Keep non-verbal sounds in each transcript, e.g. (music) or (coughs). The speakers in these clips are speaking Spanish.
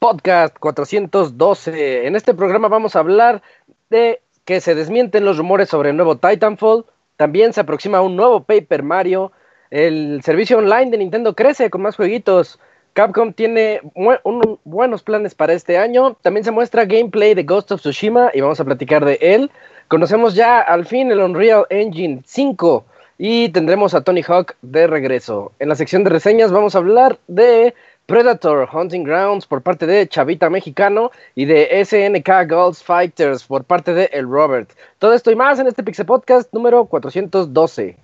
Podcast 412. En este programa vamos a hablar de que se desmienten los rumores sobre el nuevo Titanfall. También se aproxima un nuevo Paper Mario. El servicio online de Nintendo crece con más jueguitos. Capcom tiene buenos planes para este año. También se muestra gameplay de Ghost of Tsushima y vamos a platicar de él. Conocemos ya al fin el Unreal Engine 5 y tendremos a Tony Hawk de regreso. En la sección de reseñas vamos a hablar de Predator Hunting Grounds por parte de Chavita Mexicano y de SNK Girls Fighters por parte de El Robert. Todo esto y más en este Pixel Podcast número 412.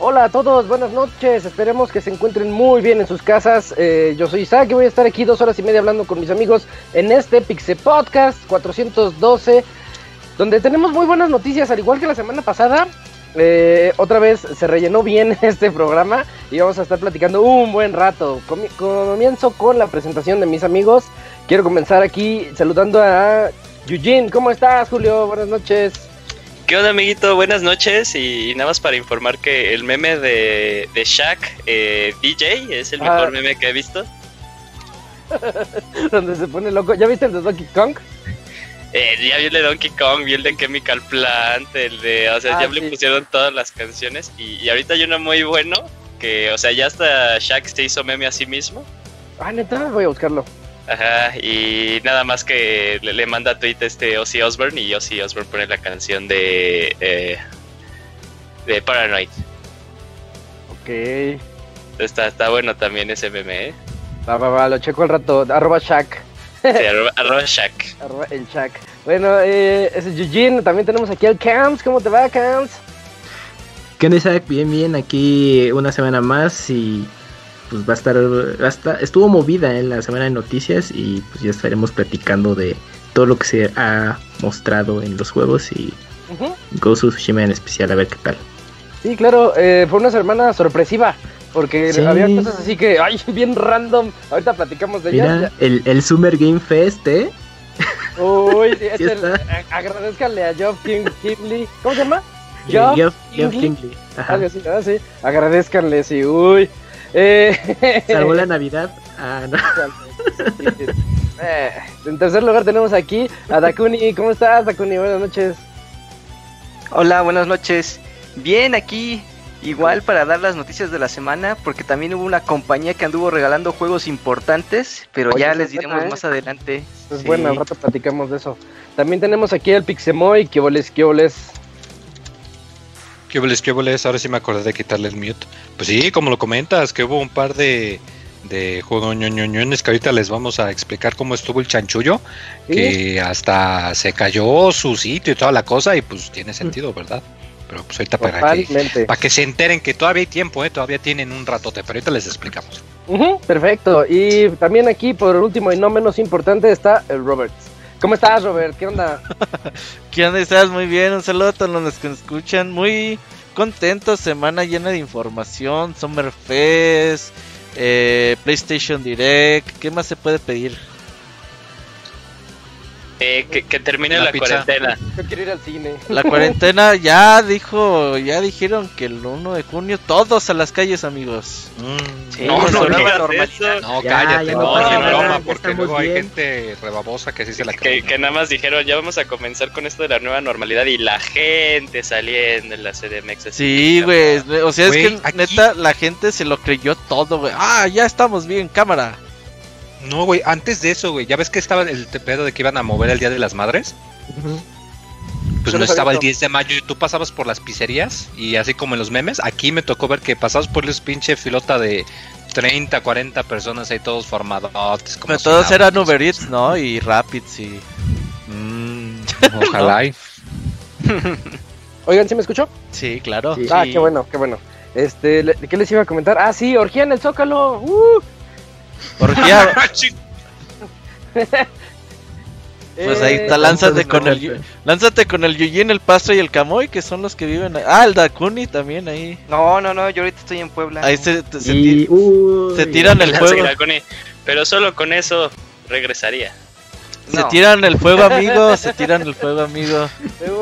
Hola a todos, buenas noches. Esperemos que se encuentren muy bien en sus casas. Eh, yo soy Isaac y voy a estar aquí dos horas y media hablando con mis amigos en este Pixel Podcast 412, donde tenemos muy buenas noticias, al igual que la semana pasada. Eh, otra vez se rellenó bien (laughs) este programa y vamos a estar platicando un buen rato. Comienzo con la presentación de mis amigos. Quiero comenzar aquí saludando a Eugene. ¿Cómo estás, Julio? Buenas noches. ¿Qué onda, amiguito? Buenas noches. Y nada más para informar que el meme de, de Shaq eh, DJ es el mejor ah. meme que he visto. (laughs) Donde se pone loco. ¿Ya viste el de Donkey Kong? Eh, ya vi el de Donkey Kong, vi el de Chemical Plant, el de. O sea, ya ah, le pusieron todas las canciones. Y, y, ahorita hay uno muy bueno que, o sea, ya hasta Shaq se hizo meme a sí mismo. Ah, neta, voy a buscarlo. Ajá, y nada más que le, manda tweet este Ozzy Osbourne y Ozzy Osbourne pone la canción de eh, de Paranoid. Ok. Está, está bueno también ese meme, ¿eh? Va, va, va, lo checo al rato. Arroba Shaq. Sí, (laughs) arroba, Shaq. arroba el Shaq. Bueno, eh, ese es Eugene. También tenemos aquí al Camps. ¿Cómo te va, Camps? ¿Qué onda, Isaac? Bien, bien. Aquí una semana más y pues va a estar, va estuvo movida en la semana de noticias y pues ya estaremos platicando de todo lo que se ha mostrado en los juegos y uh Ghost of Tsushima en especial, a ver qué tal. Sí, claro, eh, fue una semana sorpresiva. Porque había cosas así que, ay, (laughs) bien random. Ahorita platicamos de Mira, El, el Summer Game Fest, ¿eh? Uy, sí, (laughs) es el, agradezcanle a Geoff Kingley. ¿Cómo se llama? Geoff, Kingley. Ajá. Algo así, sí. Agradezcanle, sí. Uy, eh, Salvó la (laughs) Navidad. Ah, eh, en tercer lugar tenemos aquí a Dakuni. ¿Cómo estás, Dakuni? Buenas noches. Hola, buenas noches. Bien, aquí igual para dar las noticias de la semana, porque también hubo una compañía que anduvo regalando juegos importantes, pero ya les diremos ¿eh? más adelante. Pues bueno, al rato platicamos de eso. También tenemos aquí al Pixemoy, que voles, que voles. ¿Qué boles, qué boles? Ahora sí me acordé de quitarle el mute. Pues sí, como lo comentas, que hubo un par de, de juegos ñoñoñones que ahorita les vamos a explicar cómo estuvo el chanchullo, que hasta se cayó su sitio y toda la cosa y pues tiene sentido, ¿verdad? Pero pues ahorita para que, para que se enteren que todavía hay tiempo, ¿eh? todavía tienen un ratote, pero ahorita les explicamos. perfecto, y también aquí por último y no menos importante está el Roberts. ¿Cómo estás, Robert? ¿Qué onda? (laughs) ¿Qué onda? ¿Estás muy bien? Un saludo a todos los que nos escuchan. Muy contentos, semana llena de información, Summerfest, eh, PlayStation Direct. ¿Qué más se puede pedir? Eh, que, termine la, cuarentena. Yo quiero ir al cine. La cuarentena (laughs) ya dijo, ya dijeron que el 1 de junio todos a las calles, amigos. Mm. no, no, no, no, cállate, no, no, broma, porque luego hay gente rebabosa que sí se la que, que nada más dijeron, ya vamos a comenzar con esto de la nueva normalidad y la gente saliendo en la CDMX. Sí, güey, o sea, es que neta la gente se lo creyó todo, güey. Ah, ya estamos bien, cámara. No, güey, antes de eso, güey, ya ves que estaba el pedo de que iban a mover el Día de las Madres. Pues no estaba el eso. 10 de mayo y tú pasabas por las pizzerías y así como en los memes, aquí me tocó ver que pasabas por los pinche filota de 30, 40 personas ahí todos formados. como Pero todos nada. eran Uber Eats, ¿no? Y Rapids y... Mm, (laughs) ojalá. y- (laughs) Oigan, ¿sí me escuchó? Sí, claro. Sí. Ah, qué bueno, qué bueno. Este, ¿qué les iba a comentar? Ah, sí, orgía en el Zócalo. ¡Uh! Orgía, (laughs) Ah, (laughs) pues ahí Eh, está, lánzate con el... Lánzate con el Yuyin, el Pastor y el Camoy, que son los que viven ahí. Ah, el Dakuni también ahí. No, no, no, yo ahorita estoy en Puebla. Ahí se, se Y, ti- uy, se tiran el fuego. Pero solo con eso regresaría. Se No. tiran el fuego, (laughs) amigo. Se tiran el fuego, amigo.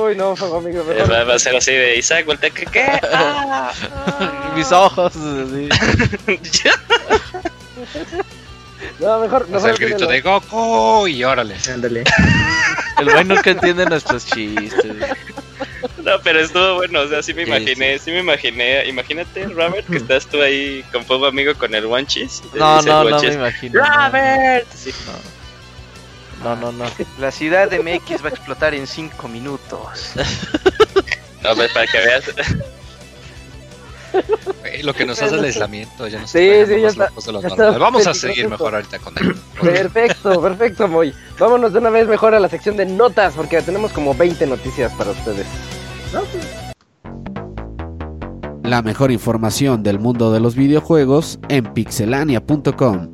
Uy, no, fuego, amigo. Eh, mejor. Va, va a ser así de Isaac, voltea, ¿qué? ¿Qué? Ah, ah. Mis ojos. así. (laughs) No, mejor, O sea, mejor el grito de Goku y órale. Ándale. (laughs) El güey nunca entiende nuestros chistes. No, pero estuvo bueno, o sea, sí me Sí, imaginé, sí, me imaginé. Imagínate, Robert, que estás tú ahí con fuego amigo con el One Cheese. No, no, no me Cheese, no. ¡Robert! Sí. No, no, no. La ciudad de MX va a explotar en 5 minutos. No, pues para que veas. Lo que nos hace el aislamiento, ya nos Sí, sí, ya está- ya está Vamos a seguir mejor ahorita con él. Perfecto, perfecto, Moy. Vámonos de una vez mejor a la sección de notas, porque tenemos como 20 noticias para ustedes. La mejor información del mundo de los videojuegos en pixelania.com.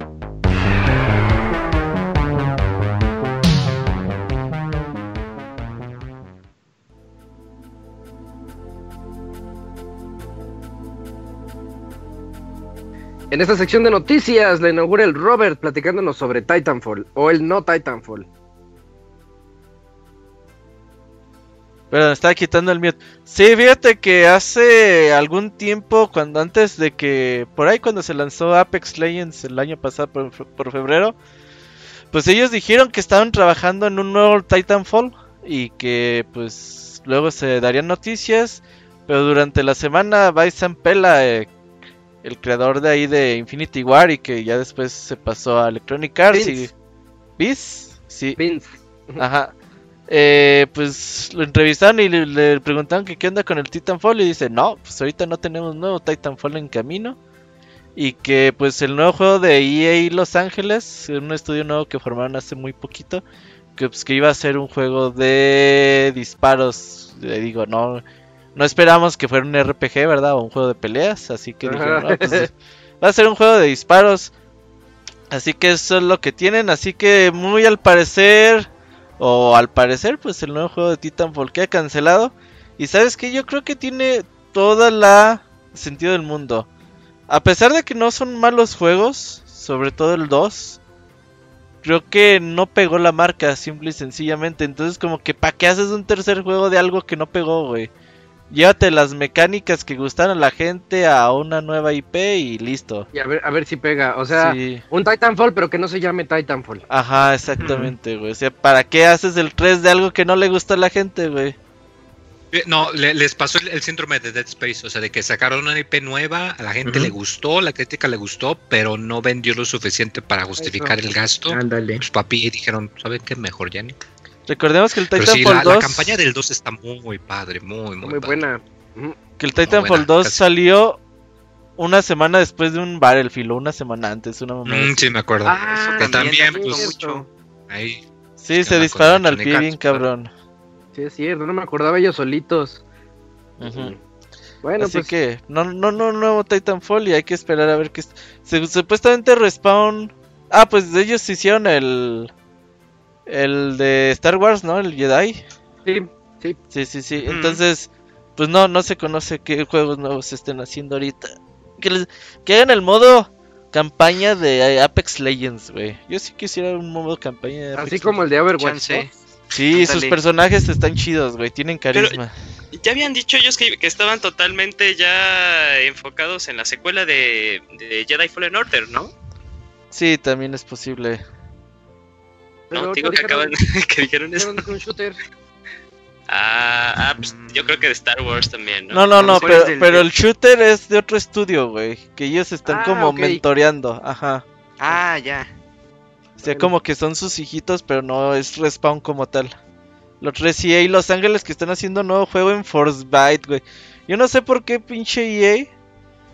En esta sección de noticias la inaugura el Robert platicándonos sobre Titanfall, o el no Titanfall. Pero me estaba quitando el mute. Sí, fíjate que hace algún tiempo, cuando antes de que, por ahí cuando se lanzó Apex Legends el año pasado por, por febrero, pues ellos dijeron que estaban trabajando en un nuevo Titanfall y que pues luego se darían noticias, pero durante la semana Bison Pela, eh, el creador de ahí de Infinity War y que ya después se pasó a Electronic Arts y... Vince. Sí. Vince. Ajá. Eh, pues lo entrevistaron y le, le preguntaron que qué onda con el Titanfall y dice, no, pues ahorita no tenemos nuevo Titanfall en camino. Y que pues el nuevo juego de EA Los Ángeles, un estudio nuevo que formaron hace muy poquito, que pues que iba a ser un juego de disparos. Le digo, no, no esperamos que fuera un RPG, ¿verdad? O un juego de peleas, así que dijeron, "No, pues, (laughs) va a ser un juego de disparos. Así que eso es lo que tienen, así que muy al parecer o al parecer, pues el nuevo juego de Titanfall que ha cancelado. Y sabes que yo creo que tiene toda la sentido del mundo. A pesar de que no son malos juegos, sobre todo el 2, creo que no pegó la marca, simple y sencillamente. Entonces, como que ¿para qué haces un tercer juego de algo que no pegó, güey? Llévate las mecánicas que gustaron a la gente a una nueva IP y listo. Y a ver, a ver si pega. O sea, Sí. un Titanfall, pero que no se llame Titanfall. Ajá, exactamente, güey. O sea, ¿para qué haces el 3 de algo que no le gusta a la gente, güey? Eh, No, le- les pasó el, el síndrome de Dead Space, o sea, de que sacaron una IP nueva, a la gente le gustó, la crítica le gustó, pero no vendió lo suficiente para justificar el gasto. Ándale. Pues papi dijeron, ¿saben qué? Mejor ya ni. Recordemos que el Pero sí, Titanfall la, 2 la campaña del 2 está muy padre, muy, muy, Muy padre. buena. Que el Titanfall buena, 2 casi. salió una semana después de un Battlefield o una semana antes, una Mm, sí, me acuerdo. Ah, que también, pues, mucho. ahí. Sí, es que se dispararon al pie bien cabrón. Sí, es cierto, no me acordaba ellos solitos. Ujú. Bueno, Así pues que no no no nuevo Titanfall y hay que esperar a ver qué es- se- supuestamente Respawn Ah, pues ellos hicieron el el de Star Wars, ¿no? El Jedi. sí, sí. Sí, sí, sí. Entonces, pues no, no se conoce qué juegos nuevos se estén haciendo ahorita. Que, les- que hagan el modo campaña de Apex Legends, güey. Yo sí quisiera un modo campaña de Apex Así como el de Overwatch. ¿no? Sí, sus personajes están chidos, güey. Tienen carisma. Ya habían dicho ellos que, que estaban totalmente ya enfocados en la secuela de, de Jedi Fallen Order, ¿no? Sí, también es posible. Pero no, digo que acaban (laughs) que dijeron eso. un shooter. Ah, ah, pues yo creo que de Star Wars también, ¿no? No, no, no, pero, es del- pero el shooter es de otro estudio, güey. Que ellos están Ah, como ok. mentoreando. Ajá. Ah, ya. sea, como que son sus hijitos, pero no es Respawn como tal. Los 3 EA Los Ángeles que están haciendo un nuevo juego en Force Byte, güey. Yo no sé por qué pinche EA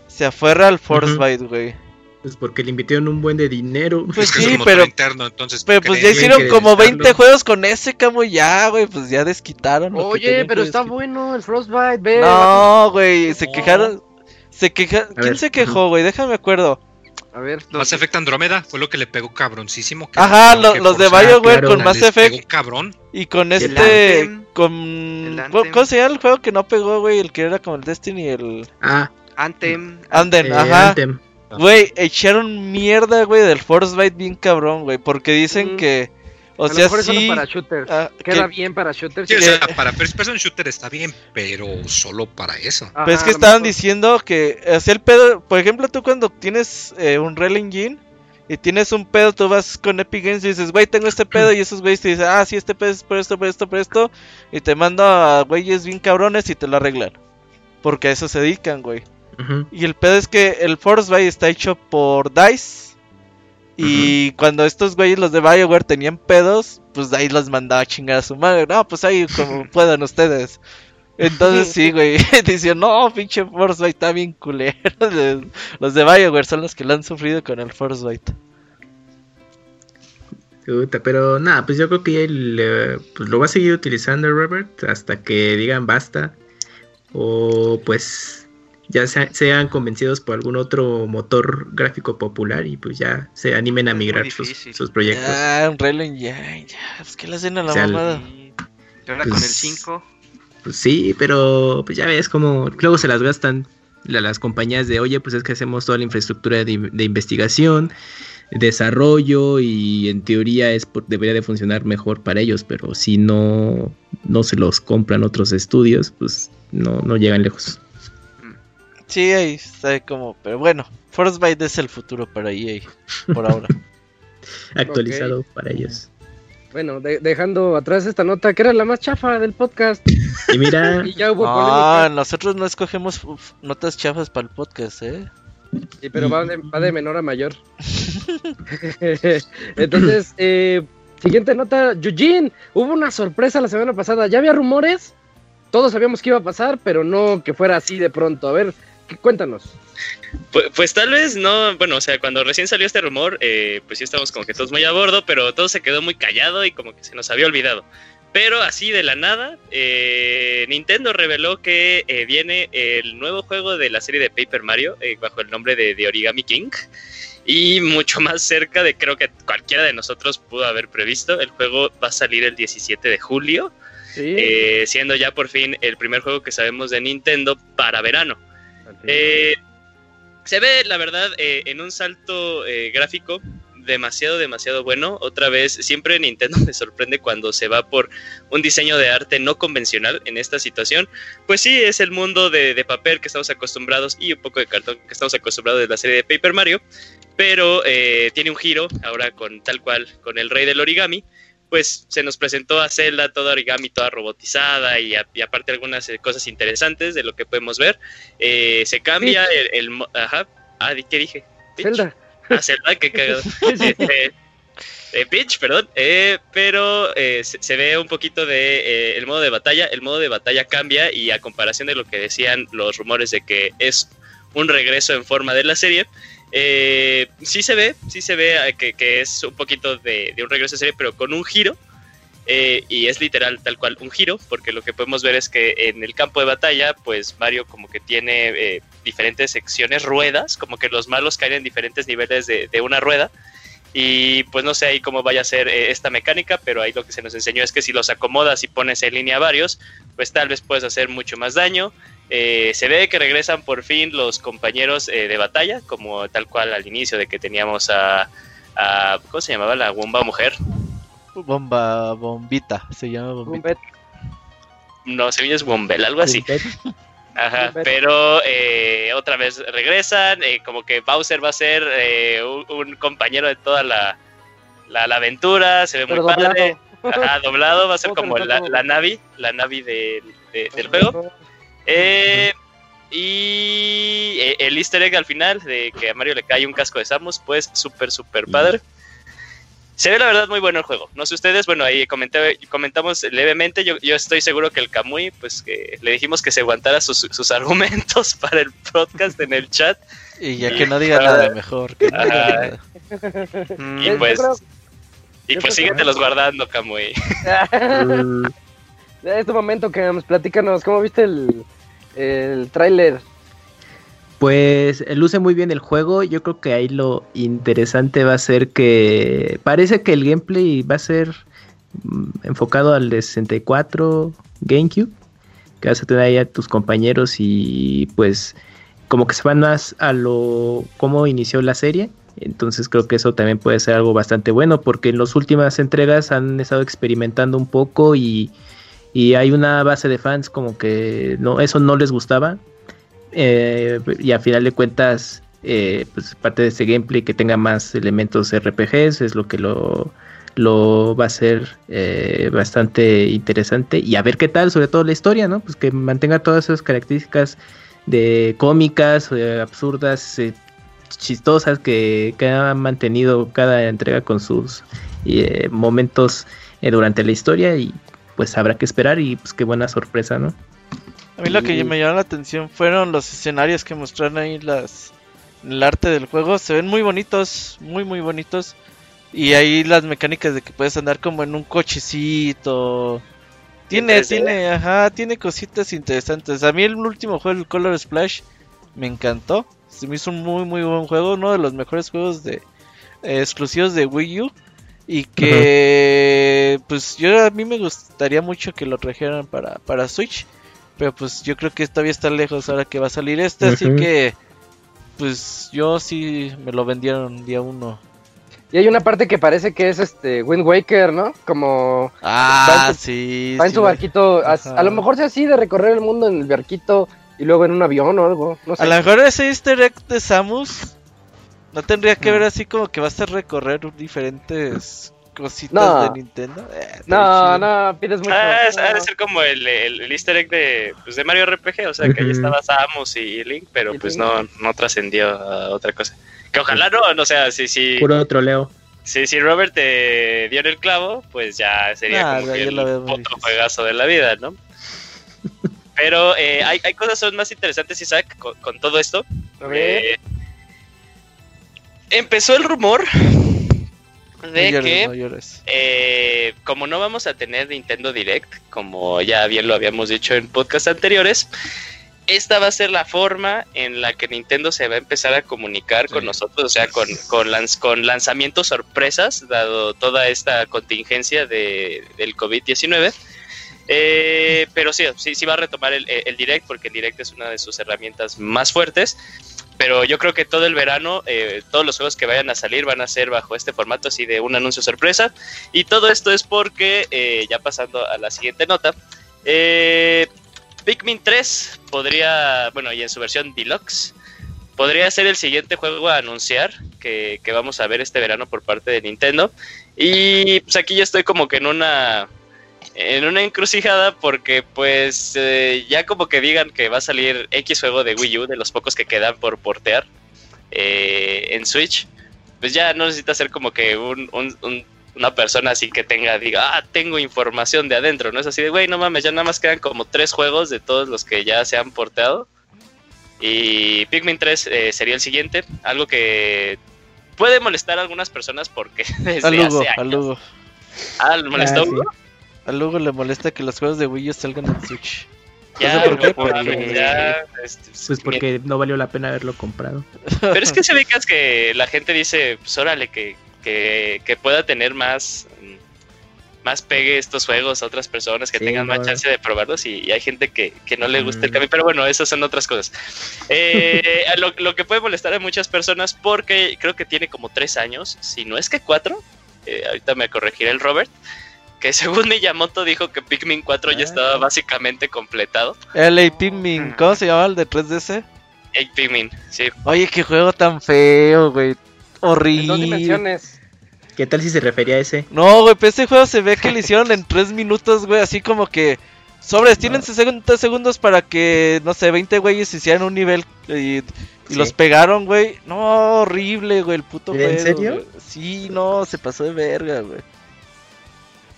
se aferra al Force Byte, güey. Pues porque le invirtieron un buen de dinero. Pues sí, pero. Interno, entonces, pero pues ya hicieron como 20 juegos con ese camo ya, güey. Pues ya desquitaron. Oye, pero está bueno el Frostbite, ve. No, güey, se quejaron. Se quejaron. ¿Quién se quejó, güey? Déjame acuerdo. A ver, Mass Effect Andrómeda fue lo que le pegó cabroncísimo. Que Ajá, lo, los de BioWare con Mass Effect. cabrón. Y con este. Anthem, con. ¿Cómo se llama el juego que no pegó, güey? El que era como el Destiny, el. Ah. Anthem. Anthem, eh, ajá. Anthem. Güey, echaron mierda, güey, del Force Bite bien cabrón, güey. Porque dicen mm. que. O a sea, lo mejor sí. para shooters. Uh, Queda que... bien para shooters. Sí, o sea, para first person shooter está bien, pero solo para eso. Ajá, pero es que estaban diciendo que. Hacía el pedo. Por ejemplo, tú cuando tienes eh, un Rel Engine y tienes un pedo, tú vas con Epic Games y dices, güey, tengo este pedo. Y esos güeyes te dicen, ah, sí, este pedo es por esto, por esto, por esto. Y te mando a güeyes bien cabrones y te lo arreglan. Porque a eso se dedican, güey. Y el pedo es que el Force Bay está hecho por DICE. Y cuando estos güeyes, los de Bioware, tenían pedos, pues DICE los mandaba a chingar a su madre. No, pues ahí como (laughs) puedan ustedes. Entonces sí, (laughs) güey. (laughs) Dicen, no, pinche Force Bay está bien culero. Los de Bioware son los que lo han sufrido con el Force Bay. Pero nada, pues yo creo que él pues lo va a seguir utilizando Robert hasta que digan basta. O pues ya sean convencidos por algún otro motor gráfico popular y pues ya se animen a migrar sus, sus, proyectos. Ah, Unreal Engine, ya, pues que le hacen a la o sea, mamada. Y ahora pues, con el 5. Pues sí, pero pues ya ves como luego se las gastan las compañías de, oye, pues es que hacemos toda la infraestructura de, de investigación, desarrollo y en teoría es debería de funcionar mejor para ellos, pero si no, no se los compran otros estudios, pues no, no llegan lejos. Sí, ahí está como, pero bueno, Frostbite es el futuro para EA por ahora. (laughs) Actualizado para ellos. Bueno, dejando atrás esta nota que era la más chafa del podcast. Y mira, (laughs) y ya hubo ah, nosotros no escogemos notas chafas para el podcast, ¿eh? Sí, pero va de, va de menor a mayor. (laughs) Entonces, eh, siguiente nota, Eugene, hubo una sorpresa la semana pasada. ¿Ya había rumores? Todos sabíamos que iba a pasar, pero no que fuera así de pronto. A ver, Cuéntanos. Pues, pues, tal vez no, bueno, o sea, cuando recién salió este rumor, eh, pues sí estamos como que todos muy a bordo, pero todo se quedó muy callado y como que se nos había olvidado. Pero así de la nada, eh, Nintendo reveló que eh, viene el nuevo juego de la serie de Paper Mario bajo el nombre de, Origami King. Y mucho más cerca de creo que cualquiera de nosotros pudo haber previsto. El juego va a salir el 17 de julio, siendo ya por fin el primer juego que sabemos de Nintendo para verano. Eh, se ve, la verdad, eh, en un salto eh, gráfico demasiado, demasiado bueno. Otra vez, siempre Nintendo (laughs) me sorprende cuando se va por un diseño de arte no convencional en esta situación. Pues sí, es el mundo de, papel que estamos acostumbrados y un poco de cartón que estamos acostumbrados de la serie de Paper Mario. Pero tiene un giro ahora con tal cual, con el rey del origami pues se nos presentó a Zelda toda origami, toda robotizada y, aparte algunas eh, cosas interesantes de lo que podemos ver. Eh, se cambia el, Ajá. Ah, ¿qué dije? Zelda. Ah, Zelda, qué cagado. (laughs) (laughs) eh, Peach, perdón. Eh, pero se, ve un poquito de el modo de batalla. El modo de batalla cambia y a comparación de lo que decían los rumores de que es un regreso en forma de la serie, eh, sí se ve, sí se ve eh, que, es un poquito de, un regreso de serie, pero con un giro. Eh, y es literal tal cual un giro, porque lo que podemos ver es que en el campo de batalla, pues Mario como que tiene eh, diferentes secciones, ruedas, como que los malos caen en diferentes niveles de, una rueda. Y pues no sé ahí cómo vaya a ser esta mecánica, pero ahí lo que se nos enseñó es que si los acomodas y pones en línea varios, pues tal vez puedes hacer mucho más daño. Eh, se ve que regresan por fin los compañeros eh, de batalla, como tal cual al inicio de que teníamos a, ¿cómo se llamaba la bomba mujer? Bomba, bombita, se llama bombita. No, se es bombel, algo así. (laughs) Ajá, pero eh, otra vez regresan, como que Bowser va a ser un, compañero de toda la, la, aventura, se ve muy padre. Ajá, doblado, va a ser como la, la Navi, la Navi del juego. Eh, y eh, el easter egg al final de que a Mario le cae un casco de Samus, pues súper, súper padre. Se ve la verdad muy bueno el juego. No sé ustedes, bueno, ahí comenté, comentamos levemente. Yo, yo estoy seguro que el Kamui, pues que le dijimos que se aguantara sus, sus argumentos (laughs) para el podcast en el chat. Y ya que no diga nada mejor. Que no diga nada. Y pues, y pues síguetelos guardando, Kamui. (laughs) este momento que nos platícanos, ¿cómo viste el, el tráiler? Pues luce muy bien el juego. Yo creo que ahí lo interesante va a ser que parece que el gameplay va a ser mm, enfocado al de 64 GameCube. Que vas a tener ahí a tus compañeros y pues como que se van más a lo cómo inició la serie. Entonces creo que eso también puede ser algo bastante bueno porque en las últimas entregas han estado experimentando un poco y, y hay una base de fans como que no eso no les gustaba eh, y a final de cuentas, eh, pues parte de ese gameplay que tenga más elementos RPGs es lo que lo, lo va a ser eh, bastante interesante. Y a ver qué tal, sobre todo la historia, ¿no? Pues que mantenga todas esas características de cómicas, absurdas, chistosas que, que, mantenido cada entrega con sus momentos durante la historia. Y pues habrá que esperar y pues qué buena sorpresa, ¿no? A mí lo que me llamó la atención fueron los escenarios que mostraron ahí las el arte del juego. Se ven muy bonitos, muy muy bonitos. Y ahí las mecánicas de que puedes andar como en un cochecito. Tiene, tiene, ajá, tiene cositas interesantes. A mí el último juego, el Color Splash, me encantó. Se me hizo un muy muy buen juego, uno de los mejores juegos de eh, exclusivos de Wii U. Y que, pues yo a mí me gustaría mucho que lo trajeran para, para Switch. Pero pues yo creo que todavía está lejos ahora que va a salir este, así que pues yo sí me lo vendieron día uno. Y hay una parte que parece que es este Wind Waker, ¿no? Como Ah, sí. Va en su barquito, a, lo mejor sea así de recorrer el mundo en el barquito y luego en un avión o algo, no sé. A lo mejor ese easter egg de Samus no tendría que ver así como que vas a recorrer diferentes cositas de Nintendo. Eh, no, no, pides mucho. Ah, ha de ser como el, el, easter egg de, pues, de Mario RPG, o sea, que ahí estaba Samus y Link, pero pues no, no trascendió a otra cosa. Que ojalá no, no sea, si, si... Puro troleo. Si, si Robert te dio en el clavo, pues ya sería como que el otro juegazo de la vida, ¿no? (laughs) Pero eh, hay, hay cosas son más interesantes, Isaac, con, con todo esto. Eh, empezó el rumor de que eh, como no vamos a tener Nintendo Direct, como ya bien lo habíamos dicho en podcasts anteriores, esta va a ser la forma en la que Nintendo se va a empezar a comunicar con nosotros, o sea, con, con, con lanzamientos sorpresas, dado toda esta contingencia de, del COVID-19. Eh, pero sí, sí, sí va a retomar el, el, Direct porque el Direct es una de sus herramientas más fuertes pero yo creo que todo el verano, eh, todos los juegos que vayan a salir van a ser bajo este formato así de un anuncio sorpresa. Y todo esto es porque, eh, ya pasando a la siguiente nota, eh, Pikmin 3 podría, bueno, y en su versión deluxe, podría ser el siguiente juego a anunciar que, que vamos a ver este verano por parte de Nintendo. Y pues aquí ya estoy como que en una en una encrucijada porque pues eh, ya como que digan que va a salir X juego de Wii U, de los pocos que quedan por portear eh, en Switch, pues ya no necesita ser como que un, una persona así que tenga, diga, ah, tengo información de adentro, ¿no? Es así de, güey, no mames, ya nada más quedan como tres juegos de todos los que ya se han porteado. Y Pikmin 3 eh, sería el siguiente, algo que puede molestar a algunas personas porque (laughs) desde hace años... Ah, ¿molestó? Ah, a Lugo le molesta que los juegos de Wii U salgan en Switch. Ya, por qué? Porque, este, pues porque no valió la pena haberlo comprado. (laughs) Pero es que se ve que la gente dice, pues órale, que, que, que pueda tener más más pegue estos juegos a otras personas que tengan más chance de probarlos y, hay gente que, que, no le gusta el mm. cambio, pero bueno, esas son otras cosas. Eh, lo, lo, que puede molestar a muchas personas porque creo que tiene como tres años, si no es que cuatro, eh, ahorita me corregirá el Robert, que según Miyamoto dijo que Pikmin 4 ya estaba ah. básicamente completado. El Pikmin, ¿cómo se llama el de 3DS? El Pikmin, sí. Oye, qué juego tan feo, güey. Horrible. ¿Qué tal si se refería a ese? No, güey, pues ese juego se ve que le hicieron en 3 minutos, güey, así como que Sobres, tienen 60 segundos para que, no sé, 20 güeyes hicieran un nivel y, y Sí. los pegaron, güey. No, horrible, güey, el puto ¿En pedo, serio? güey. Sí, no, se pasó de verga, güey.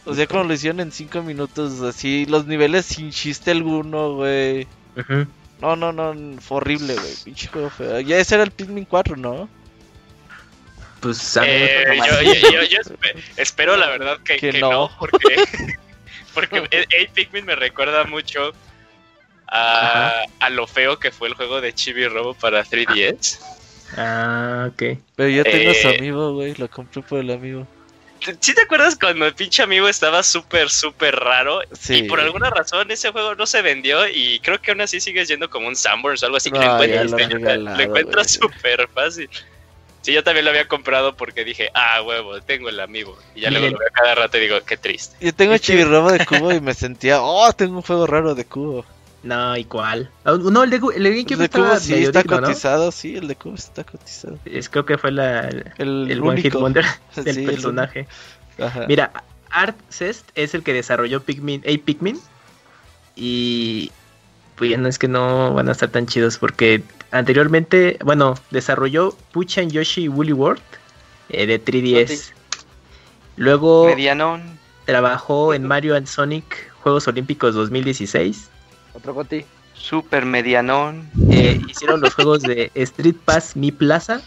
O sea, como lo hicieron en 5 minutos, así, los niveles sin chiste alguno, güey. No, no, no, fue horrible, güey. Pinche juego feo. Ya ese era el Pikmin 4, ¿no? Pues a Eh, ver, yo, yo- yo- yo espe- espero la verdad que, Que que no. no. porque, (laughs) porque (laughs) 8 Pikmin me recuerda mucho a, a lo feo que fue el juego de Chibi Robo para 3DS. Ah, ok. Pero yo tengo su Eh. amigo, güey. Lo compré por el amigo. ¿Sí te acuerdas cuando el pinche amigo estaba súper, súper raro? Sí. Y por alguna razón ese juego no se vendió y creo que aún así sigues yendo como un Sanborns o algo así. que No, lo encuentras, lo güey. súper fácil. Sí, yo también lo había comprado porque dije, ah, huevo, tengo el amigo. Y ya luego lo veo cada rato y digo, qué triste. Yo tengo Chibi-Robo de cubo y me sentía, oh, tengo un juego raro de cubo. No, ¿y cuál? Ah, No, el de, Gu- el de de sí está digno, ¿no? cotizado, sí, el de cubo está cotizado. Es, creo que fue la, el, El, One Hit único. Wonder (laughs) Sí, (laughs) del el personaje. Ajá. Mira, Art Cest es el que desarrolló Pikmin, hey Pikmin. Y pues ya no es que no van a estar tan chidos porque anteriormente, bueno, desarrolló Puchan Yoshi Woolly World eh, de 3DS. Luego Medianón. trabajó en Mario and Sonic Juegos Olímpicos 2016. Otro Goti. Super medianón. Eh, hicieron los juegos de Street Pass Mi Plaza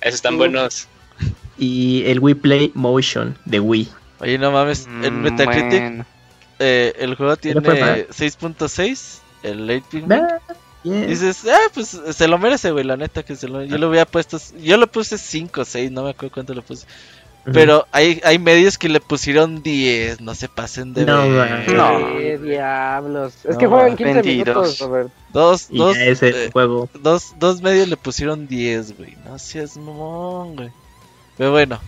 Esos están Uh. buenos. y el Wii Play Motion de Wii. Oye, no mames, en Mm, Metacritic bueno. eh, el juego tiene fue mal. 6.6, el late bien. Dices, ah, pues se lo merece, güey, la neta que se lo... Yo le hubiera puesto, yo le puse 5 o 6, no me acuerdo cuánto le puse. Pero hay, hay medios que le pusieron 10, no se pasen de No, ver. No. ¿Qué diablos? Es No, que juegan 15 vendidos. minutos, Robert. Dos, y dos, es el eh, juego. dos, dos medios le pusieron 10, güey. No seas mamón, güey. Pero bueno.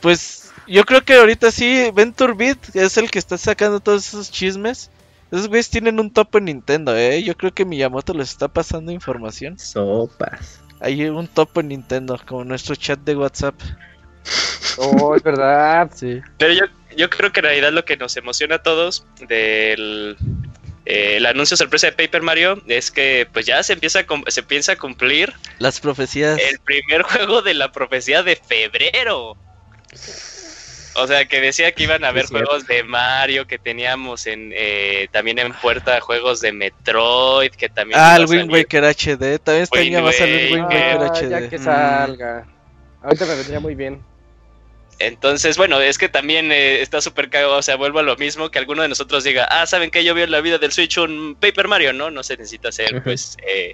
Pues yo creo que ahorita sí, Venture Beat es el que está sacando todos esos chismes. Esos güeyes tienen un top en Nintendo, eh. Yo creo que Miyamoto les está pasando información. Sopas. Hay un top en Nintendo, como nuestro chat de WhatsApp. Oh, es verdad. Sí. Pero yo, yo creo que en realidad lo que nos emociona a todos del eh, el anuncio sorpresa de Paper Mario es que pues ya se empieza a, se piensa a cumplir Las profecías. el primer (laughs) juego de la profecía de febrero. O sea, que decía que iban a haber juegos de Mario, que teníamos en eh, también en puerta juegos de Metroid, que también Ah, el Wind. Waker HD. También este año va a salir Wind Waker. Ah, HD. ya que Mm. salga. Ahorita me vendría muy bien. Entonces, bueno, es que también eh, está súper cagado, o sea, vuelvo a lo mismo, que alguno de nosotros diga, ah, ¿saben que Yo vi en la vida del Switch un Paper Mario, ¿no? No se necesita hacer, pues, eh,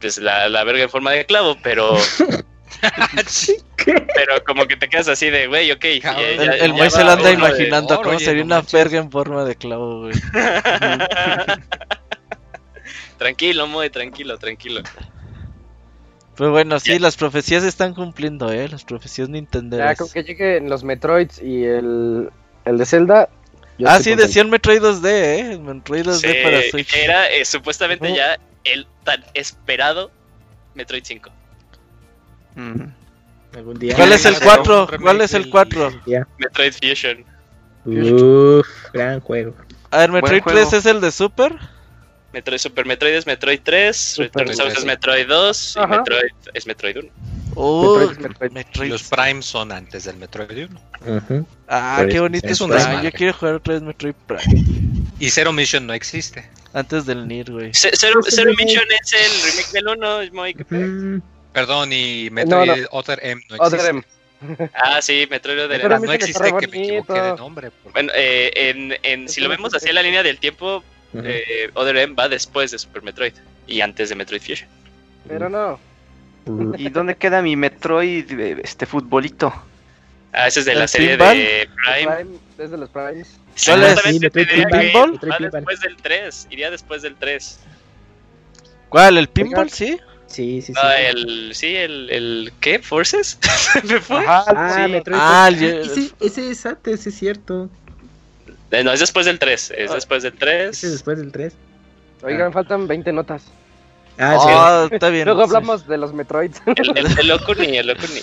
pues la, la verga en forma de clavo, pero, (laughs) pero como que te quedas así de, güey, ok. ya-. El, ya- el ya se lo anda de- imaginando oro, cómo oye, sería no una manches. verga en forma de clavo, güey. (laughs) tranquilo, Moy, tranquilo, tranquilo. Pero bueno, sí, las profecías se están cumpliendo, eh. Las profecías Ya nintenderas. con que lleguen los Metroids y el, el de Zelda. yo Ah, sí, contento. decían Metroid 2D, eh. Metroid 2D Sí, para Switch. era eh, supuestamente ya el tan esperado Metroid 5. Mm. Algún día. ¿Cuál es el Hacer 4? un remake ¿Cuál es el del- 4? Metroid Fusion. Uf, gran juego. A ver, Metroid juego. 3 es el de Super. Metroid Super Metroid es Metroid 3, Super Return Samus es Metroid 2 y Ajá. Metroid es Metroid 1. Uh, Metroid, Metroid. Metroid. Los Primes son antes del Metroid 1. Ujú. Ah, Por qué bonito es un Prime. Yo quiero jugar otra vez Metroid Prime. Y Zero Mission no existe. Antes del Nier, güey. Zero, Zero. Mission es el remake del 1, es muy que pedo. Mm, Perdón, y Metroid Other M no existe. Other M. Ah, sí, Metroid Other M. No Mission está existe que me equivoqué de nombre. porque- Bueno, eh, en, en- si lo vemos así en la línea del tiempo, ujú. eh, Other M va después de Super Metroid y antes de Metroid Fusion. Pero no. Uh, ¿Y dónde queda mi Metroid, eh, este futbolito? Ah, ese es de ¿El la serie de Prime. Prime, desde los Primes. ¿Cuál es? Sí, Metroid te diría que Pinball. va Metroid Pinball. después del 3, iría después del 3. ¿Cuál? ¿El Pinball? Sí. Sí, sí, sí. No, el, sí, el, el, ¿qué? ¿Forces? (laughs) ¿Me fue? Ah, sí. Metroid. Ah, Ah, el- ese, ese es antes, es cierto. Eh, No, es después del 3, es Ah. después del Ese 3. es después del 3. Oigan, faltan 20 notas. Ah, Ah, está bien. Luego hablamos de los Metroids. El, el, el Okuni, el Okuni.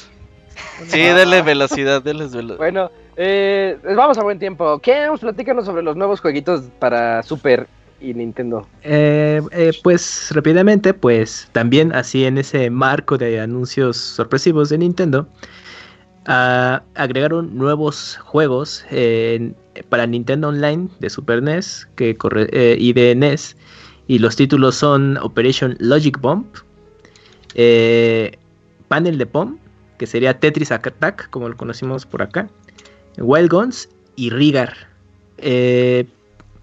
Sí, denle velocidad, denles velocidad. Bueno, eh, vamos a buen tiempo. ¿Qué? Platícanos sobre los nuevos jueguitos para Super y Nintendo. Eh, eh, pues rápidamente, pues también así en ese marco de anuncios sorpresivos de Nintendo, ah, agregaron nuevos juegos eh, para Nintendo Online de Super NES que corre, eh, y de NES. Y los títulos son Operation Logic Bomb, eh, Panel de POM, que sería Tetris Attack, como lo conocimos por acá, Wild Guns y Rigar. Eh,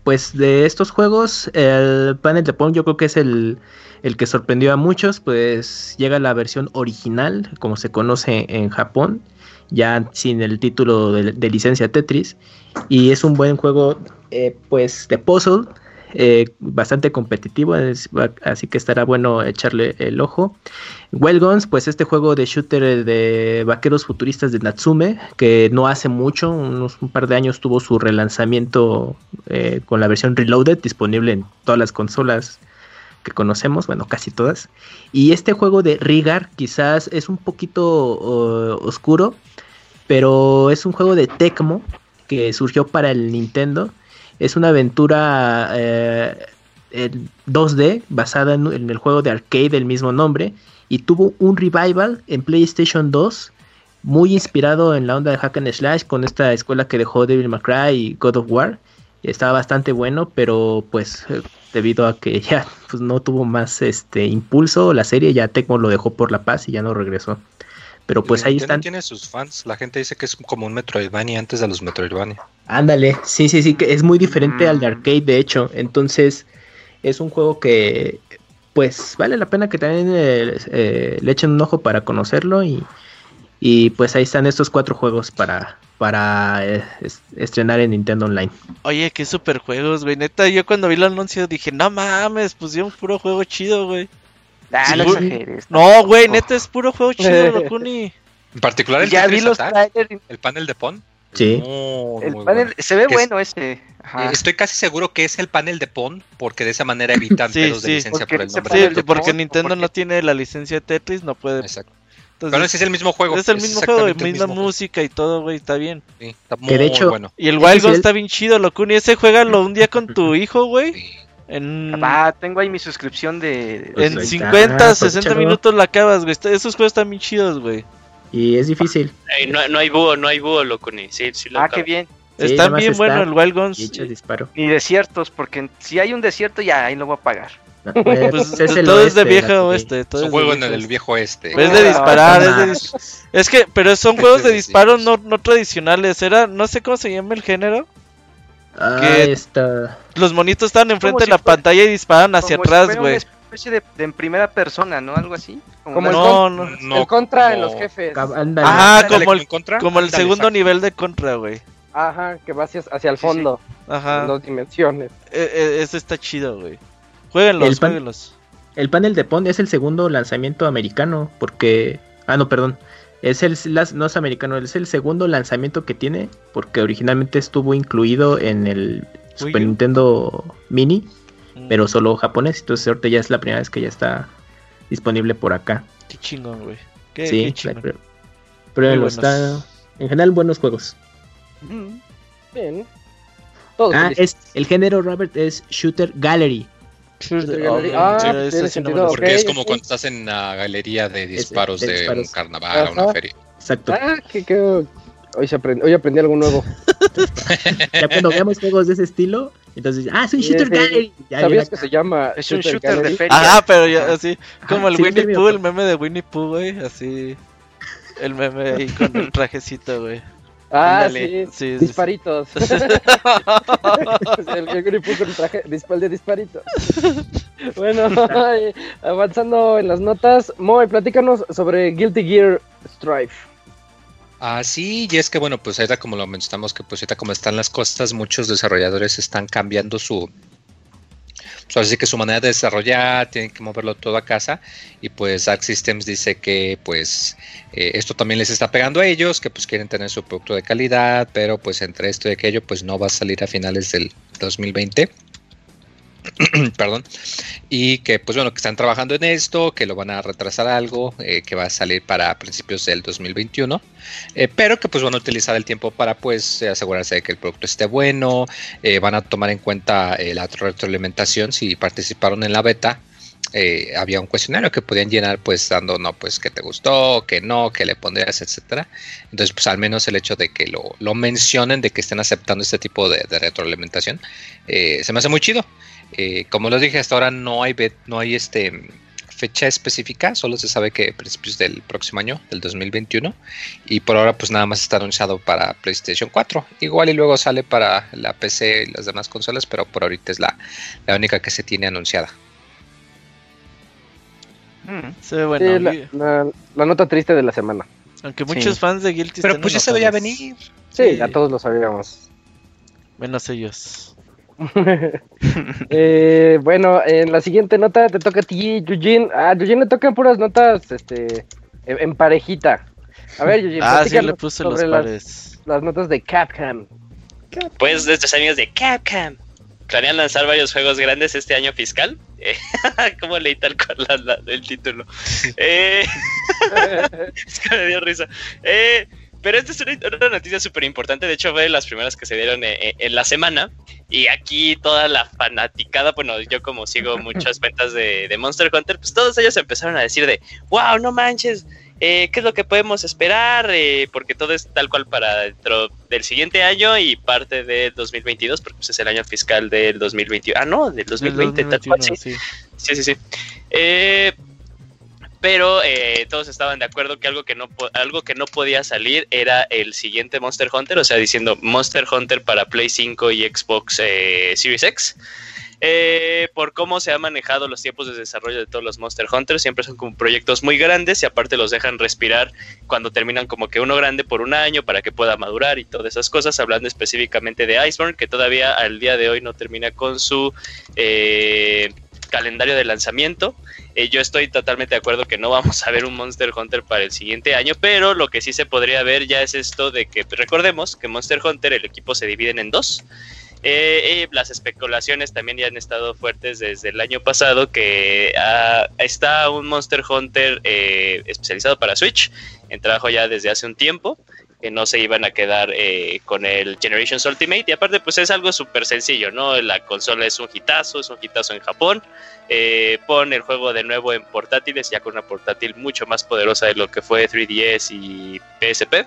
pues de estos juegos, el panel de POM yo creo que es el, el, que sorprendió a muchos, pues llega la versión original, como se conoce en Japón, ya sin el título de, licencia Tetris, y es un buen juego eh, pues de puzzle, eh, bastante competitivo, así que estará bueno echarle el ojo. Well Guns, pues este juego de shooter de vaqueros futuristas de Natsume, que no hace mucho, unos un par de años tuvo su relanzamiento eh, con la versión Reloaded, disponible en todas las consolas que conocemos, bueno, casi todas. Y este juego de Rigar quizás es un poquito oscuro, pero es un juego de Tecmo que surgió para el Nintendo es una aventura eh, en 2D basada en, el juego de arcade del mismo nombre y tuvo un revival en PlayStation 2 muy inspirado en la onda de Hack and Slash con esta escuela que dejó Devil May Cry y God of War. Estaba bastante bueno, pero pues debido a que (laughs) ya pues, no tuvo más este impulso la serie, ya Tecmo lo dejó por la paz y ya no regresó. Pero pues ahí están. tiene sus fans. La gente dice que es como un Metroidvania antes de los Metroidvania. Ándale, sí, sí, sí, que es muy diferente mm. al de arcade, de hecho. Entonces, es un juego que, pues, vale la pena que también eh, eh, le echen un ojo para conocerlo. Y, y pues ahí están estos cuatro juegos para, para eh, estrenar en Nintendo Online. Oye, qué super juegos, güey. Neta, yo cuando vi el anuncio dije, no mames, pusieron puro juego chido, güey. Ah, sí, no exageres. No, güey, oh. neta es puro juego chido, (laughs) Locuni. En particular el ya vi los el panel de Pon. Sí. No, el panel bueno. se ve bueno es, ese. Ajá. Estoy casi seguro que es el panel de Pon, porque de esa manera evitan (laughs) sí, pedos sí, de licencia por el nombre. Sí, porque Pon, Nintendo no tiene la licencia de Tetris, no puede. Exacto. Entonces, Pero ese es el mismo juego. Es el mismo juego, misma mismo música juego. y todo, güey, está bien. Sí, está muy que de hecho, bueno. Y el Wild Guns está bien chido, Locuni. Ese juégalo un día con tu hijo, güey. En, ah, tengo ahí mi suscripción de. En pues 50, 60 minutos la acabas, güey. Esos juegos están bien chidos, güey. Y es difícil. No, no, hay búho, no hay búho, loco, ni. Sí, sí lo ah, acabo. qué bien. Sí, Están bien bueno el Wild Guns. Y disparo. Ni desiertos, porque si hay un desierto, ya ahí lo voy a pagar. Pues, Pues, es todo es de oeste, viejo oeste. Todo Es un juego en viejo el oeste. viejo este. Es de disparar, es de no dis- Es que, pero son (laughs) juegos de Sí, sí, disparo no, no tradicionales. Era, no sé cómo se llama el género. Ah, que- está. Los monitos estaban enfrente de la si pantalla y disparan hacia Como si atrás, güey. Una especie de, de en primera persona, ¿no? Algo así. Como el No, no. No, el contra en los jefes. Ajá, Ándale, como el, contra, como el segundo exacto. nivel de contra, güey. Ajá, que va hacia, hacia el Sí, sí. fondo. Ajá. En dos dimensiones. E- e- ese está chido, güey. Jueguenlos, El pan- jueguenlos. El panel de Pond es el segundo lanzamiento americano, porque... Ah, no, perdón. Es el, las- no es americano, es el segundo lanzamiento que tiene, porque originalmente estuvo incluido en el Wii Super U. Nintendo Mini, Mm, pero solo japonés, entonces ahorita ya es la primera vez que ya está disponible por acá. Qué chingón, güey. Qué, sí, qué chingón. pero, pero está... En general, buenos juegos. Mm. Bien. Todos Ah, felices. es, el género, Robert, es Shooter Gallery. Shooter Gallery. Ah, tiene sí sentido. Porque es como cuando estás en la galería de disparos de de, disparos. un carnaval o una feria. Exacto. Ah, que, que- Hoy, se aprend- hoy aprendí algo nuevo. (laughs) Ya cuando veamos juegos de ese estilo, entonces, ah, es un Shooter. Gallery. Ya ¿Sabías que se llama Es un shooter de Gallery? feria. Ajá, pero ya así. Como el sí, Winnie Pooh, el meme de Winnie Pooh, güey. Así. El meme ahí con el (laughs) trajecito, güey. Ah, Ándale. sí. Sí, sí, Disparitos. (laughs) el el Guri puso el traje dispar de disparitos. bueno, ay, avanzando en las notas, Moy, platícanos sobre Guilty Gear Strife. Ah, sí, y es que bueno, pues ahorita como lo mencionamos, que pues ahorita como están las costas, muchos desarrolladores están cambiando su, pues así que su manera de desarrollar, tienen que moverlo todo a casa, y pues Arc Systems dice que pues eh, esto también les está pegando a ellos, que pues quieren tener su producto de calidad, pero pues entre esto y aquello pues no va a salir a finales del 2020. (clears throat) Perdón. Y que, pues bueno, que están trabajando en esto, que lo van a retrasar algo, eh, que va a salir para principios del 2021. eh, pero que pues van a utilizar el tiempo para pues asegurarse de que el producto esté bueno. eh, van a tomar en cuenta eh, la retroalimentación si participaron en la beta. había un cuestionario que podían llenar pues dando no pues que te gustó que no que le pondrías etcétera entonces pues al menos el hecho de que lo, lo mencionen de que estén aceptando este tipo de, de retroalimentación se me hace muy chido eh, como les dije hasta ahora no hay no hay este fecha específica solo se sabe que a principios del próximo año del 2021 y por ahora pues nada más está anunciado para PlayStation 4 igual y luego sale para la PC y las demás consolas pero por ahorita es la, la única que se tiene anunciada Mm. Se ve Sí, bueno. la, y- la- la nota triste de la semana. Aunque muchos fans de Guilty pero pues ya se veía venir Sí, Sí. ya todos lo sabíamos. Menos ellos. (laughs) Eh, bueno, en la siguiente nota te toca a ti, Eugene. A Eugene le tocan puras notas este, en, parejita. A ver, Eugene, Ah, sí, le puse los las, pares. las notas de Capcom. Pues nuestros amigos de Capcom planean lanzar varios juegos grandes este año fiscal. Eh, (laughs) ¿Cómo leí tal cual la- la- el título? (laughs) Eh, es que me dio risa. Eh, pero esta es una, una noticia súper importante. De hecho, fue de las primeras que se dieron eh, eh, en la semana. Y aquí toda la fanaticada, bueno, yo como sigo (laughs) muchas cuentas de, de Monster Hunter, pues todos ellos empezaron a decir de, wow, no manches, eh, ¿qué es lo que podemos esperar? Eh, porque todo es tal cual para dentro del siguiente año y parte del 2022, porque pues, es el año fiscal del 2021. Ah, no, del 2020, tal cual, sí. 2021, sí. Sí, sí, sí. Eh, pero eh, todos estaban de acuerdo que algo que no algo que no podía salir era el siguiente Monster Hunter, o sea, diciendo Monster Hunter para Play 5 y Xbox eh, Series X. Eh, por cómo se han manejado los tiempos de desarrollo de todos los Monster Hunters, siempre son como proyectos muy grandes y aparte los dejan respirar cuando terminan como que uno grande por un año para que pueda madurar y todas esas cosas, hablando específicamente de Iceborne, que todavía al día de hoy no termina con su calendario de lanzamiento. Eh, yo estoy totalmente de acuerdo que no vamos a ver un Monster Hunter para el siguiente año, pero lo que sí se podría ver ya es esto de que recordemos que Monster Hunter el equipo se dividen en dos. Eh, eh, las especulaciones también ya han estado fuertes desde el año pasado que ah, está un Monster Hunter especializado para Switch en trabajo ya desde hace un tiempo que no se iban a quedar eh, con el Generations Ultimate y aparte pues es algo súper sencillo, ¿no? La consola es un hitazo, es un hitazo en Japón, eh, pon el juego de nuevo en portátiles ya con una portátil mucho más poderosa de lo que fue 3DS y PSP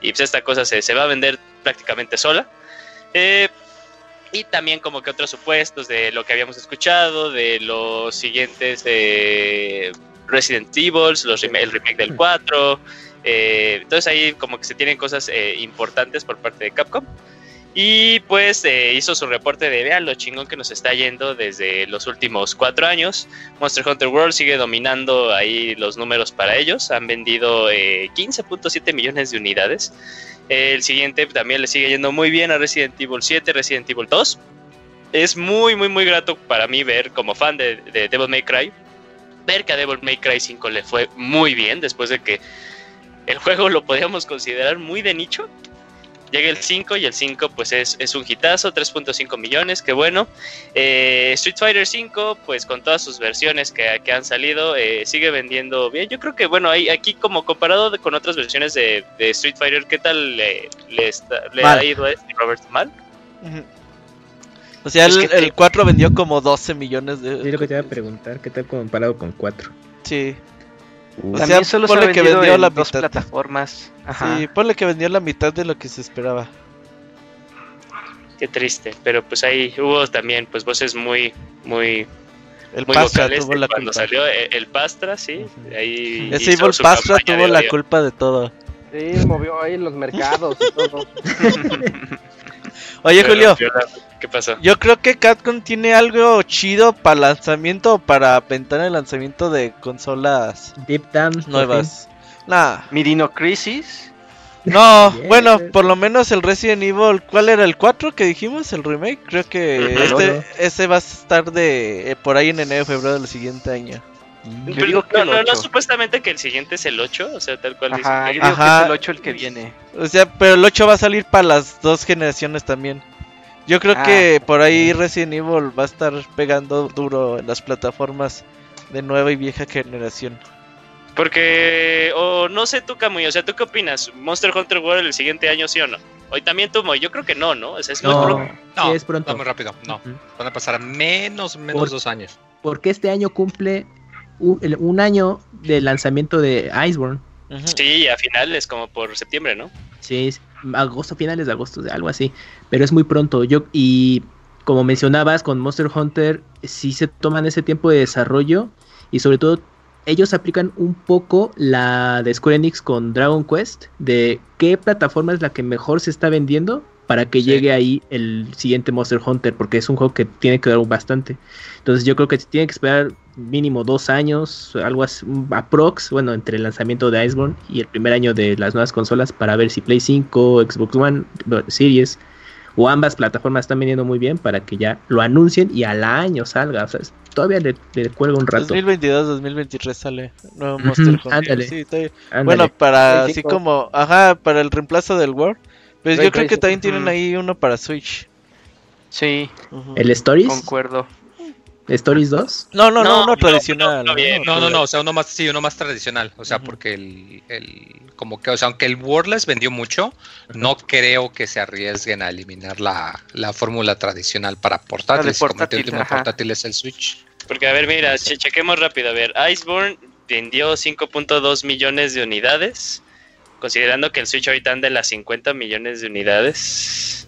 y pues esta cosa se, va a vender prácticamente sola. Eh, y también como que otros supuestos de lo que habíamos escuchado, de los siguientes eh, Resident Evil, el remake del 4. Eh, entonces ahí como que se tienen cosas eh, importantes por parte de Capcom. Y pues eh, hizo su reporte de vean lo chingón que nos está yendo desde los últimos cuatro años. Monster Hunter World sigue dominando ahí los números para ellos. Han vendido eh, 15.7 millones de unidades. El siguiente también le sigue yendo muy bien a Resident Evil 7, Resident Evil 2. Es muy, muy, muy grato para mí ver como fan de, de Devil May Cry, ver que a Devil May Cry 5 le fue muy bien después de que el juego lo podíamos considerar muy de nicho. Llega el 5 y el 5 pues es, es un hitazo, 3.5 millones, qué bueno. Eh, Street Fighter 5 pues con todas sus versiones que, que han salido eh, sigue vendiendo bien. Yo creo que bueno, ahí, aquí como comparado de- con otras versiones de, de Street Fighter, ¿qué tal le, le, está- le Mal. ha ido a este Robert? ¿Mal? O sea, el, que el te- 4 vendió como 12 millones de... Es lo que te iba a preguntar, ¿qué tal comparado con 4? Sí, O También sea, solo se ha ponle que vendió en la dos mitad. plataformas. Ajá. sí, ponle que vendió la mitad de lo que se esperaba. Qué triste, pero pues ahí hubo también pues voces muy, muy, El muy Pastra vocales tuvo la cuando culpa. salió el, el Pastra, sí, ahí Ese hizo Evil Pastra tuvo la culpa de todo. Sí, movió ahí los mercados y todo. (laughs) Oye, Pero, Julio, Viola, ¿Qué pasó? yo creo que Capcom tiene algo chido para lanzamiento o para ventana de lanzamiento de consolas Deep Down. por nuevas. Nah, Mirino Crisis. no, (laughs) bueno, por lo menos el Resident Evil, ¿cuál era el 4 que dijimos? El remake, creo que este, ese va a estar de eh, por ahí en enero febrero del siguiente año. fin. Yo Pero digo que no, el no, no, 8. supuestamente que el siguiente es el 8, o sea, tal cual dice. Ajá, yo digo que es el 8 el que viene. O sea, pero el 8 va a salir para las dos generaciones también. Yo creo Ah. que por ahí Resident Evil va a estar pegando duro en las plataformas de nueva y vieja generación. Porque, o no sé tú, Camuy, o sea, ¿tú qué opinas? ¿Monster Hunter World el siguiente año sí o no? Hoy también tú, Moy, yo creo que no, ¿no? O sea, es No, pronto. No, sí es pronto. va muy rápido. No, Ujú. van a pasar menos, menos Por- dos años. Porque este año cumple un, el- un año del lanzamiento de Iceborne. Ujú. Sí, a finales, como por septiembre, ¿no? Sí, agosto, finales de agosto, algo así. Pero es muy pronto. Yo, y como mencionabas, con Monster Hunter, sí se toman ese tiempo de desarrollo. Y sobre todo, ellos aplican un poco la de Square Enix con Dragon Quest. De qué plataforma es la que mejor se está vendiendo. Para que Sí. llegue ahí el siguiente Monster Hunter. Porque es un juego que tiene que dar bastante. Entonces yo creo que se tiene que esperar mínimo dos años, algo así, un aprox, bueno, entre el lanzamiento de Iceborne y el primer año de las nuevas consolas para ver si Play 5, Xbox One, Series o ambas plataformas están vendiendo muy bien para que ya lo anuncien y al año salga. O sea, todavía le, le cuelga un rato. 2022-2023 sale nuevo Monster Hunter. ándale. Sí. Ándale. Bueno, para así 5. como, ajá, para el reemplazo del World. Pues yo creo que 5. también tienen ahí uno para Switch. Sí, el Stories, concuerdo. Stories 2. No, no, no, No, tradicional. no, no. No, no, no, o sea, uno más, sí, uno más tradicional. O sea, porque el, el, como que, o sea, aunque el Wordless vendió mucho, no creo que se arriesguen a eliminar la, la fórmula tradicional para portátiles. como el portátil, último ajá. portátil es el Switch. Porque, a ver, mira, che- chequemos rápido. A ver, Iceborne vendió 5.2 millones de unidades. Considerando que el Switch ahorita anda en las 50 millones de unidades.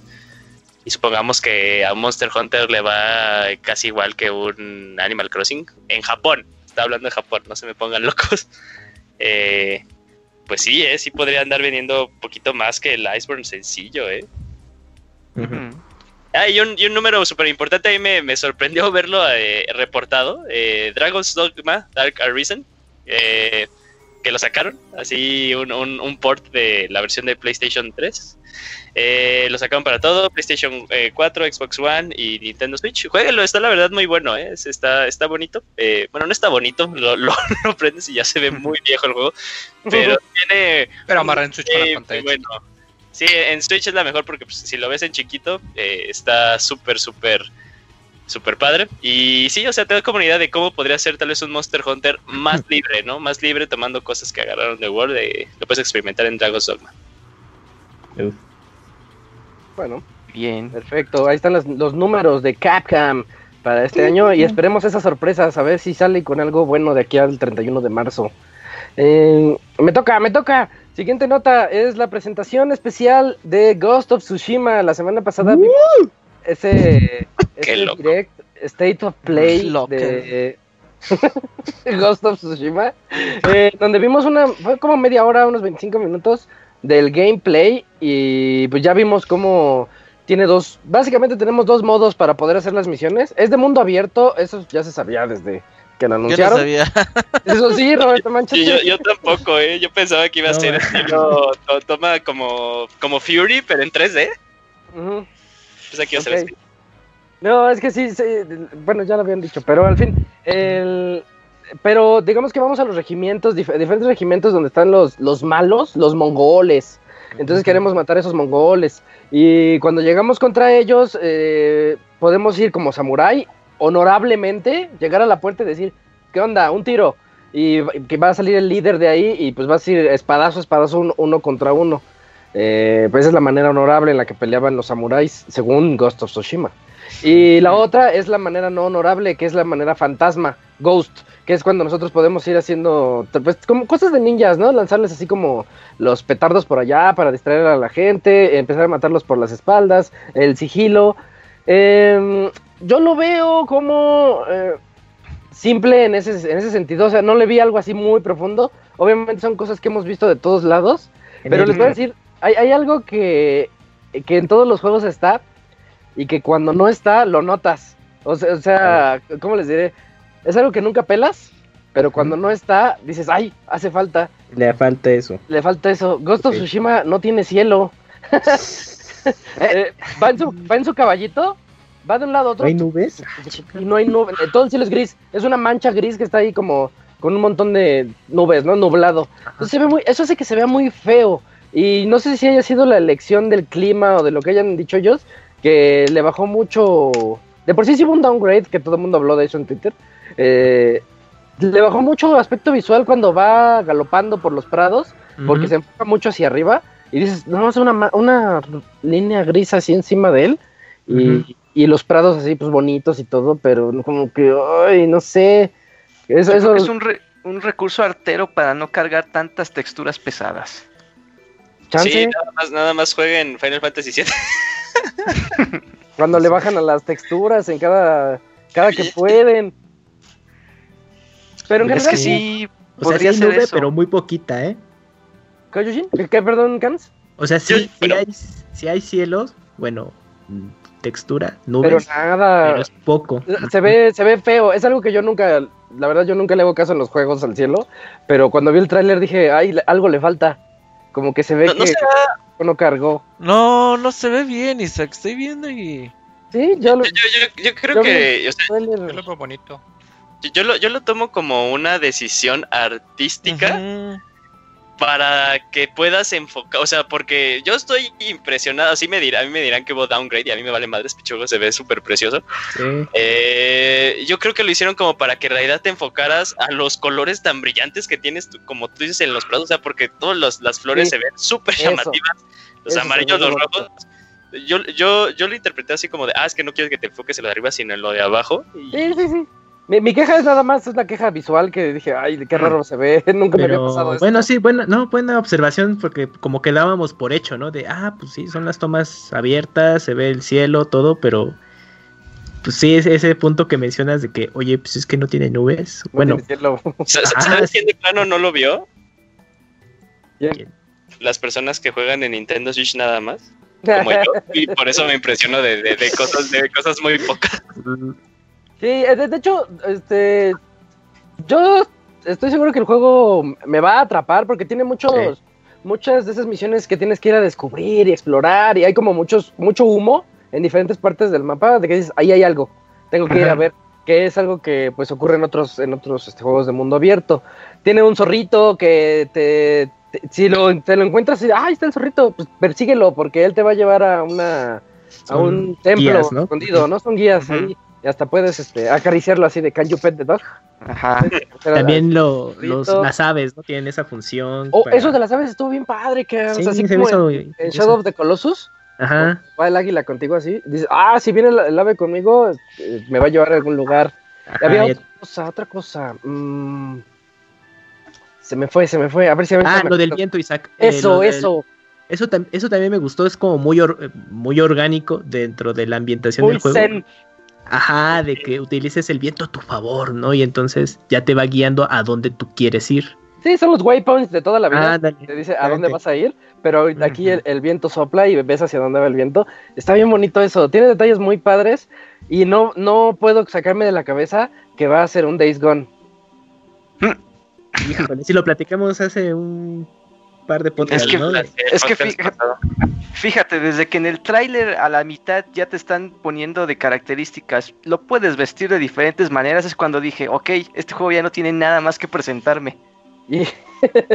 Y supongamos que a Monster Hunter le va casi igual que un Animal Crossing. En Japón. Está hablando de Japón, no se me pongan locos. (laughs) Eh, pues sí, eh, sí podría andar vendiendo un poquito más que el Iceborne sencillo, eh. Ah, y un, y un número súper importante ahí me, me sorprendió verlo eh, reportado. Eh, Dragon's Dogma Dark Arisen. eh, que lo sacaron. Así un, un, un port de la versión de PlayStation 3. Eh, lo sacaron para todo. PlayStation eh, 4, Xbox One y Nintendo Switch. Jueguenlo, está la verdad muy bueno. eh, es- Está, está bonito. Eh, bueno, no está bonito. Lo, (laughs) lo, lo prendes y ya se ve muy (laughs) viejo el juego. Pero tiene Pero amarra en Switch con la pantalla. bueno. Sí, en Switch es la mejor porque pues, si lo ves en chiquito, eh, está súper, súper, súper padre. Y sí, o sea, te da como una idea de cómo podría ser tal vez un Monster Hunter más (laughs) libre, ¿no? Más libre tomando cosas que agarraron de World. eh, lo puedes experimentar en Dragon's Dogma. Bueno, Bien. perfecto. Ahí están los, los números de Capcom para este año y esperemos esas sorpresas, a ver si sale con algo bueno de aquí al 31 de marzo. Eh, me toca, me toca. Siguiente nota es la presentación especial de Ghost of Tsushima. La semana pasada vimos ese, (laughs) direct State of Play Loco. de (laughs) Ghost of Tsushima, eh, donde vimos una, fue como media hora, unos 25 minutos del gameplay y pues ya vimos cómo tiene dos, básicamente tenemos dos modos para poder hacer las misiones. Es de mundo abierto, eso ya se sabía desde que lo Yo no anunciaron. sabía. (laughs) Eso sí, Roberto Mancha. Sí, yo, yo tampoco, ¿eh? Yo pensaba que iba a No, ser estilo, to- toma como, como Fury, pero en 3D. Ujú. Pensaba que iba a ser así. No, es que sí, sí, bueno, ya lo habían dicho, pero al fin, el, pero digamos que vamos a los regimientos, dif- diferentes regimientos donde están los, los malos, los mongoles. Entonces queremos matar a esos mongoles. Y cuando llegamos contra ellos, eh, podemos ir como samurái, honorablemente, llegar a la puerta y decir, ¿qué onda? Un tiro. Y que va a salir el líder de ahí y pues va a ser espadazo, espadazo, uno, uno contra uno. Eh, pues esa es la manera honorable en la que peleaban los samuráis, según Ghost of Tsushima. Y la otra es la manera no honorable, que es la manera fantasma, Ghost, que es cuando nosotros podemos ir haciendo pues, como cosas de ninjas, ¿no? Lanzarles así como los petardos por allá para distraer a la gente, empezar a matarlos por las espaldas, el sigilo. Eh, yo lo veo como eh, simple en ese, en ese sentido, o sea, no le vi algo así muy profundo. Obviamente son cosas que hemos visto de todos lados, pero les voy a decir, hay, hay algo que, que en todos los juegos está y que cuando no está lo notas. O sea, o sea, ¿cómo les diré? Es algo que nunca pelas, pero cuando no está dices, ay, hace falta, Le falta eso. le falta eso. Ghost of. Tsushima no tiene cielo. (laughs) Eh, va, en su, va en su caballito, va de un lado a otro ¿No hay nubes? y no hay nubes. Todo el cielo es gris. Es una mancha gris que está ahí como con un montón de nubes, ¿no? Nublado. Entonces se ve muy, eso hace que se vea muy feo. Y no sé si haya sido la elección del clima o de lo que hayan dicho ellos, que le bajó mucho. De por sí sí hubo un downgrade, que todo el mundo habló de eso en Twitter. Eh, le bajó mucho aspecto visual cuando va galopando por los prados, porque se enfoca mucho hacia arriba. Y dices, no, es una, una línea gris así encima de él. Y, los prados así, pues bonitos y todo, pero como que, ay, no sé. Eso, es un, re- un recurso artero para no cargar tantas texturas pesadas. chance, Sí, nada más, nada más jueguen Final Fantasy VII. cuando le (laughs) bajan a las texturas en cada, cada que pueden. Pero en Es que general, sí, O sea, sí podría hay ser nube, eso. pero muy poquita, ¿eh? ¿Qué, qué, perdón, Cans? O sea, sí, sí pero- hay, sí hay cielos, bueno, mm, textura, Pero nubes, nada. pero es poco. Se ve, se ve feo. Es algo que yo nunca, la verdad, yo nunca le hago caso en los juegos al cielo. Pero cuando vi el tráiler dije, ay, algo le falta. Como que se ve No, no que no cargó. No, no se ve bien, Isaac. Estoy viendo y. Sí, yo lo. Yo, yo- yo creo Yo que, o sea, Yo tráiler- lo veo bonito. Yo, lo, yo lo tomo como una decisión artística para que puedas enfocar, o sea, porque yo estoy impresionado, así me dirá, a mí me dirán que hubo downgrade y a mí me vale madres, pichugo, se ve súper precioso. Sí. Eh, yo creo que lo hicieron como para que en realidad te enfocaras a los colores tan brillantes que tienes, tú- como tú dices en los prados, o sea, porque todas las flores Sí. se ven súper llamativas, los Eso amarillos, los rojos. Yo, yo, yo lo interpreté así como de, ah, es que no quiero que te enfoques en lo de arriba, sino en lo de abajo. Y- Sí, sí, sí. Mi, mi queja es nada más, es la queja visual que dije, ay, qué raro se ve. (laughs) Nunca me había pasado esto. bueno, sí, buena, no, buena observación porque como que dábamos por hecho, ¿no? De, ah, pues sí, son las tomas abiertas, se ve el cielo, todo, pero pues sí, es ese punto que mencionas de que, oye, pues es que no tiene nubes. No Bueno, tiene (laughs) Ah, ¿Sabes quién de plano no lo vio? ¿Quién? Las personas que juegan en Nintendo Switch nada más, (laughs) como yo. Y por eso me impresiono de, de- de cosas, de cosas muy pocas. Sí, eh, de, de hecho, este, yo estoy seguro que el juego me va a atrapar porque tiene muchos, Sí. muchas de esas misiones que tienes que ir a descubrir y explorar y hay como muchos, mucho humo en diferentes partes del mapa de que dices, ahí hay algo, tengo que ir a ver que es algo que pues ocurre en otros, en otros este, juegos de mundo abierto. Tiene un zorrito que te, te- si lo, te lo encuentras y, ah, ahí está el zorrito, pues persíguelo porque él te va a llevar a una, a un templo escondido, ¿no? Son guías ahí. Y hasta puedes este, acariciarlo así de Can you pet the dog? Ajá. (laughs) También lo, los, las aves, ¿no? Tienen esa función. Oh, para- eso de las aves estuvo bien padre, que o Sí, sea, así se me como hizo en, en Shadow of the Colossus, Ajá. va el águila contigo así, dices, ah, si viene el, el ave conmigo, eh, me va a llevar a algún lugar. Y ajá, había ya- otra cosa, otra cosa. mm, se me fue, se me fue, a ver si ahorita Ah, me lo del viento, Isaac. Eh, Eso, del- eso, Eso, tam- eso también me gustó, es como muy, or- muy orgánico dentro de la ambientación muy del juego. zen. Ajá, de que utilices el viento a tu favor, ¿no? Y entonces ya te va guiando a donde tú quieres ir. Sí, son los waypoints de toda la vida. Ándale, te dice a dónde vas a ir, pero aquí el, el viento sopla y ves hacia dónde va el viento. Está bien bonito eso, tiene detalles muy padres y no, no puedo sacarme de la cabeza que va a ser un Days Gone. (laughs) Híjole, si lo platicamos hace un par de podcasts, que- ¿no? Es que fíjate- desde que en el tráiler a la mitad ya te están poniendo de características, lo puedes vestir de diferentes maneras, es cuando dije, ok, este juego ya no tiene nada más que presentarme. Y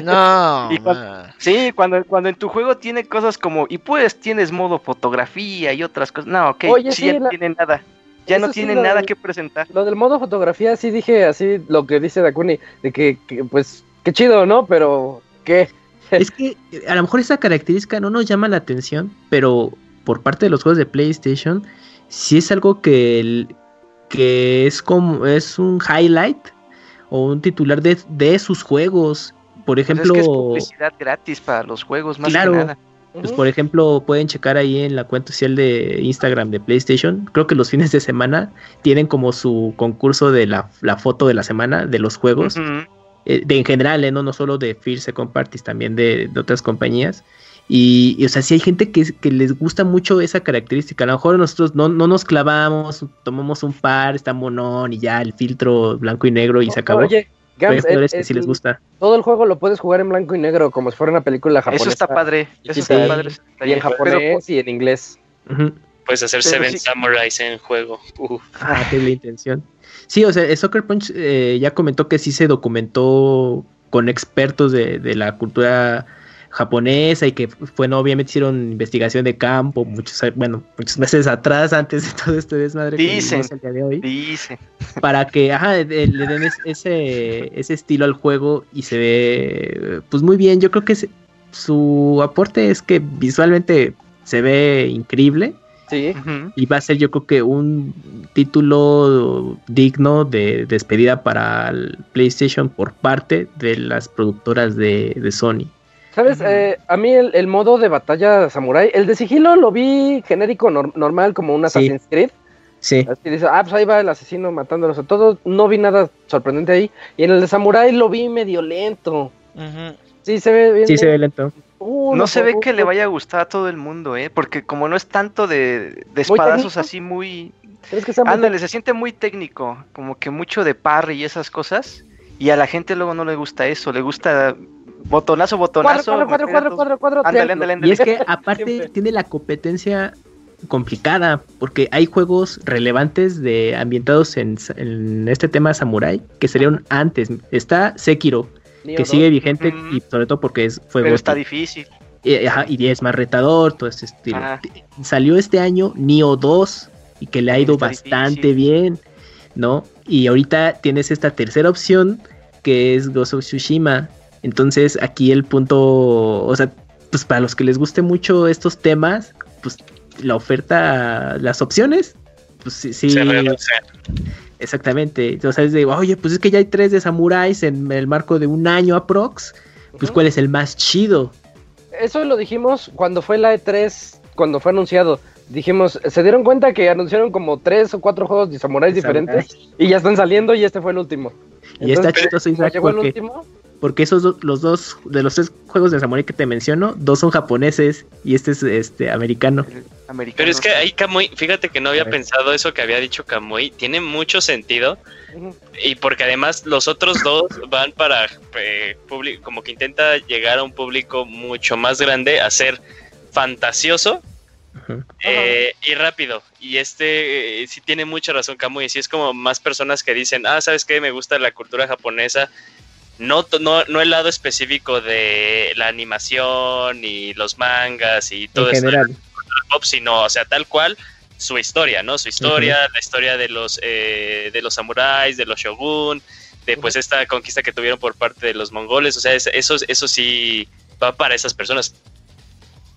No, (laughs) Y cuando-. Sí, cuando, cuando en tu juego tiene cosas como, y pues tienes modo fotografía y otras cosas, no, ok, Oye, sí, sí, ya no tiene nada, ya Eso no tiene nada del- que presentar. lo del modo fotografía sí dije así lo que dice Dakuni, de que, que, pues qué chido, ¿no? Pero qué (laughs) Es que eh, a lo mejor esa característica no nos llama la atención, pero por parte de los juegos de PlayStation, sí es algo que, el- que es como es un highlight o un titular de, de sus juegos. Por Pues ejemplo, es que es publicidad gratis para los juegos, más Claro. que nada. Pues por ejemplo, pueden checar ahí en la cuenta oficial de Instagram de PlayStation. Creo que los fines de semana tienen como su concurso de la, la foto de la semana de los juegos. Ujú. Eh, de en general, eh, no, no solo de Fear Second Parties, también de, de otras compañías. Y, y, o sea, si hay gente que, que les gusta mucho esa característica. A lo mejor nosotros no, no nos clavamos, tomamos un par, está monón y ya el filtro blanco y negro y se acabó. Oye, Pero hay Gams, jugadores el- que sí les el- gusta. todo el juego lo puedes jugar en blanco y negro como si fuera una película japonesa. Eso está padre, eso Sí, está sí. padre. Y en japonés y en inglés. Ujú. Puedes hacer Pero Seven sí. Samurais en juego. Uf. Ah, qué la intención. Sí, o sea, el Soccer Punch eh, ya comentó que sí se documentó con expertos de, de la cultura japonesa y que bueno obviamente hicieron investigación de campo muchos bueno muchos meses atrás antes de todo este desmadre Dicen, que el día de hoy Dice. para que ajá, le le den es- ese, ese estilo al juego y se ve pues muy bien. Yo creo que su aporte es que visualmente se ve increíble Sí. Y va a ser yo creo que un título digno de despedida para el PlayStation por parte de las productoras de, de Sony. ¿Sabes? Eh, a mí el, el modo de batalla samurai, el de sigilo lo vi genérico nor- normal como un Sí. Assassin's Creed. Sí, Así dice, ah, pues ahí va el asesino matándolos a todos. No vi nada sorprendente ahí. Y en el de samurai lo vi medio lento. Sí, se ve bien. sí se ve lento. Uh, No se ve que le vaya a gustar a todo el mundo, ¿eh? Porque como no es tanto de, de Muy espadazos técnico. así muy... ¿Crees que está muy- Ándale, se siente muy técnico, como que mucho de parry y esas cosas. Y a la gente luego no le gusta eso, le gusta botonazo, botonazo. cuadro, cuadro, cuadro, cuadro, cuadro, Ándale, ándale, ándale. Y es que aparte (laughs) Siempre. tiene la competencia complicada, porque hay juegos relevantes de ambientados en, en este tema samurai que salieron antes. Está Sekiro, que sigue vigente Ujú. y sobre todo porque es fue Pero está GOTY. difícil. y, ajá, y es más retador, todo ese estilo. Ajá. Salió este año Nioh 2 y que le ha ido Está bastante difícil. bien, ¿no? Y ahorita tienes esta tercera opción que es Ghost of Tsushima. Entonces aquí el punto, o sea, pues para los que les guste mucho estos temas, pues la oferta, las opciones, pues sí, sí, Se. Exactamente. Entonces es de, oye, pues es que ya hay tres de samuráis en el marco de un año aprox, pues cuál es el más chido. Eso lo dijimos cuando fue la E3, cuando fue anunciado. Dijimos, se dieron cuenta que anunciaron como tres o cuatro juegos de samuráis De diferentes y ya están saliendo y este fue el último. Y está Entonces, como Isaac, llegó el último, porque esos do- los dos, de los tres juegos de samurai que te menciono, dos son japoneses y este es este americano. Pero es que ahí Kamui, fíjate que no había pensado eso que había dicho Kamui, tiene mucho sentido y porque además los otros dos (laughs) van para eh, publi- como que intenta llegar a un público mucho más grande, a ser fantasioso eh, y rápido. Y este eh, sí tiene mucha razón Kamui, sí es como más personas que dicen, ah, ¿sabes qué? Me gusta la cultura japonesa. No, no, no el lado específico de la animación y los mangas y todo eso sino, o sea, tal cual su historia, ¿no? Su historia, la historia de los eh, de los samuráis, de los shogun, de pues esta conquista que tuvieron por parte de los mongoles, o sea, es- eso, eso sí va para esas personas.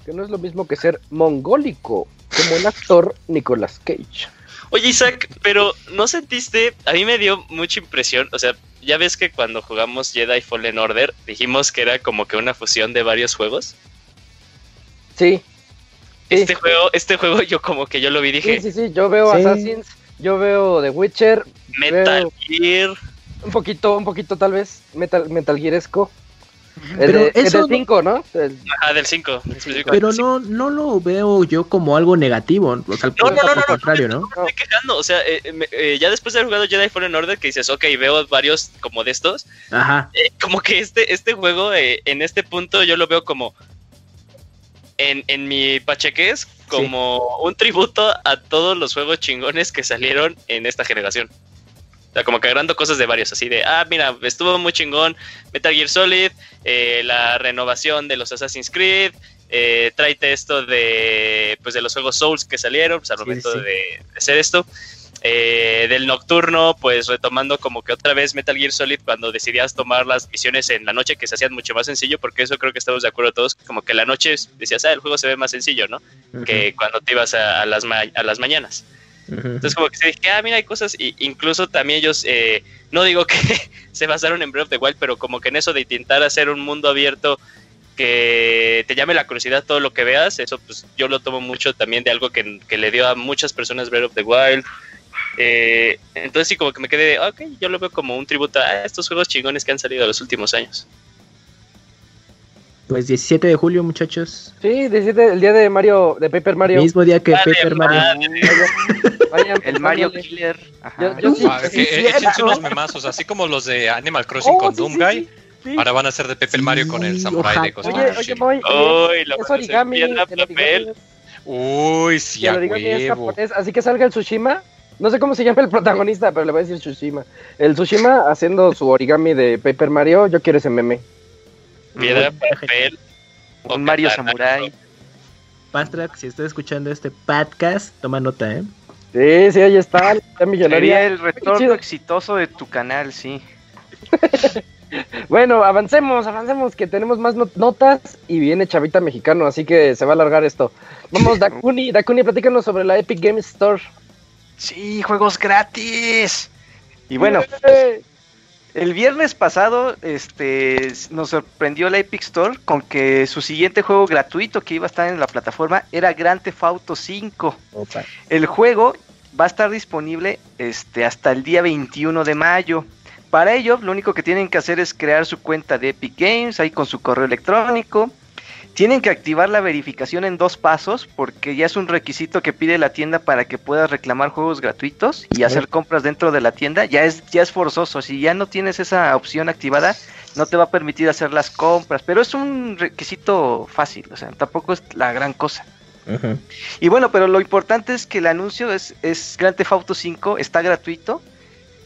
que no es lo mismo que ser mongólico, como el actor Nicolas Cage. Oye, Isaac, pero ¿no sentiste? A mí me dio mucha impresión, o sea, ya ves que cuando jugamos Jedi Fallen Order dijimos que era como que una fusión de varios juegos. Sí, Sí. Este juego, este juego yo como que yo lo vi y dije, sí, sí, sí, yo veo Sí. Assassins, yo veo The Witcher, Metal veo- Gear. un poquito, un poquito tal vez, Metal, Metal Gearesco. El Pero de, el eso del no- 5, ¿no? El- Ah, del 5. Pero no, no lo veo yo como algo negativo. O sea, al No, no, no, no, contrario, no, ¿no? me estoy quejando. O sea, eh, me- eh, ya después de haber jugado Jedi Fallen Order, que dices, ok, veo varios como de estos, Ajá. eh, como que este, este juego, eh, en este punto, yo lo veo como, en, en mi pachequez, como un tributo a todos los juegos chingones que salieron en esta generación. O sea, como que agarrando cosas de varios, así de, ah, mira, estuvo muy chingón Metal Gear Solid, eh, la renovación de los Assassin's Creed, eh, tráete esto de, pues, de los juegos Souls que salieron, pues al Sí, momento sí. De, de hacer esto. Eh, del nocturno, pues retomando como que otra vez Metal Gear Solid cuando decidías tomar las misiones en la noche que se hacían mucho más sencillo, porque eso creo que estamos de acuerdo todos, como que la noche decías, ah, el juego se ve más sencillo, ¿no? Que cuando te ibas a, a las, ma- a las mañanas. Entonces como que se dije, ah, mira, hay cosas, y incluso también ellos, eh, no digo que (laughs) se basaron en Breath of the Wild, pero como que en eso de intentar hacer un mundo abierto que te llame la curiosidad todo lo que veas, eso pues yo lo tomo mucho también de algo que, que le dio a muchas personas Breath of the Wild. Eh, entonces sí como que me quedé de, ok, yo lo veo como un tributo a estos juegos chingones que han salido los últimos años. Pues 17 de julio, muchachos. Sí, 17, el día de Mario, de Paper Mario. Mismo día que Vale, Paper Mario. Vayan- vayan El Mario. Killer. Ajá. Yo- yo sí- Ah, sí, que sí, échense sí. unos memazos, así como los de Animal Crossing Oh, con sí, Doom sí, Guy. sí, sí. Ahora van a ser de Paper Mario con el samurai ojalá. de cosas Oye, oye, Moy, Uy, la es hacer origami, el papel. es- Uy, sí, a es huevo. japonés, así que salga el Tsushima. No sé cómo se llama el protagonista, pero le voy a decir Tsushima. El Tsushima haciendo su origami de Paper Mario, yo quiero ese meme. Piedra, papel. Un Mario Katana. Samurai. Pastrack, si estás escuchando este podcast, toma nota, ¿eh? Sí, sí, ahí está. La Sería el retorno exitoso de tu canal, sí. (laughs) Bueno, avancemos, avancemos, que tenemos más not- notas y viene Chavita Mexicano, así que se va a alargar esto. Vamos, Dakuni, Dakuni, platícanos sobre la Epic Games Store. Sí, juegos gratis. Y bueno, Eh, el viernes pasado este, nos sorprendió la Epic Store con que su siguiente juego gratuito que iba a estar en la plataforma era Grand Theft Auto 5. Opa. El juego va a estar disponible este, hasta el día 21 de mayo. Para ello, lo único que tienen que hacer es crear su cuenta de Epic Games, ahí con su correo electrónico. Tienen que activar la verificación en dos pasos, porque ya es un requisito que pide la tienda para que puedas reclamar juegos gratuitos y hacer compras dentro de la tienda. Ya es, ya es forzoso. Si ya no tienes esa opción activada, no te va a permitir hacer las compras. Pero es un requisito fácil, o sea, tampoco es la gran cosa. Y bueno, pero lo importante es que el anuncio es, es Grand Theft Auto 5, está gratuito.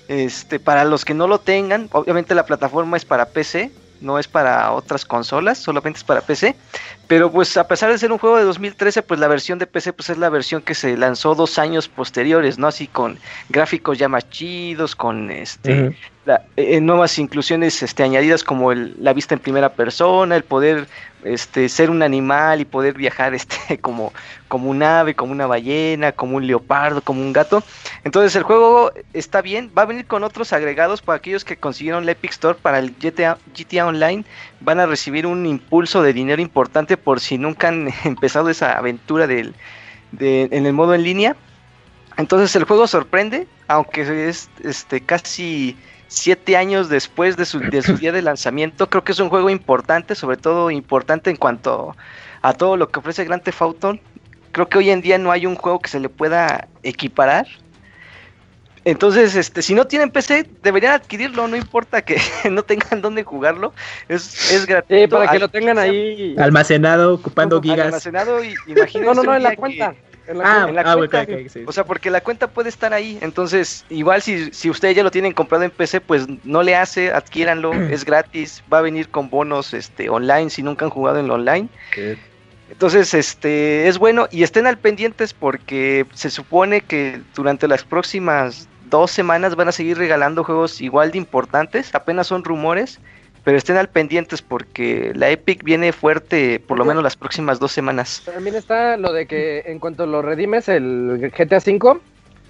Este, para los que no lo tengan, obviamente la plataforma es para PC, no es para otras consolas, solamente es para PC. Pero pues a pesar de ser un juego de 2013, pues la versión de PC pues es la versión que se lanzó dos años posteriores, ¿no? Así con gráficos ya más chidos, con este la- eh, nuevas inclusiones este, añadidas como el- la vista en primera persona, el poder este, ser un animal y poder viajar (laughs) este, como, como un ave, como una ballena, como un leopardo, como un gato. Entonces el juego está bien, va a venir con otros agregados para aquellos que consiguieron la Epic Store para el GTA, GTA Online. Van a recibir un impulso de dinero importante por si nunca han (laughs) empezado esa aventura del, de- en el modo en línea. Entonces el juego sorprende, aunque es este casi siete años después de su, de su (laughs) día de lanzamiento. Creo que es un juego importante, sobre todo importante en cuanto a todo lo que ofrece Grand Theft Auto. Creo que hoy en día no hay un juego que se le pueda equiparar. Entonces, este, si no tienen PC, deberían adquirirlo, no importa que (laughs) no tengan dónde jugarlo. Es, es gratuito. Sí, para que Al- lo tengan ahí. Almacenado, ocupando gigas. Almacenado y (laughs) imagínense No, no, no, en la día que- cuenta. En la Ah, cuenta. en la ah, cuenta, ok, ok, sí. O sea, porque la cuenta puede estar ahí. Entonces, igual si, si ustedes ya lo tienen comprado en PC, pues no le hace, adquiéranlo, (clears throat) es gratis, va a venir con bonos este online si nunca han jugado en lo online. Entonces, este es bueno y estén al pendientes porque se supone que durante las próximas dos semanas van a seguir regalando juegos igual de importantes. Apenas son rumores, pero estén al pendientes porque la Epic viene fuerte por lo menos las próximas dos semanas. También está lo de que en cuanto lo redimes el GTA V,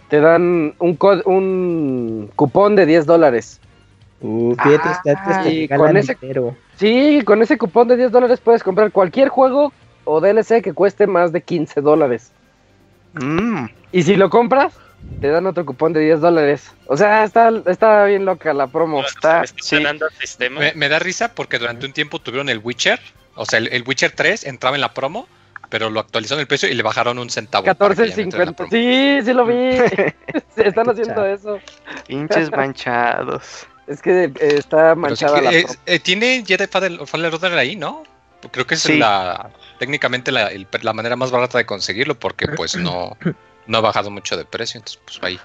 te dan un, cupón de 10 dólares. Uh, fíjate, Ah, está- y con ese- entero. Sí, con ese cupón de 10 dólares puedes comprar cualquier juego o DLC que cueste más de 15 dólares. Mm. Y si lo compras, te dan otro cupón de 10 dólares. O sea, está, está bien loca la promo. Está- está sí. sistema. Me, me da risa porque durante un tiempo tuvieron el Witcher, o sea, el, el Witcher 3 entraba en la promo, pero lo actualizaron el precio y le bajaron un centavo. para que ya no entre en la 14.50. promo. Sí, sí lo vi. (laughs) (laughs) Están haciendo eso. Pinches manchados. Es que eh, está sí manchada que la es- promo. eh, tiene Jedi Fallen Fallen Order ahí, ¿no? Creo que es Sí. la técnicamente la, el- la manera más barata de conseguirlo porque pues no, no ha bajado mucho de precio, entonces pues ahí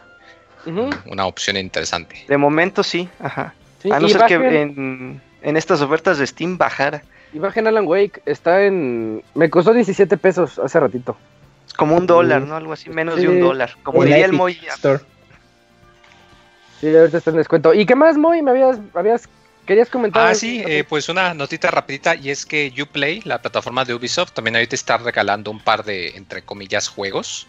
una opción interesante. De momento sí, ajá. sí, A no ser que en, en estas ofertas de Steam bajara. y bajen Alan Wake. Está en. Me costó 17 pesos hace ratito. Como un dólar. ¿no? Algo así, menos Sí. de un dólar. Como diría el Moy. Sí, ahorita está en descuento. ¿Y qué más, Moy? Me habías. habías querías comentar. Ah, sí, eh, pues una notita rapidita y es que Uplay, la plataforma de Ubisoft, también ahorita está regalando un par de, entre comillas, juegos.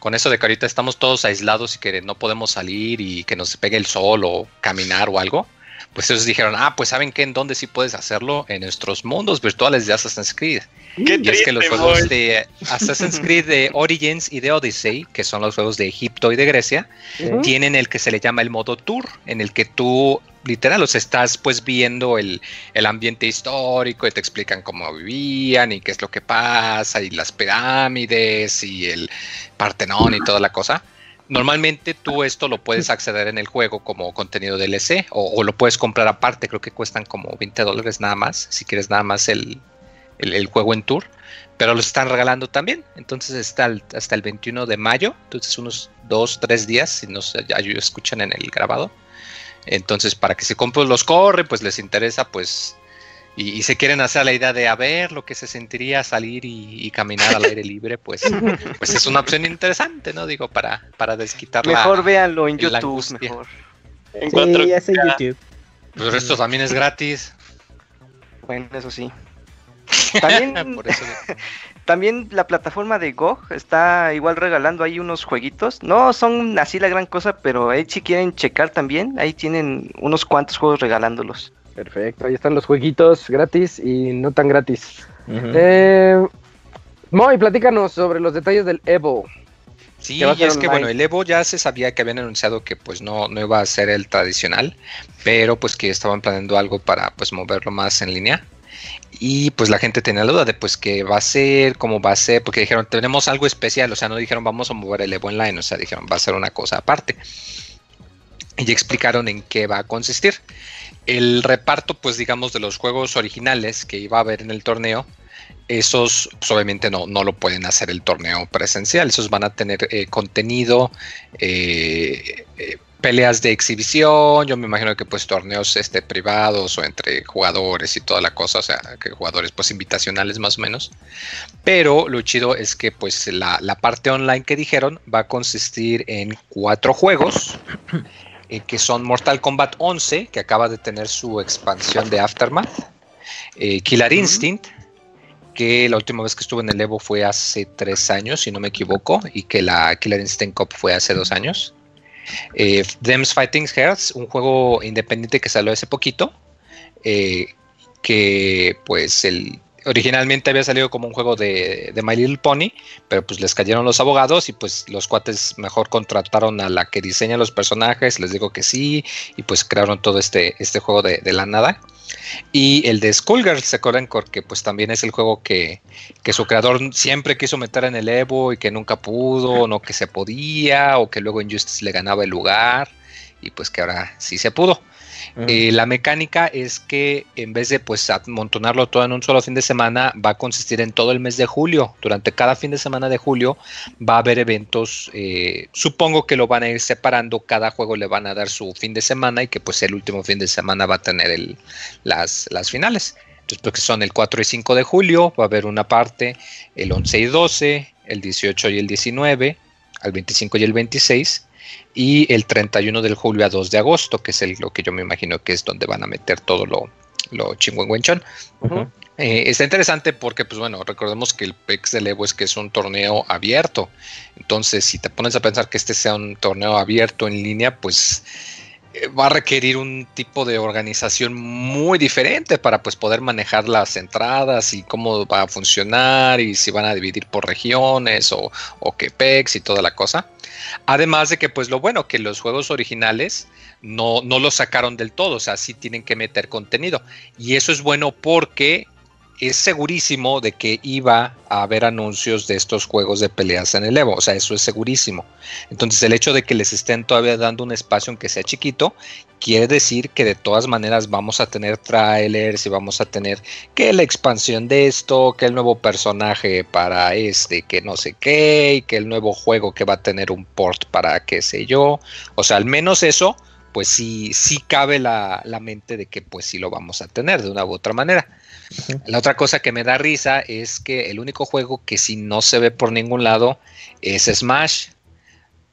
Con eso de que ahorita estamos todos aislados y que no podemos salir y que nos pegue el sol o caminar o algo, pues ellos dijeron, ah, pues ¿saben qué? ¿En dónde sí puedes hacerlo? En nuestros mundos virtuales de Assassin's Creed. Qué Y es que los triste, juegos de Assassin's (laughs) Creed de Origins y de Odyssey, que son los juegos de Egipto y de Grecia, tienen el que se le llama el modo tour, en el que tú literal los estás pues viendo el, el ambiente histórico y te explican cómo vivían y qué es lo que pasa y las pirámides y el Partenón y toda la cosa. Normalmente tú esto lo puedes acceder en el juego como contenido DLC o, o lo puedes comprar aparte, creo que cuestan como 20 dólares nada más, si quieres nada más el, el, el juego en tour, pero los están regalando también, entonces está el- hasta el 21 de mayo, entonces unos dos, tres días, si nos ya escuchan en el grabado. Entonces, para que se compren los corre, pues les interesa, pues y, se quieren hacer la idea de a ver lo que se sentiría salir y, caminar al aire libre, pues, (laughs) pues es una opción interesante, ¿no? Digo, para, para desquitar Mejor véanlo en YouTube, mejor. En sí, ya en YouTube. Pero esto también es gratis. Bueno, eso sí. También, (laughs) (laughs) también la plataforma de GOG está igual regalando ahí unos jueguitos. No son así la gran cosa, pero ahí si quieren checar también, ahí tienen unos cuantos juegos regalándolos. Perfecto, ahí están los jueguitos gratis y no tan gratis. eh, Moy, platícanos sobre los detalles del Evo. Sí, es que bueno, el Evo ya se sabía que habían anunciado que pues no, no iba a ser el tradicional, pero pues que estaban planeando algo para pues moverlo más en línea. Y pues la gente tenía duda de pues qué va a ser, cómo va a ser, porque dijeron tenemos algo especial, o sea, no dijeron vamos a mover el Evo Online, o sea, dijeron va a ser una cosa aparte. Y explicaron en qué va a consistir. El reparto, pues digamos, de los juegos originales que iba a haber en el torneo, esos pues, obviamente no, no lo pueden hacer el torneo presencial, esos van a tener eh, contenido, eh, eh, peleas de exhibición, yo me imagino que pues torneos este, privados o entre jugadores y toda la cosa, o sea, que jugadores pues invitacionales más o menos. Pero lo chido es que pues la, la parte online que dijeron va a consistir en cuatro juegos. Eh, que son Mortal Kombat 11, que acaba de tener su expansión de Aftermath, eh, Killer Instinct, que la última vez que estuvo en el Evo fue hace tres años, si no me equivoco, y que la Killer Instinct Cup fue hace dos años. Eh, Them's Fighting Hearts, un juego independiente que salió hace poquito, que pues el originalmente había salido como un juego de, My Little Pony, pero pues les cayeron los abogados y pues los cuates mejor contrataron a la que diseña los personajes, les digo que sí, y pues crearon todo este, este juego de, la nada. Y el de Skullgirls, ¿se acuerdan? Porque pues también es el juego que, que, su creador siempre quiso meter en el Evo y que nunca pudo, no que se podía, o que luego Injustice le ganaba el lugar, y pues que ahora sí se pudo. Eh, la mecánica es que en vez de pues amontonarlo todo en un solo fin de semana, va a consistir en todo el mes de julio. Durante cada fin de semana de julio va a haber eventos. Eh, supongo que lo van a ir separando. Cada juego le van a dar su fin de semana y que pues el último fin de semana va a tener el, las, las finales. Entonces, porque son el 4 y 5 de julio, va a haber una parte, el 11 y 12, el 18 y el 19, al 25 y el 26 y el 31 del julio a 2 de agosto, que es el, lo que yo me imagino que es donde van a meter todo lo, lo chingüengüenchón. Eh, está interesante porque, pues bueno, recordemos que el PEX de Evo es que es un torneo abierto. Entonces, si te pones a pensar que este sea un torneo abierto en línea, pues eh, va a requerir un tipo de organización muy diferente para pues poder manejar las entradas y cómo va a funcionar y si van a dividir por regiones o, o que PEX y toda la cosa. Además de que, pues lo bueno, que los juegos originales no, no los sacaron del todo, o sea, sí tienen que meter contenido. Y eso es bueno porque es segurísimo de que iba a haber anuncios de estos juegos de peleas en el Evo, o sea, eso es segurísimo. Entonces, el hecho de que les estén todavía dando un espacio aunque sea chiquito, quiere decir que de todas maneras vamos a tener trailers y vamos a tener que la expansión de esto, que el nuevo personaje para este, que no sé qué, y que el nuevo juego que va a tener un port para qué sé yo. O sea, al menos eso, pues sí, sí cabe la, la mente de que pues sí lo vamos a tener de una u otra manera. La otra cosa que me da risa es que el único juego que si no se ve por ningún lado es Smash.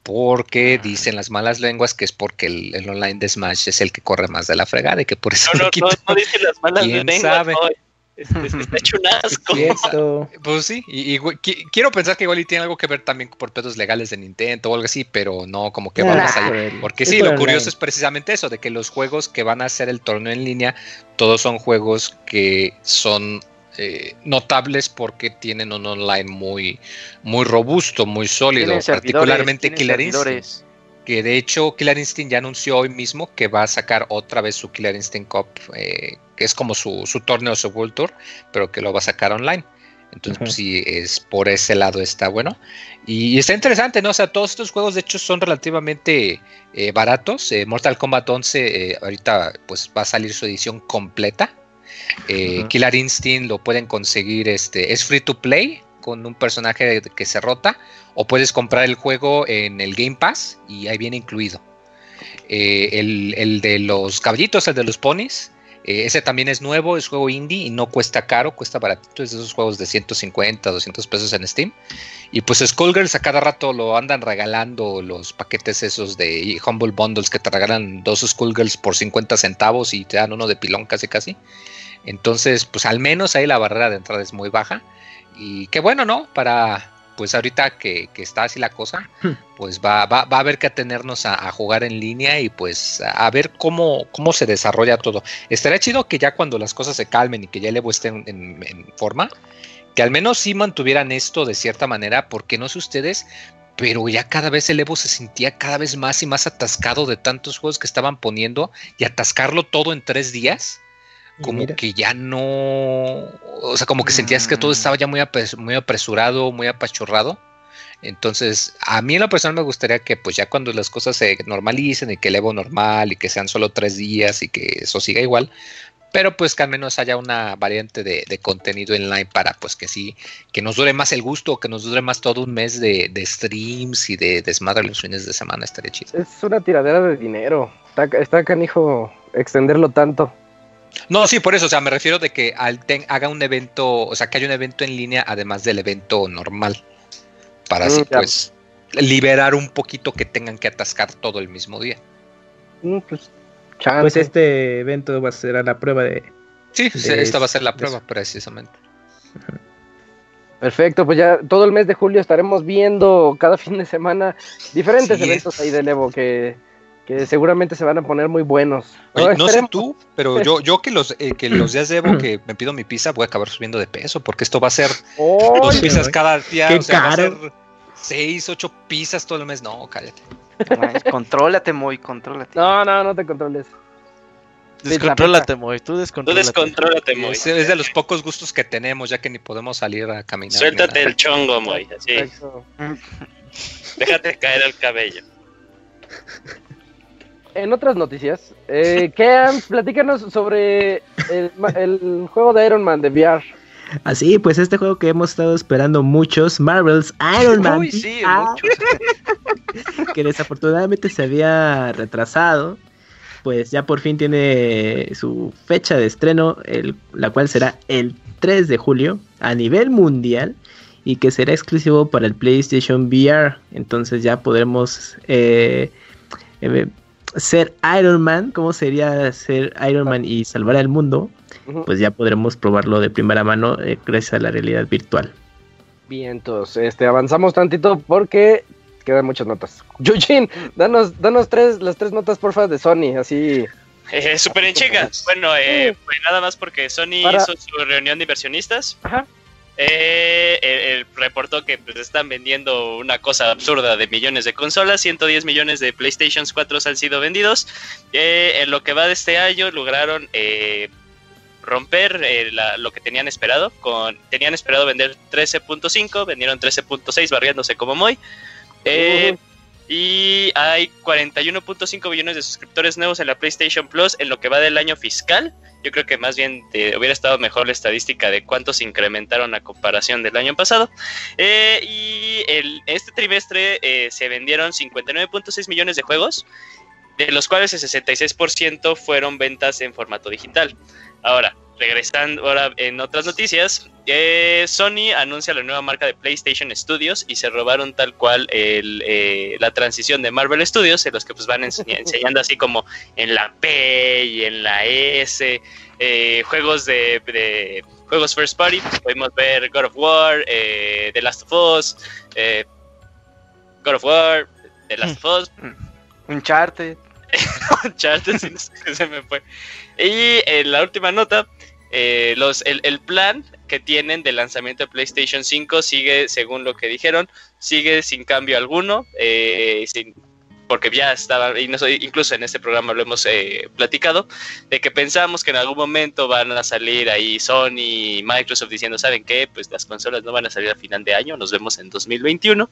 Porque dicen las malas lenguas que es porque el, online de Smash es el que corre más de la fregada y que por eso. No, (laughs) no, no, no dicen las malas lenguas. Este, está hecho un (laughs) asco. Pues sí, y, quiero pensar que igual y tiene algo que ver también por pedos legales de Nintendo o algo así, pero no, como que va más allá. Porque sí, lo curioso es precisamente eso, de que los juegos que van a hacer el torneo en línea, todos son juegos que son eh, notables porque tienen un online muy, muy robusto, muy sólido, particularmente Killer Instinct que de hecho Killer Instinct ya anunció hoy mismo que va a sacar otra vez su Killer Instinct Cup, eh, que es como su, torneo, su World Tour, pero que lo va a sacar online. Entonces, pues sí, es por ese lado está bueno. Y, está interesante, ¿no? O sea, todos estos juegos de hecho son relativamente eh, baratos. Eh, Mortal Kombat 11 ahorita pues va a salir su edición completa. Killer Instinct lo pueden conseguir, este, es free to play con un personaje que se rota o puedes comprar el juego en el Game Pass y ahí viene incluido. Eh, el, de los caballitos, el de los ponis, Eh, ese también es nuevo, es juego indie y no cuesta caro, cuesta baratito, es de esos juegos de 150, 200 pesos en Steam. Y pues Skullgirls a cada rato lo andan regalando los paquetes esos de Humble Bundles que te regalan dos Skullgirls por 50 centavos y te dan uno de pilón casi casi. Entonces, pues al menos ahí la barrera de entrada es muy baja. Y qué bueno, ¿no? Para, pues ahorita que, está así la cosa, hmm. pues va, va, va a haber que atenernos a, jugar en línea y pues a, ver cómo, cómo se desarrolla todo. Estaría chido que ya cuando las cosas se calmen y que ya el Evo esté en, forma, que al menos sí mantuvieran esto de cierta manera, porque no sé ustedes, pero ya cada vez el Evo se sentía cada vez más y más atascado de tantos juegos que estaban poniendo y atascarlo todo en tres días como que ya no, o sea, como que sentías que todo estaba ya muy, muy apresurado, muy apachurrado. Entonces, a mí en lo personal me gustaría que pues ya cuando las cosas se normalicen y que el Evo normal y que sean solo tres días y que eso siga igual, pero pues que al menos haya una variante de, contenido online para pues que sí, que nos dure más el gusto, que nos dure más todo un mes de, streams y de desmadre los fines de semana, estaría chido. Es una tiradera de dinero, está, está canijo extenderlo tanto. No, sí, por eso, o sea, me refiero de que al haga un evento, o sea, que haya un evento en línea además del evento normal, para mm, así pues liberar un poquito que tengan que atascar todo el mismo día. Mm, pues, pues, este evento va a ser a la prueba de... Sí, esta va a ser la prueba precisamente. Perfecto, pues ya todo el mes de julio estaremos viendo cada (laughs) fin de semana diferentes eventos ahí de Evo que que seguramente se van a poner muy buenos. no, sé tú, pero yo, yo que los eh, que los días debo que me pido mi pizza voy a acabar subiendo de peso, porque esto va a ser (laughs) dos pizzas cada día, o sea, va a ser seis, ocho pizzas todo el mes. No, cállate. contrólate, muy, contrólate. No, no, no te controles. Descontrólate, Moy, tú descontrólate. Tú descontrólate, Moy. Es, de los pocos gustos que tenemos, ya que ni podemos salir a caminar. Suéltate el chongo, Moy, así. Déjate caer el cabello en otras noticias, eh, Kean, platícanos sobre el, juego de Iron Man de VR. Así, pues este juego que hemos estado esperando muchos, Marvel's Iron Man. Uy, sí, ah. (laughs) que desafortunadamente se había retrasado. Pues ya por fin tiene su fecha de estreno, el, la cual será el 3 de julio a nivel mundial y que será exclusivo para el PlayStation VR. Entonces ya podremos eh, eh ser Iron Man, cómo sería ser Iron Man y salvar al mundo, pues ya podremos probarlo de primera mano eh, gracias a la realidad virtual. Bien, entonces, este, avanzamos tantito porque quedan muchas notas. (laughs) Yujin, danos, danos tres, las tres notas porfa de Sony, así. Eh, Super en Bueno, eh, pues nada más porque Sony hizo su reunión de inversionistas. Ajá eh, reportó que pues, están vendiendo una cosa absurda de millones de consolas, 110 millones de PlayStation 4 han sido vendidos. Eh, en lo que va de este año lograron eh, romper lo que tenían esperado. Con, tenían esperado vender 13.5, vendieron 13.6 barriándose como muy. Y hay 41.5 billones de suscriptores nuevos en la PlayStation Plus en lo que va del año fiscal. Yo creo que más bien hubiera estado mejor la estadística de cuántos incrementaron a comparación del año pasado. Eh, y este trimestre eh, se vendieron 59.6 millones de juegos, de los cuales el 66% fueron ventas en formato digital. Ahora, regresando ahora en otras noticias, eh, Sony anuncia la nueva marca de PlayStation Studios y se robaron tal cual eh, la transición de Marvel Studios, en los que pues van (laughs) enseñando así como en la P y en la S, eh, juegos de, juegos first party, podemos ver God of War, The Last of Us, God of War, The Last of Us, Uncharted. (laughs) Uncharted, (laughs) se me fue. Y en la última nota, eh, los, el, el, plan que tienen de lanzamiento de PlayStation 5 sigue, según lo que dijeron, sigue sin cambio alguno, eh, sin, porque ya estaba, y incluso en este programa lo hemos eh, platicado, de que pensamos que en algún momento van a salir ahí Sony y Microsoft diciendo, ¿saben qué? Pues las consolas no van a salir a final de año, nos vemos en 2021,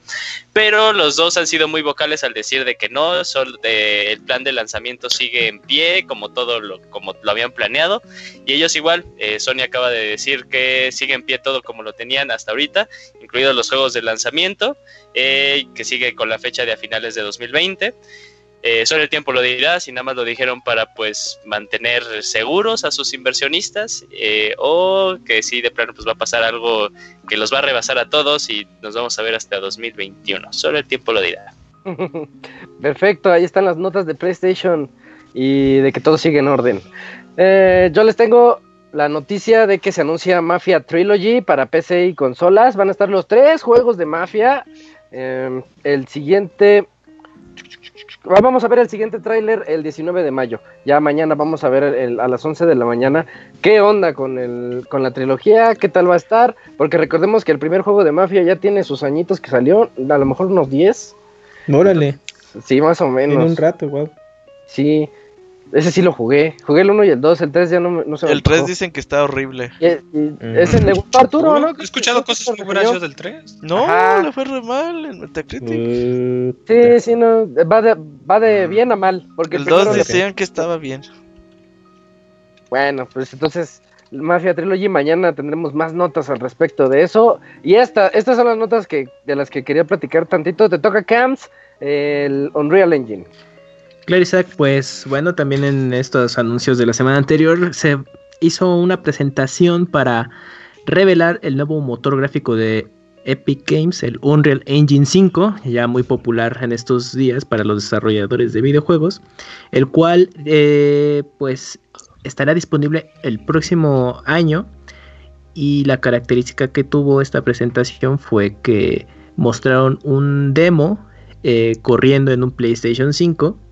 pero los dos han sido muy vocales al decir de que no, el plan de lanzamiento sigue en pie, como todo lo, como lo habían planeado, y ellos igual, eh, Sony acaba de decir que sigue en pie todo como lo tenían hasta ahorita, incluidos los juegos de lanzamiento, eh, que sigue con la fecha de a finales de 2020. Eh, solo el tiempo lo dirá, si nada más lo dijeron para pues mantener seguros a sus inversionistas eh, o que sí de plano pues va a pasar algo que los va a rebasar a todos y nos vamos a ver hasta 2021. Solo el tiempo lo dirá. (laughs) Perfecto, ahí están las notas de PlayStation y de que todo sigue en orden. Eh, yo les tengo la noticia de que se anuncia Mafia Trilogy para PC y consolas. Van a estar los tres juegos de Mafia. Eh, el siguiente. Vamos a ver el siguiente tráiler el 19 de mayo. Ya mañana vamos a ver el- a las 11 de la mañana qué onda con, el, con la trilogía, qué tal va a estar. Porque recordemos que el primer juego de Mafia ya tiene sus añitos que salió, a lo mejor unos 10. Órale, Sí, más o menos. en un rato, wow. Sí, ese sí lo jugué. Jugué el 1 y el 2, el 3 ya no, me- no se me El 3 antojó. dicen que está horrible. Y- y- Ese le gustó a Arturo, ¿no? He escuchado cosas muy buenas del 3. No, Ajá. le fue re mal en Metacritic. Uh, Sí, sí, no. Va de, va de bien a mal. Porque el primero 2 le- decían que estaba bien. Bueno, pues entonces, Mafia Trilogy, mañana tendremos más notas al respecto de eso. Y esta, estas son las notas que, de las que quería platicar tantito. Te toca Camps, el Unreal Engine. Claro, Isaac, pues bueno, también en estos anuncios de la semana anterior se hizo una presentación para revelar el nuevo motor gráfico de Epic Games, el Unreal Engine 5, ya muy popular en estos días para los desarrolladores de videojuegos, el cual eh, pues estará disponible el próximo año. Y la característica que tuvo esta presentación fue que mostraron un demo eh, corriendo en un PlayStation 5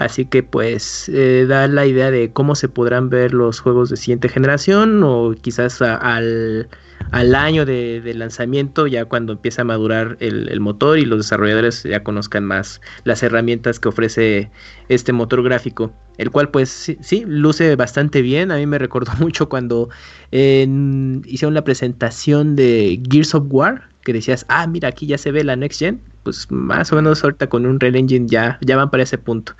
Así que pues eh, da la idea de cómo se podrán ver los juegos de siguiente generación o quizás al, al año de, de lanzamiento ya cuando empieza a madurar el, el motor y los desarrolladores ya conozcan más las herramientas que ofrece este motor gráfico. El cual pues sí, sí, luce bastante bien. A mí me recordó (laughs) mucho cuando hicieron la presentación de Gears of War que decías, ah, mira, aquí ya se ve la Next Gen. Pues más o menos ahorita con un Real Engine ya, ya van para ese punto.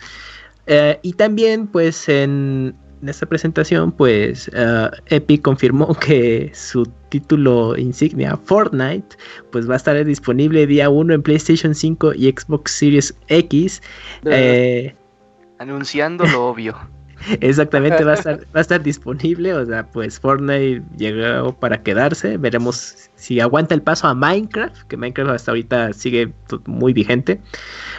Eh, y también, pues, en, esta presentación, pues, eh, Epic confirmó (laughs) que su título insignia, Fortnite, pues va a estar disponible día 1 en PlayStation 5 y Xbox Series X. Eh, Anunciando lo obvio. (laughs) Exactamente, va a, estar, (laughs) va a estar disponible. O sea, pues Fortnite llegó para quedarse. Veremos si aguanta el paso a Minecraft, que Minecraft hasta ahorita sigue muy vigente.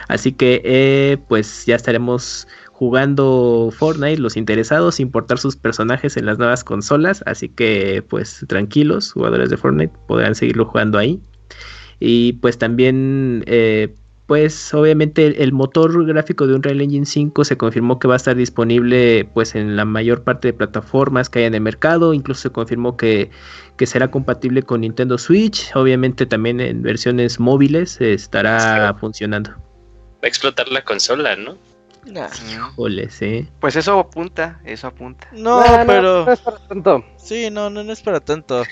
Así que, eh, pues ya estaremos jugando Fortnite, los interesados, importar sus personajes en las nuevas consolas. Así que, pues tranquilos, jugadores de Fortnite podrán seguirlo jugando ahí. Y pues también, eh, pues obviamente el, el motor gráfico de Unreal Engine 5 se confirmó que va a estar disponible pues en la mayor parte de plataformas que hay en el mercado. Incluso se confirmó que, que será compatible con Nintendo Switch. Obviamente también en versiones móviles eh, estará funcionando. Va a explotar la consola, ¿no? Nah. Sí. Pues eso apunta, eso apunta. No, pero. no es para tanto. Sí, no, no, no es para tanto.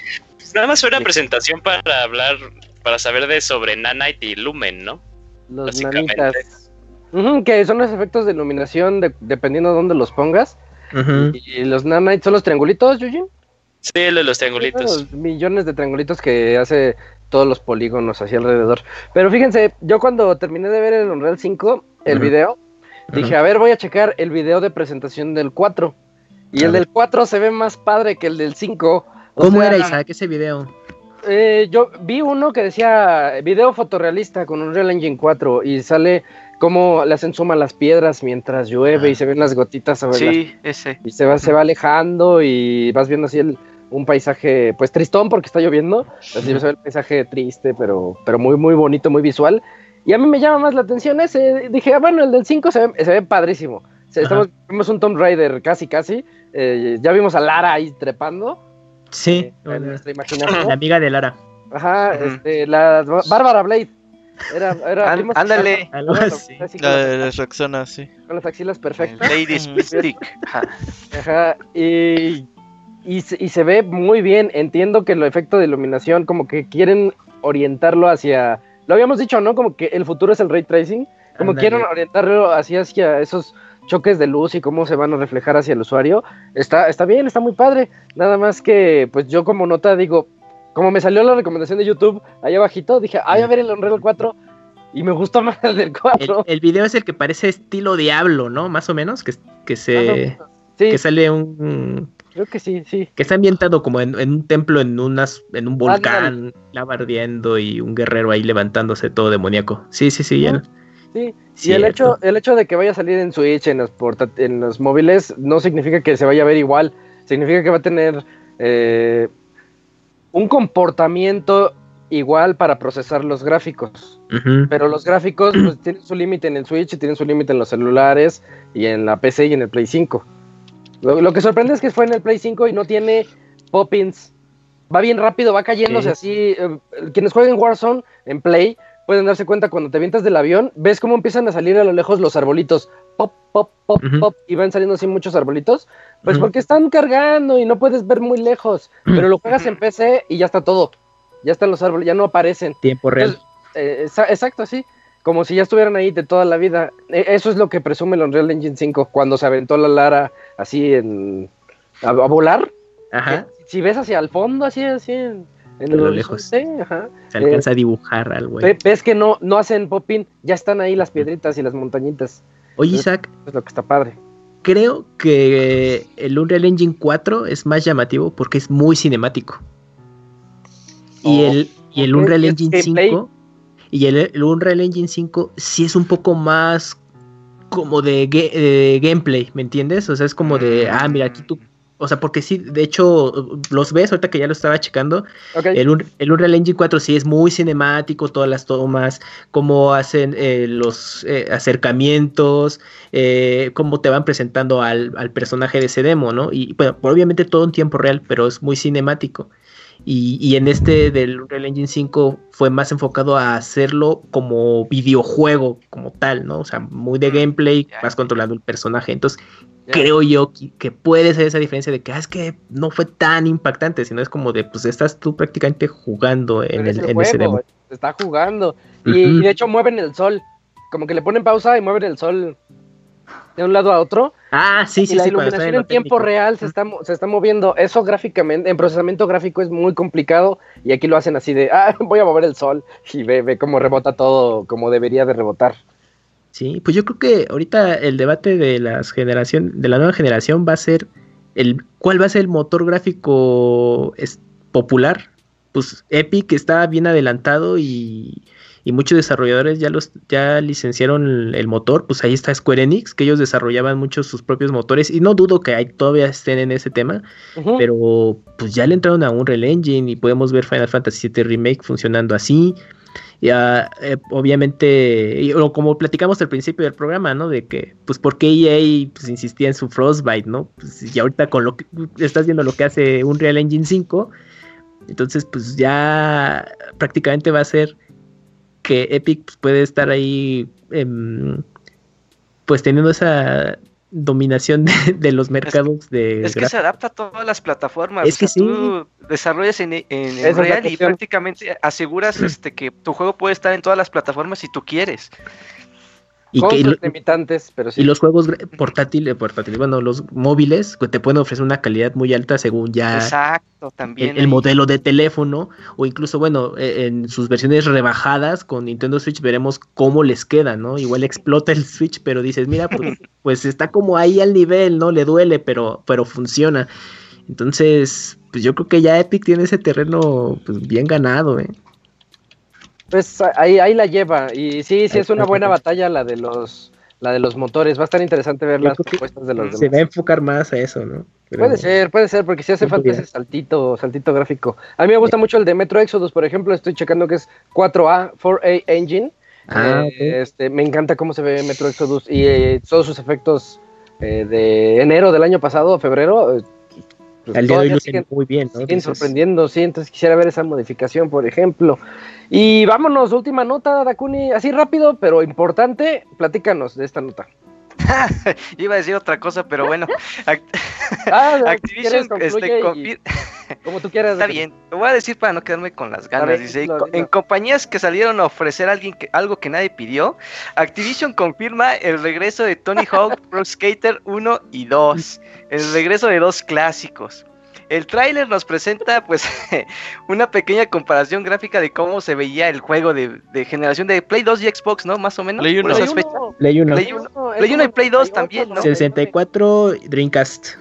Nada más fue una presentación para hablar, para saber de sobre Nanite y Lumen, ¿no? Los nanitas. Que son los efectos de iluminación de- dependiendo de dónde los pongas. Y los nanites son los triangulitos, Yujin. Sí, lo de los triangulitos. Los millones de triangulitos que hace todos los polígonos hacia alrededor. Pero fíjense, yo cuando terminé de ver el Unreal 5, el video, dije, a ver, voy a checar el video de presentación del 4. Y A el ver. del 4 se ve más padre que el del 5. O ¿Cómo sea, era Isaac ese video? eh, yo vi uno que decía video fotorrealista con Unreal Engine 4 y sale cómo le hacen suma a las piedras mientras llueve y se ven las gotitas sobre las Sí, ese. y se va, se va alejando y vas viendo así el, un paisaje, pues tristón porque está lloviendo, así se ve el paisaje triste, pero, pero muy, muy bonito, muy visual. Y a mí me llama más la atención ese, dije, ah, bueno, el del 5 se ve, se ve padrísimo. Estamos, vimos un Tomb Raider casi, casi, eh, ya vimos a Lara ahí trepando, Sí, eh, en nuestra la imaginación. amiga de Lara. Ajá, este, la Bárbara Blade. Era, era, Án- vimos a ándale. La las- de las Roxana, sí. con las axilas perfectas. Lady Stick. Ajá. Ajá, y, y, se, y se ve muy bien. Entiendo que el efecto de iluminación, como que quieren orientarlo hacia. Lo habíamos dicho, ¿no? Como que el futuro es el ray tracing. Como Ándale. quieren orientarlo hacia, hacia esos choques de luz y cómo se van a reflejar hacia el usuario. Está, está bien, está muy padre. Nada más que, pues yo como nota digo, como me salió la recomendación de YouTube ahí abajito, dije, ay, a ver el Unreal 4. Y me gustó más el del 4. El, video es el que parece estilo Diablo, ¿no? Más o menos, que, que se... Ah, que sale un... Creo que sí, sí. Que está ambientado como en, un templo, en unas, en un volcán, lava ardiendo y un guerrero ahí levantándose todo demoníaco. Sí, sí, sí, ya. Sí, y el hecho, el hecho de que vaya a salir en Switch, en los, en los móviles, no significa que se vaya a ver igual. Significa que va a tener eh, un comportamiento igual para procesar los gráficos. Pero los gráficos pues, tienen su límite en el Switch, y tienen su límite en los celulares y en la PC y en el Play 5. Lo, que sorprende es que fue en el Play 5 y no tiene pop-ins. Va bien rápido, va cayéndose así. Eh, quienes jueguen Warzone en Play pueden darse cuenta cuando te vientas del avión, ves cómo empiezan a salir a lo lejos los arbolitos. Pop, pop, pop, pop. Y van saliendo así muchos arbolitos. Pues porque están cargando y no puedes ver muy lejos. Pero lo juegas en PC y ya está todo. Ya están los árboles, ya no aparecen. Tiempo real. Eh, exacto, sí. Como si ya estuvieran ahí de toda la vida. E, eso es lo que presume el Unreal Engine 5 cuando se aventó la Lara así en. a, volar. Ajá. Si ves hacia el fondo, así, así en en lo lejos. Se alcanza a dibujar algo. Ves que no, no hacen pop-in, ya están ahí las piedritas y las montañitas. Oye, Isaac. Es lo que está padre. Creo que el Unreal Engine 4 es más llamativo porque es muy cinemático. y oh, el, y el Unreal Engine 5. Y el, Unreal Engine 5 sí es un poco más como de, de, gameplay, ¿me entiendes? O sea, es como de, ah, mira, aquí tú o sea, porque sí, de hecho, los ves ahorita que ya lo estaba checando. El, el, Unreal Engine 4 sí es muy cinemático, todas las tomas, cómo hacen eh, los eh, acercamientos, eh, cómo te van presentando al, personaje de ese demo, ¿no? Y bueno, obviamente todo en tiempo real, pero es muy cinemático. Y, y, en este del Unreal Engine 5 fue más enfocado a hacerlo como videojuego, como tal, ¿no? O sea, muy de gameplay, más controlando el personaje. Entonces, creo yo que, puede ser esa diferencia de que ah, es que no fue tan impactante, sino es como de, pues estás tú prácticamente jugando en, el, en ese demo. Está jugando. Y, de hecho mueven el sol. Como que le ponen pausa y mueven el sol de un lado a otro. Ah, sí, sí, y la iluminación en, tiempo real se está, se está moviendo. Eso gráficamente, en procesamiento gráfico es muy complicado. Y aquí lo hacen así de, ah, (laughs) voy a mover el sol. Y ve, ve cómo rebota todo como debería de rebotar. Sí, pues yo creo que ahorita el debate de las generación, de la nueva generación va a ser el cuál va a ser el motor gráfico es, popular. Pues Epic está bien adelantado y, y muchos desarrolladores ya los ya licenciaron el, motor. Pues ahí está Square Enix, que ellos desarrollaban muchos sus propios motores y no dudo que hay, todavía estén en ese tema, pero pues ya le entraron a un Unreal Engine y podemos ver Final Fantasy VII Remake funcionando así. Ya, eh, obviamente, o como platicamos al principio del programa, ¿no? De que, pues, ¿por qué EA pues, insistía en su Frostbite, ¿no? Pues, y ahorita con lo que estás viendo lo que hace un Real Engine 5, entonces, pues ya prácticamente va a ser que Epic puede estar ahí, em, pues, teniendo esa dominación de, los mercados de es que se adapta a todas las plataformas es que tú desarrollas en, en, real y prácticamente aseguras este que tu juego puede estar en todas las plataformas si tú quieres y, que, limitantes, pero sí. y los juegos portátiles, portátiles, bueno, los móviles te pueden ofrecer una calidad muy alta según ya Exacto, también el, modelo de teléfono o incluso, bueno, e, en sus versiones rebajadas con Nintendo Switch veremos cómo les queda, ¿no? Igual explota el Switch, pero dices, mira, pues, (laughs) pues está como ahí al nivel, ¿no? Le duele, pero, pero funciona. Entonces, pues yo creo que ya Epic tiene ese terreno pues, bien ganado, ¿eh? Pues ahí, ahí la lleva. Y sí, sí es una buena batalla la de los la de los motores. Va a estar interesante ver las propuestas de los demás. Se va a enfocar más a eso, ¿no? Puede ser, puede ser, porque si hace falta ese saltito, saltito gráfico. A mí me gusta mucho el de Metro Exodus, por ejemplo, estoy checando que es 4A, 4A Engine. Ah, eh, este, me encanta cómo se ve Metro Exodus y eh, todos sus efectos eh, de enero del año pasado, febrero, pues el día de hoy siguen, muy bien, ¿no? Siguen sorprendiendo, sí, entonces quisiera ver esa modificación, por ejemplo. Y vámonos, última nota, Dakuni, así rápido, pero importante, platícanos de esta nota. (laughs) Iba a decir otra cosa, pero bueno. (laughs) ah, (laughs) Activision este, como tú quieras. Está bien. Lo voy a decir para no quedarme con las ganas. dice, en compañías que salieron a ofrecer a alguien que, algo que nadie pidió, Activision confirma el regreso de Tony Hawk (laughs) Pro Skater 1 y 2. El regreso de dos clásicos. el tráiler nos presenta pues (laughs) una pequeña comparación gráfica de cómo se veía el juego de, de generación de Play 2 y Xbox, ¿no? Más o menos. Play por uno. esas fechas. Play 1. Play uno. Play uno y Play 2 también, ¿no? 64 Dreamcast.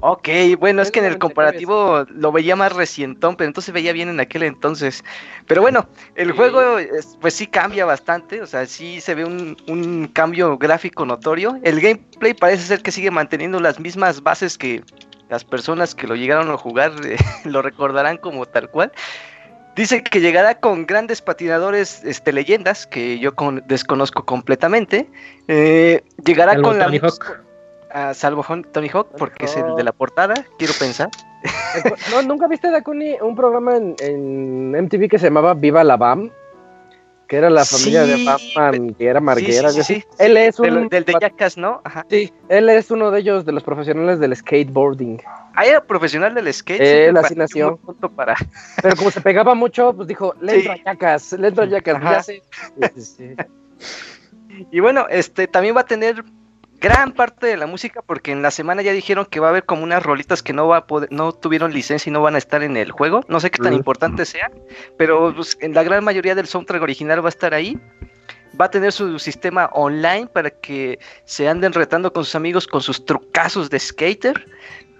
Ok, bueno, es que en el 99, comparativo lo veía más recientón, pero entonces veía bien en aquel entonces. Pero bueno, el juego es- pues sí cambia bastante, o sea, sí se ve un, un cambio gráfico notorio. El gameplay parece ser que sigue manteniendo las mismas bases que las personas que lo llegaron a jugar (laughs) eh, lo recordarán como tal cual. Dice que llegará con grandes patinadores este, leyendas, que yo con- desconozco completamente. Eh, llegará con la Hawk. Salvo Tony Hawk, porque es el de la portada, quiero pensar. No, ¿Nunca viste, Dakuni, un programa en, en MTV que se llamaba Viva la BAM? Que era la familia de Sí, Batman, que era Marguera. sí. Él es un... Del, del de Jackass, ¿no? Ajá. Sí, él es uno de ellos, de los profesionales del skateboarding. Ah, era profesional del skate. Él así nació. para... (laughs) Pero como se pegaba mucho, pues dijo, le entro a Yacas, le entro a ya sé. (laughs) Y bueno, este también va a tener gran parte de la música porque en la semana ya dijeron que va a haber como unas rolitas que no va a poder, no tuvieron licencia y no van a estar en el juego. No sé qué tan importante sea, pero pues, en la gran mayoría del soundtrack original va a estar ahí. Va a tener su sistema online para que se anden retando con sus amigos con sus trucazos de skater.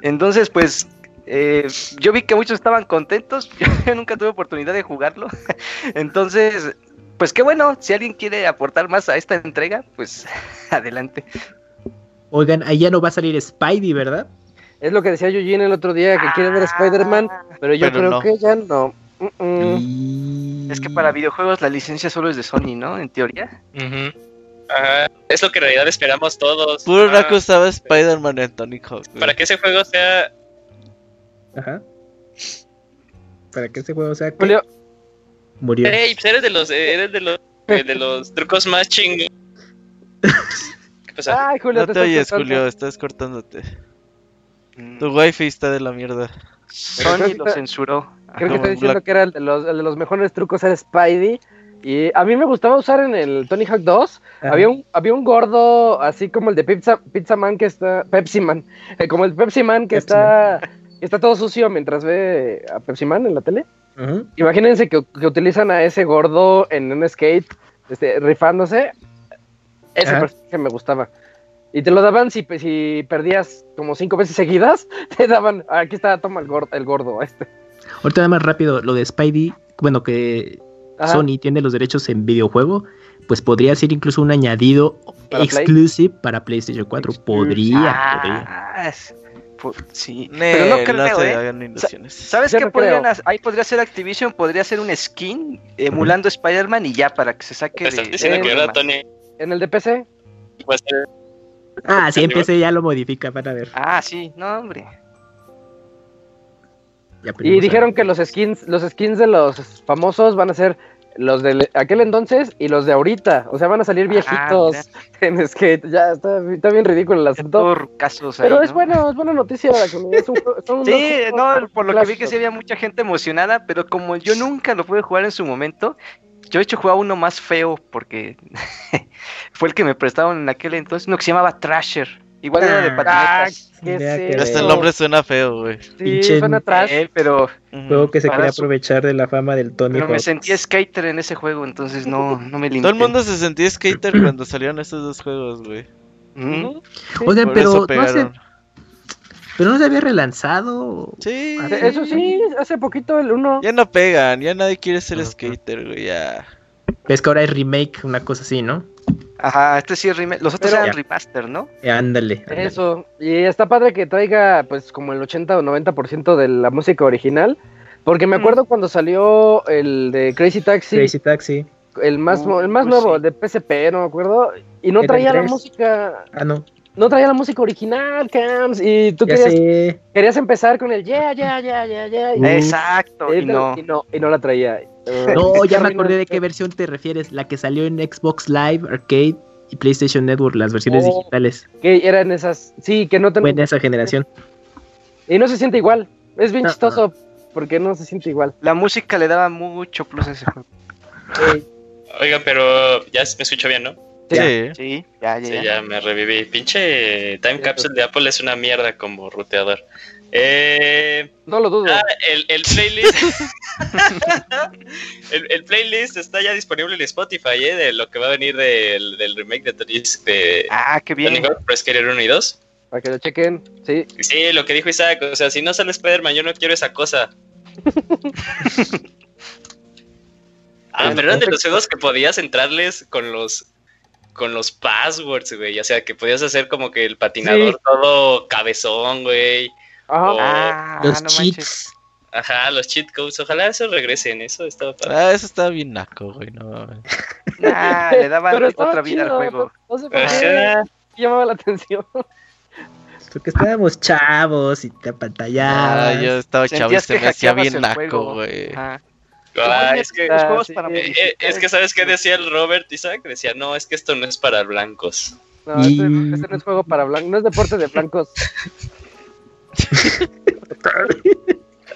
Entonces, pues eh, yo vi que muchos estaban contentos. (laughs) Yo nunca tuve oportunidad de jugarlo. (laughs) Entonces, pues qué bueno. Si alguien quiere aportar más a esta entrega, pues (laughs) adelante. Oigan, ahí ya no va a salir Spidey, ¿verdad? Es lo que decía Eugene el otro día, que quiere ver a Spider-Man, pero yo Pero creo no. que ya no. Mm, mm. Y- Es que para videojuegos la licencia solo es de Sony, ¿no? En teoría. Ajá, es lo que en realidad esperamos todos. Puro Ah, Raku estaba Spider-Man en Tony Hawk. güey. para que ese juego sea Ajá. Para que este juego sea murió. Ey, pues eres de los, eh, eres de los, eh, de los trucos más chingos. (laughs) ¿Qué pasa? ay, Julio, No te estás oyes, cortando. Julio, estás cortándote. Mm, Tu wifi está de la mierda. Sony lo censuró. Creo que está diciendo Black- que era el de, los, el de los mejores trucos era Spidey. Y a mí me gustaba usar en el Tony Hawk 2. Ajá. Había un, había un gordo así como el de Pizza, Pizza Man que está. Pepsi Man. (laughs) eh, como el Pepsi Man que Pepsi está. está todo sucio mientras ve a Pepsi Man en la tele. Imagínense que, que utilizan a ese gordo en un skate, este, rifándose. Ese personaje me gustaba. Y te lo daban si, si perdías como cinco veces seguidas. (laughs) Te daban. Aquí está, toma el gordo, el gordo este. Ahorita nada más rápido, lo de Spidey, bueno, que Ajá. Sony tiene los derechos en videojuego, pues podría ser incluso un añadido ¿Para Play? exclusive para PlayStation 4. Podría, podría. Ah, es- po- sí. Ne, Pero no creo, ¿eh? ilusiones. ¿Sabes Yo qué no podrían hacer? Ahí podría ser Activision, podría ser un skin emulando Spider-Man y ya para que se saque Te de. diciendo eh, que ahora. Pues Tony En el de PC. a ser Ah, sí, empecé, ya lo modifica, van a ver. Ah, sí, no, hombre. Ya Y dijeron que los skins, los skins de los famosos van a ser los de aquel entonces y los de ahorita. O sea, van a salir viejitos (laughs) en skate. Ya está, está bien ridículo el asunto. Todos casos ahí, Pero es ¿no? bueno, es buena noticia. Es un son Sí, no, por lo que vi que sí había mucha gente emocionada, pero como yo nunca lo pude jugar en su momento, yo de hecho jugaba uno más feo porque (laughs) fue el que me prestaron en aquel entonces, uno que se llamaba Trasher. Igual era de Ah, patinetas. ¿qué Mira es que- Hasta el nombre suena feo, güey. Sí, Pinche- suena trash. Eh, pero. Juego que se quería su- aprovechar de la fama del Tony pero me sentí skater en ese juego, entonces no, no me limité. Todo el mundo se sentía skater cuando salieron estos dos juegos, güey. Mm. Oigan, Por pero no. Pero no se había relanzado. Sí. Eso sí, hace poquito el uno. Ya no pegan, ya nadie quiere ser skater, güey, ya. Es que ahora es remake, una cosa así, ¿no? Ajá, este sí es remake. Los otros Pero- eran remaster, ¿no? Eh, ándale. ándale. Eso. Y está padre que traiga pues como el 80 o 90% de la música original. Porque me acuerdo cuando salió el de Crazy Taxi, Crazy Taxi. el más, Uh, el más pues nuevo, sí. el de PSP, no me acuerdo. Y no traía la música, Ah, no. No traía la música original, Cams. Y tú Ya querías, querías empezar con el yeah, yeah, yeah, yeah, yeah. Uh. Exacto, y y no. y no, y no la traía. No, (laughs) ya me acordé de qué versión te refieres. La que salió en Xbox Live, Arcade y PlayStation Network, las versiones Oh. digitales. Que eran esas, sí, que no ten- Fue en esa generación. Y no se siente igual. Es bien No, chistoso porque no se siente igual. La música le daba mucho plus a ese juego. Oiga, pero ya me escucho bien, ¿no? Sí. Ya, ya. Sí, ya. ya me reviví. Pinche Time Capsule de Apple es una mierda como ruteador. Eh, No lo dudo. ah, el, el playlist. (laughs) el, el playlist está ya disponible en Spotify, ¿eh? De lo que va a venir del, del remake de Tony, de Ah, qué Tony bien. Pro Skater 1 y 2. Para que lo chequen. Sí. Sí, lo que dijo Isaac, o sea, si no sale Spider-Man, yo no quiero esa cosa. (laughs) ah, pero eran de los juegos que podías entrarles con los con los passwords, güey. O sea, que podías hacer como que el patinador Sí. todo cabezón, güey. Ajá. Oh. Ah, Los no cheats. manches. Ajá, los cheat codes. Ojalá eso regresen, eso estaba padre. Ah, eso estaba bien naco, güey. No, mames. (laughs) Ah, le estaba otra vida al juego. No sé por qué. Llamaba la atención. (laughs) Porque estábamos chavos y te Ah, apantallabas. yo estaba chavo y se que me hacía bien naco, güey. Ah, es que, sí, para eh, eh, es que sabes qué decía el Robert Isaac, decía, no, es que esto no es para blancos. No, este, Y- este no es juego para blancos, no es deporte de blancos.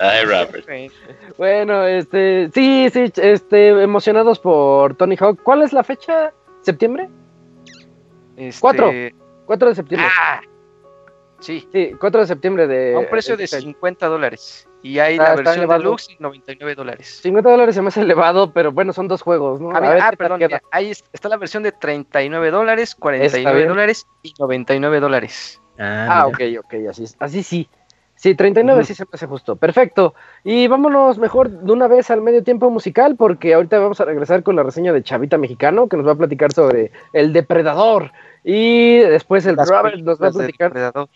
Ay, Robert. (laughs) Bueno, este, sí, sí, este, emocionados por Tony Hawk. ¿Cuál es la fecha? ¿Septiembre? Este, Cuatro. 4 de septiembre. Ah, sí, Sí, 4 de septiembre de... a un precio de este, 50 dólares. Y hay Ah, la versión deluxe, 99 dólares. 50 dólares se me hace elevado, pero bueno, son dos juegos, ¿no? Ah, mira, ver ah, perdón, mira, ahí es- está la versión de 39 dólares, Está 49 bien. dólares y 99 dólares. Ah, mira. ok, ok, así, así sí. Sí, 39 Ujú. sí se me hace justo. Perfecto. Y vámonos mejor de una vez al medio tiempo musical, porque ahorita vamos a regresar con la reseña de Chavita Mexicano, que nos va a platicar sobre El Depredador. Y después el Las Robert nos va a platicar. Depredador.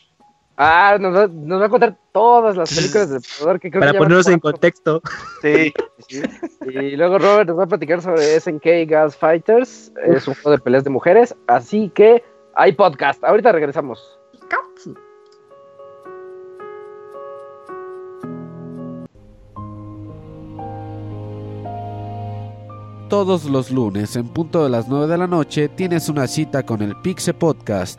Ah, nos va, nos va a contar todas las películas del Depredador que creo Para que ya van ponernos en contexto. Sí. Y luego Robert nos va a platicar sobre SNK Gas Fighters. Es un juego de peleas de mujeres. Así que hay podcast. Ahorita regresamos. Todos los lunes en punto de las 9 de la noche tienes una cita con el Pixe Podcast.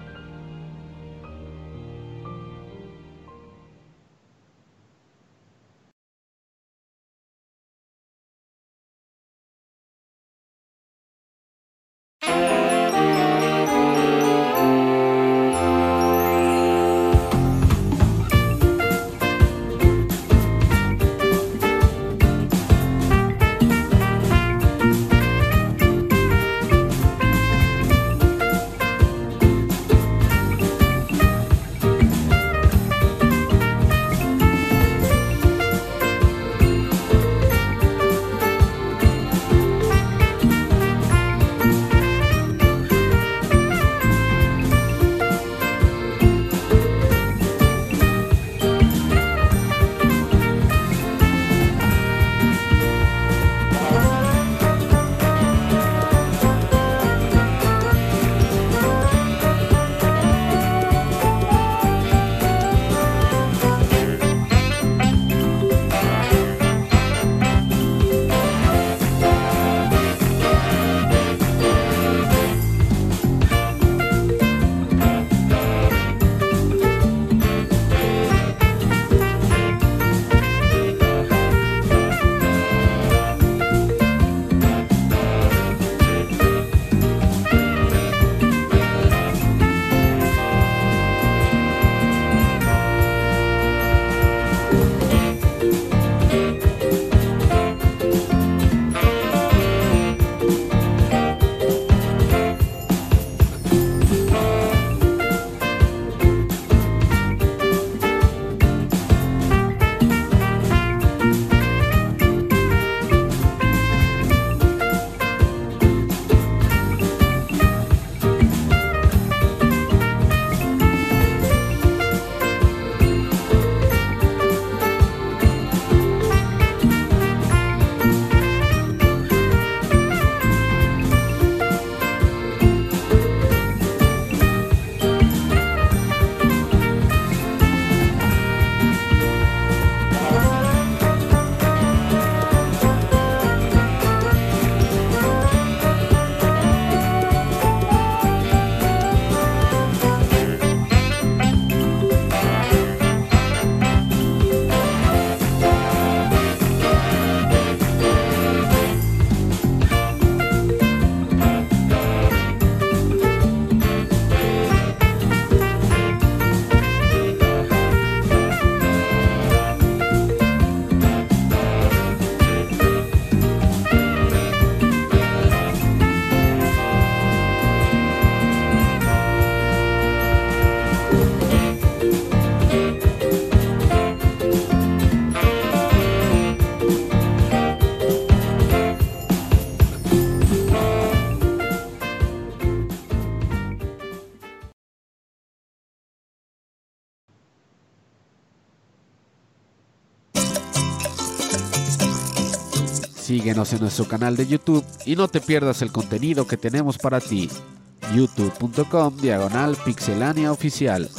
Síguenos en nuestro canal de YouTube y no te pierdas el contenido que tenemos para ti. youtube.com diagonal pixelania oficial.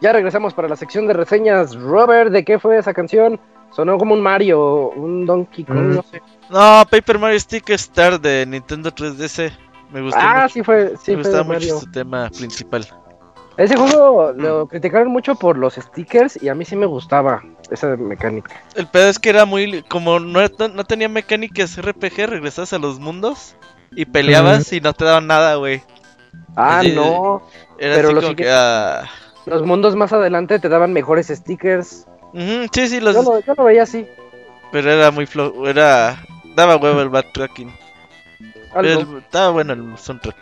Ya regresamos para la sección de reseñas. Robert, ¿de qué fue esa canción? Sonó como un Mario, un Donkey Kong, Mm. no sé. No, Paper Mario Stick Star de Nintendo 3DS. Me gustó Ah, mucho, sí fue, sí me fue gustaba mucho Mario. su tema principal. Ese juego lo criticaron mucho por los stickers y a mí sí me gustaba esa mecánica. El pedo es que era muy. Como no, no, tenía mecánicas RPG, regresabas a los mundos y peleabas y no te daban nada, güey. Ah, no. Era Pero así lo como sigue- que. ah, Los mundos más adelante te daban mejores stickers. sí, sí, los, Yo lo, yo lo veía así. pero era muy flojo. Era. Daba huevo el backtracking. Estaba bueno el soundtrack.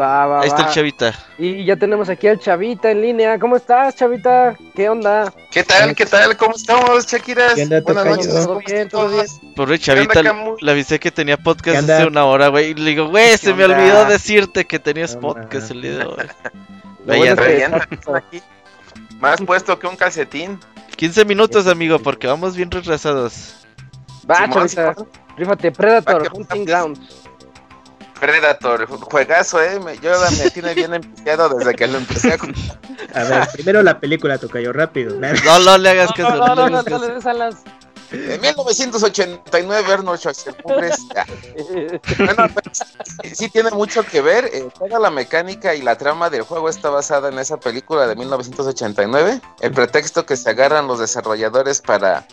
Va, va, Ahí está va. el chavita. Y ya tenemos aquí al Chavita en línea. ¿Cómo estás, Chavita? ¿Qué onda? ¿Qué tal? ¿Qué tal? ¿Cómo estamos, Shakiras? ¿Qué onda, Buenas noches. ¿Todo ¿cómo bien, todo bien? Pobre ¿Qué onda, chavita, le avisé que tenía podcast hace una hora, güey. Y le digo, güey, se ¿Qué me olvidó decirte que tenías podcast el día de hoy. (laughs) Bueno (laughs) aquí. Más puesto que un calcetín. 15 minutos, amigo, porque vamos bien retrasados. Va, Chavita. Rífate, Predator, Hunting Grounds. Predator, ju- juegazo, eh. Me, yo me tiene bien empiciado desde que lo empecé a jugar. A ver, primero la película, Tocayo, rápido. No, no le hagas caso. No, no, no no, no, caso. le des alas. En 1989, Arnold Schwarzenegger. ah, Bueno, pero sí, sí tiene mucho que ver. eh, toda la mecánica y la trama del juego está basada en esa película de 1989. El pretexto que se agarran los desarrolladores para,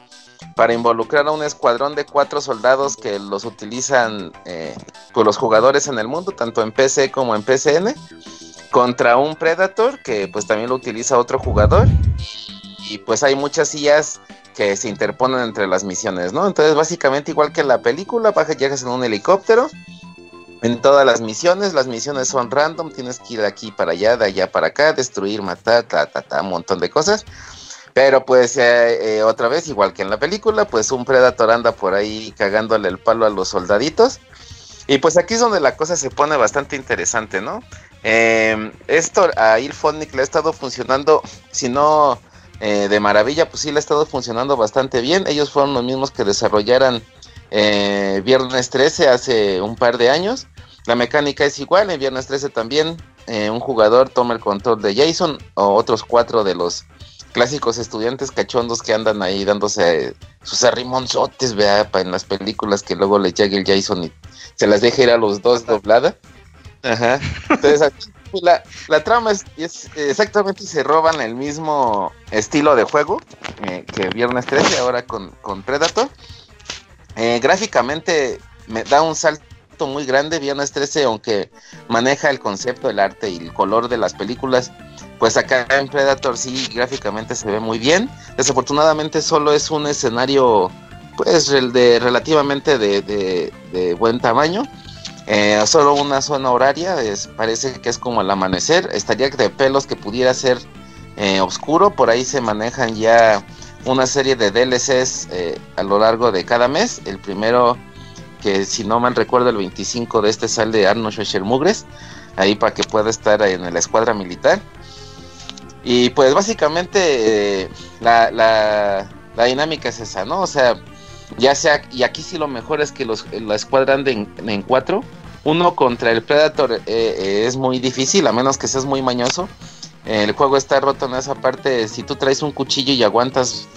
para involucrar a un escuadrón de cuatro soldados que los utilizan eh, los jugadores en el mundo, tanto en PC como en PCN, contra un Predator que pues también lo utiliza otro jugador. Y pues hay muchas sillas que se interponen entre las misiones, ¿no? Entonces, básicamente, igual que en la película, bajas, llegas en un helicóptero. En todas las misiones, las misiones son random, tienes que ir de aquí para allá, de allá para acá, destruir, matar, ta, ta, ta, un montón de cosas. Pero pues eh, eh, otra vez, igual que en la película, pues un Predator anda por ahí cagándole el palo a los soldaditos. Y pues aquí es donde la cosa se pone bastante interesante, ¿no? Eh, esto a Ilphonic le ha estado funcionando, si no eh, de maravilla, pues sí le ha estado funcionando bastante bien. Ellos fueron los mismos que desarrollaran Viernes 13 hace un par de años. La mecánica es igual, en Viernes 13 también un jugador toma el control de Jason o otros cuatro de los clásicos estudiantes cachondos que andan ahí dándose sus arrimonzotes, vea, en las películas que luego le llegue el Jason y se las deja ir a los dos doblada. Ajá. Entonces aquí pues, la, la trama es, es exactamente se roban el mismo estilo de juego eh, que Viernes 13, ahora con, con Predator. Eh, gráficamente me da un salto muy grande Viernes 13, aunque maneja el concepto, el arte y el color de las películas. Pues acá en Predator sí gráficamente se ve muy bien. Desafortunadamente solo es un escenario pues de relativamente de, de- de buen tamaño. Eh, solo una zona horaria, es, parece que es como el amanecer. Estaría de pelos que pudiera ser eh, oscuro. Por ahí se manejan ya una serie de DLCs eh, a lo largo de cada mes. El primero, que si no mal recuerdo, el 25 de este sale Arnold Schwarzenegger ahí para que pueda estar en la escuadra militar. Y pues básicamente eh, la, la, dinámica es esa, ¿no? O sea, ya sea, y aquí sí lo mejor es que los, la escuadra ande en, en cuatro. Uno contra el Predator eh, eh, es muy difícil, a menos que seas muy mañoso. El juego está roto en esa parte. Si tú traes un cuchillo y aguantas,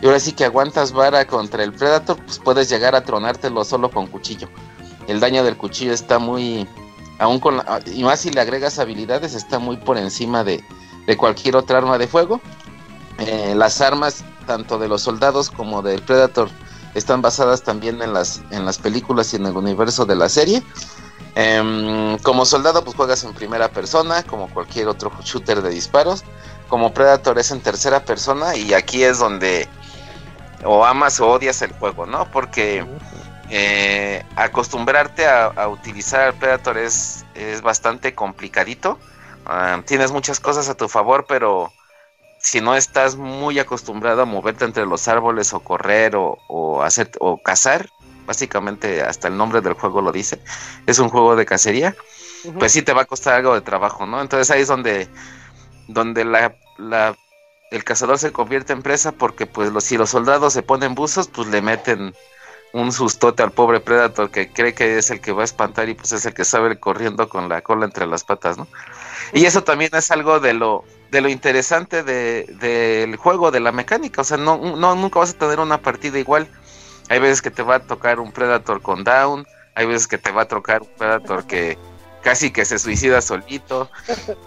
y ahora sí que aguantas vara contra el Predator, pues puedes llegar a tronártelo solo con cuchillo. El daño del cuchillo está muy, aún con, y más si le agregas habilidades, está muy por encima de, de cualquier otra arma de fuego. Eh, las armas, tanto de los soldados como del Predator, están basadas también en las, en las películas y en el universo de la serie. Em, como soldado, pues juegas en primera persona, como cualquier otro shooter de disparos. Como Predator es en tercera persona, y aquí es donde o amas o odias el juego, ¿no? Porque eh, acostumbrarte a, a utilizar al Predator es, es bastante complicadito. Ah, tienes muchas cosas a tu favor, pero si no estás muy acostumbrado a moverte entre los árboles o correr o, o hacer o cazar, básicamente hasta el nombre del juego lo dice, es un juego de cacería, pues sí te va a costar algo de trabajo, ¿no? Entonces ahí es donde donde la, la, el cazador se convierte en presa porque pues los, si los soldados se ponen buzos, pues le meten un sustote al pobre Predator que cree que es el que va a espantar y pues es el que sabe corriendo con la cola entre las patas, ¿no? Y eso también es algo de lo de lo interesante del de, juego, de la mecánica, o sea, no, no nunca vas a tener una partida igual. Hay veces que te va a tocar un Predator con down, hay veces que te va a tocar un Predator que casi que se suicida solito.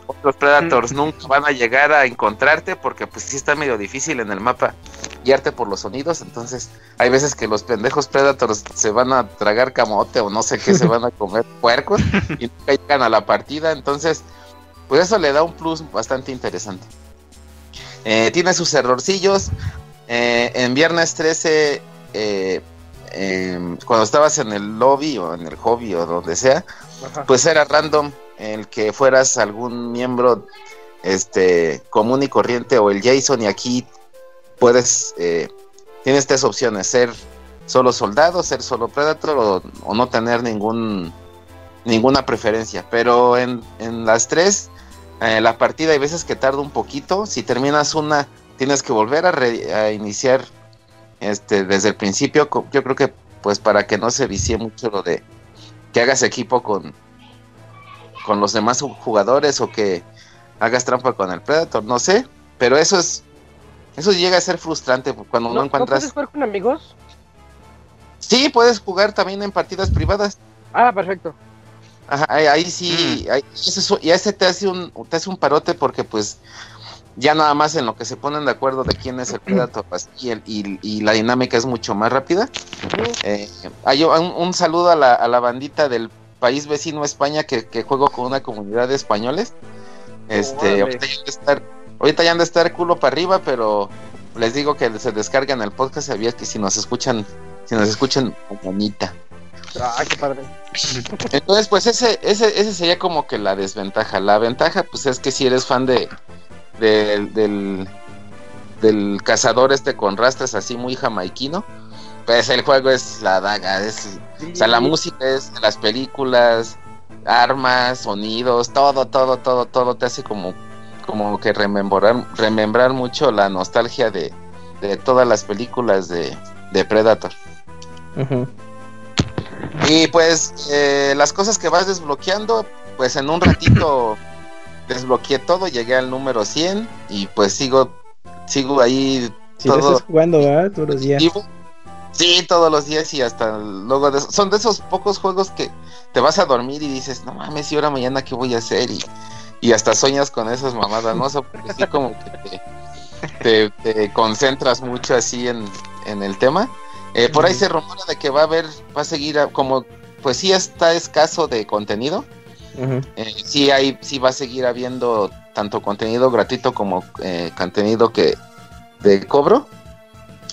Otros Predators nunca van a llegar a encontrarte porque pues sí está medio difícil en el mapa guiarte por los sonidos. Entonces hay veces que los pendejos Predators se van a tragar camote o no sé qué se van a comer (laughs) puercos y nunca llegan a la partida. Entonces pues eso le da un plus bastante interesante. Eh, tiene sus errorcillos. Eh, en viernes 13 eh, em, cuando estabas en el lobby o en el hobby o donde sea, pues era random el que fueras algún miembro este común y corriente o el Jason y aquí puedes eh, tienes tres opciones ser solo soldado ser solo predator o, no tener ningún ninguna preferencia pero en, las tres eh, la partida hay veces que tarda un poquito si terminas una tienes que volver a, a iniciar este desde el principio yo creo que pues para que no se vicie mucho lo de que hagas equipo con, con los demás jugadores o que hagas trampa con el Predator, no sé, pero eso es eso llega a ser frustrante cuando no, encuentras. puedes jugar con amigos? Sí, puedes jugar también en partidas privadas. Ah, perfecto. Ajá, ahí, sí, mm. ahí, y ese te hace un te hace un parote porque pues ya nada más en lo que se ponen de acuerdo de quién es el Predator (clears throat) y, y, la dinámica es mucho más rápida. Eh, hay un, saludo a la, a la, bandita del país vecino España que, juego con una comunidad de españoles. Este, ahorita, ya han de estar, ahorita ya han de estar culo para arriba, pero les digo que se descargan el podcast, sabías que si nos escuchan, si nos escuchan bonita. Ah, qué padre. Entonces, pues ese, ese, ese sería como que la desventaja. La ventaja, pues es que si eres fan de, del, del, cazador este con rastras así muy jamaiquino, pues el juego es la daga, es, o sea, la música es las películas, armas, sonidos, todo, todo, todo, todo te hace como, como que remembrar, remembrar mucho la nostalgia de, de todas las películas de, de Predator. Y pues eh, las cosas que vas desbloqueando, pues en un ratito (coughs) desbloqueé todo, llegué al número 100 y pues sigo sigo ahí todo jugando, Todos los días. Sí, todos los días y hasta luego de son de esos pocos juegos que te vas a dormir y dices, "No mames, y ahora mañana qué voy a hacer?" y, hasta sueñas con esas mamadas, ¿no? O porque sí como que te, concentras mucho así en, en el tema. Eh, por ahí se rumora de que va a haber, va a seguir como, pues sí está escaso de contenido, eh, sí, hay, sí va a seguir habiendo tanto contenido gratuito como eh, contenido que de cobro.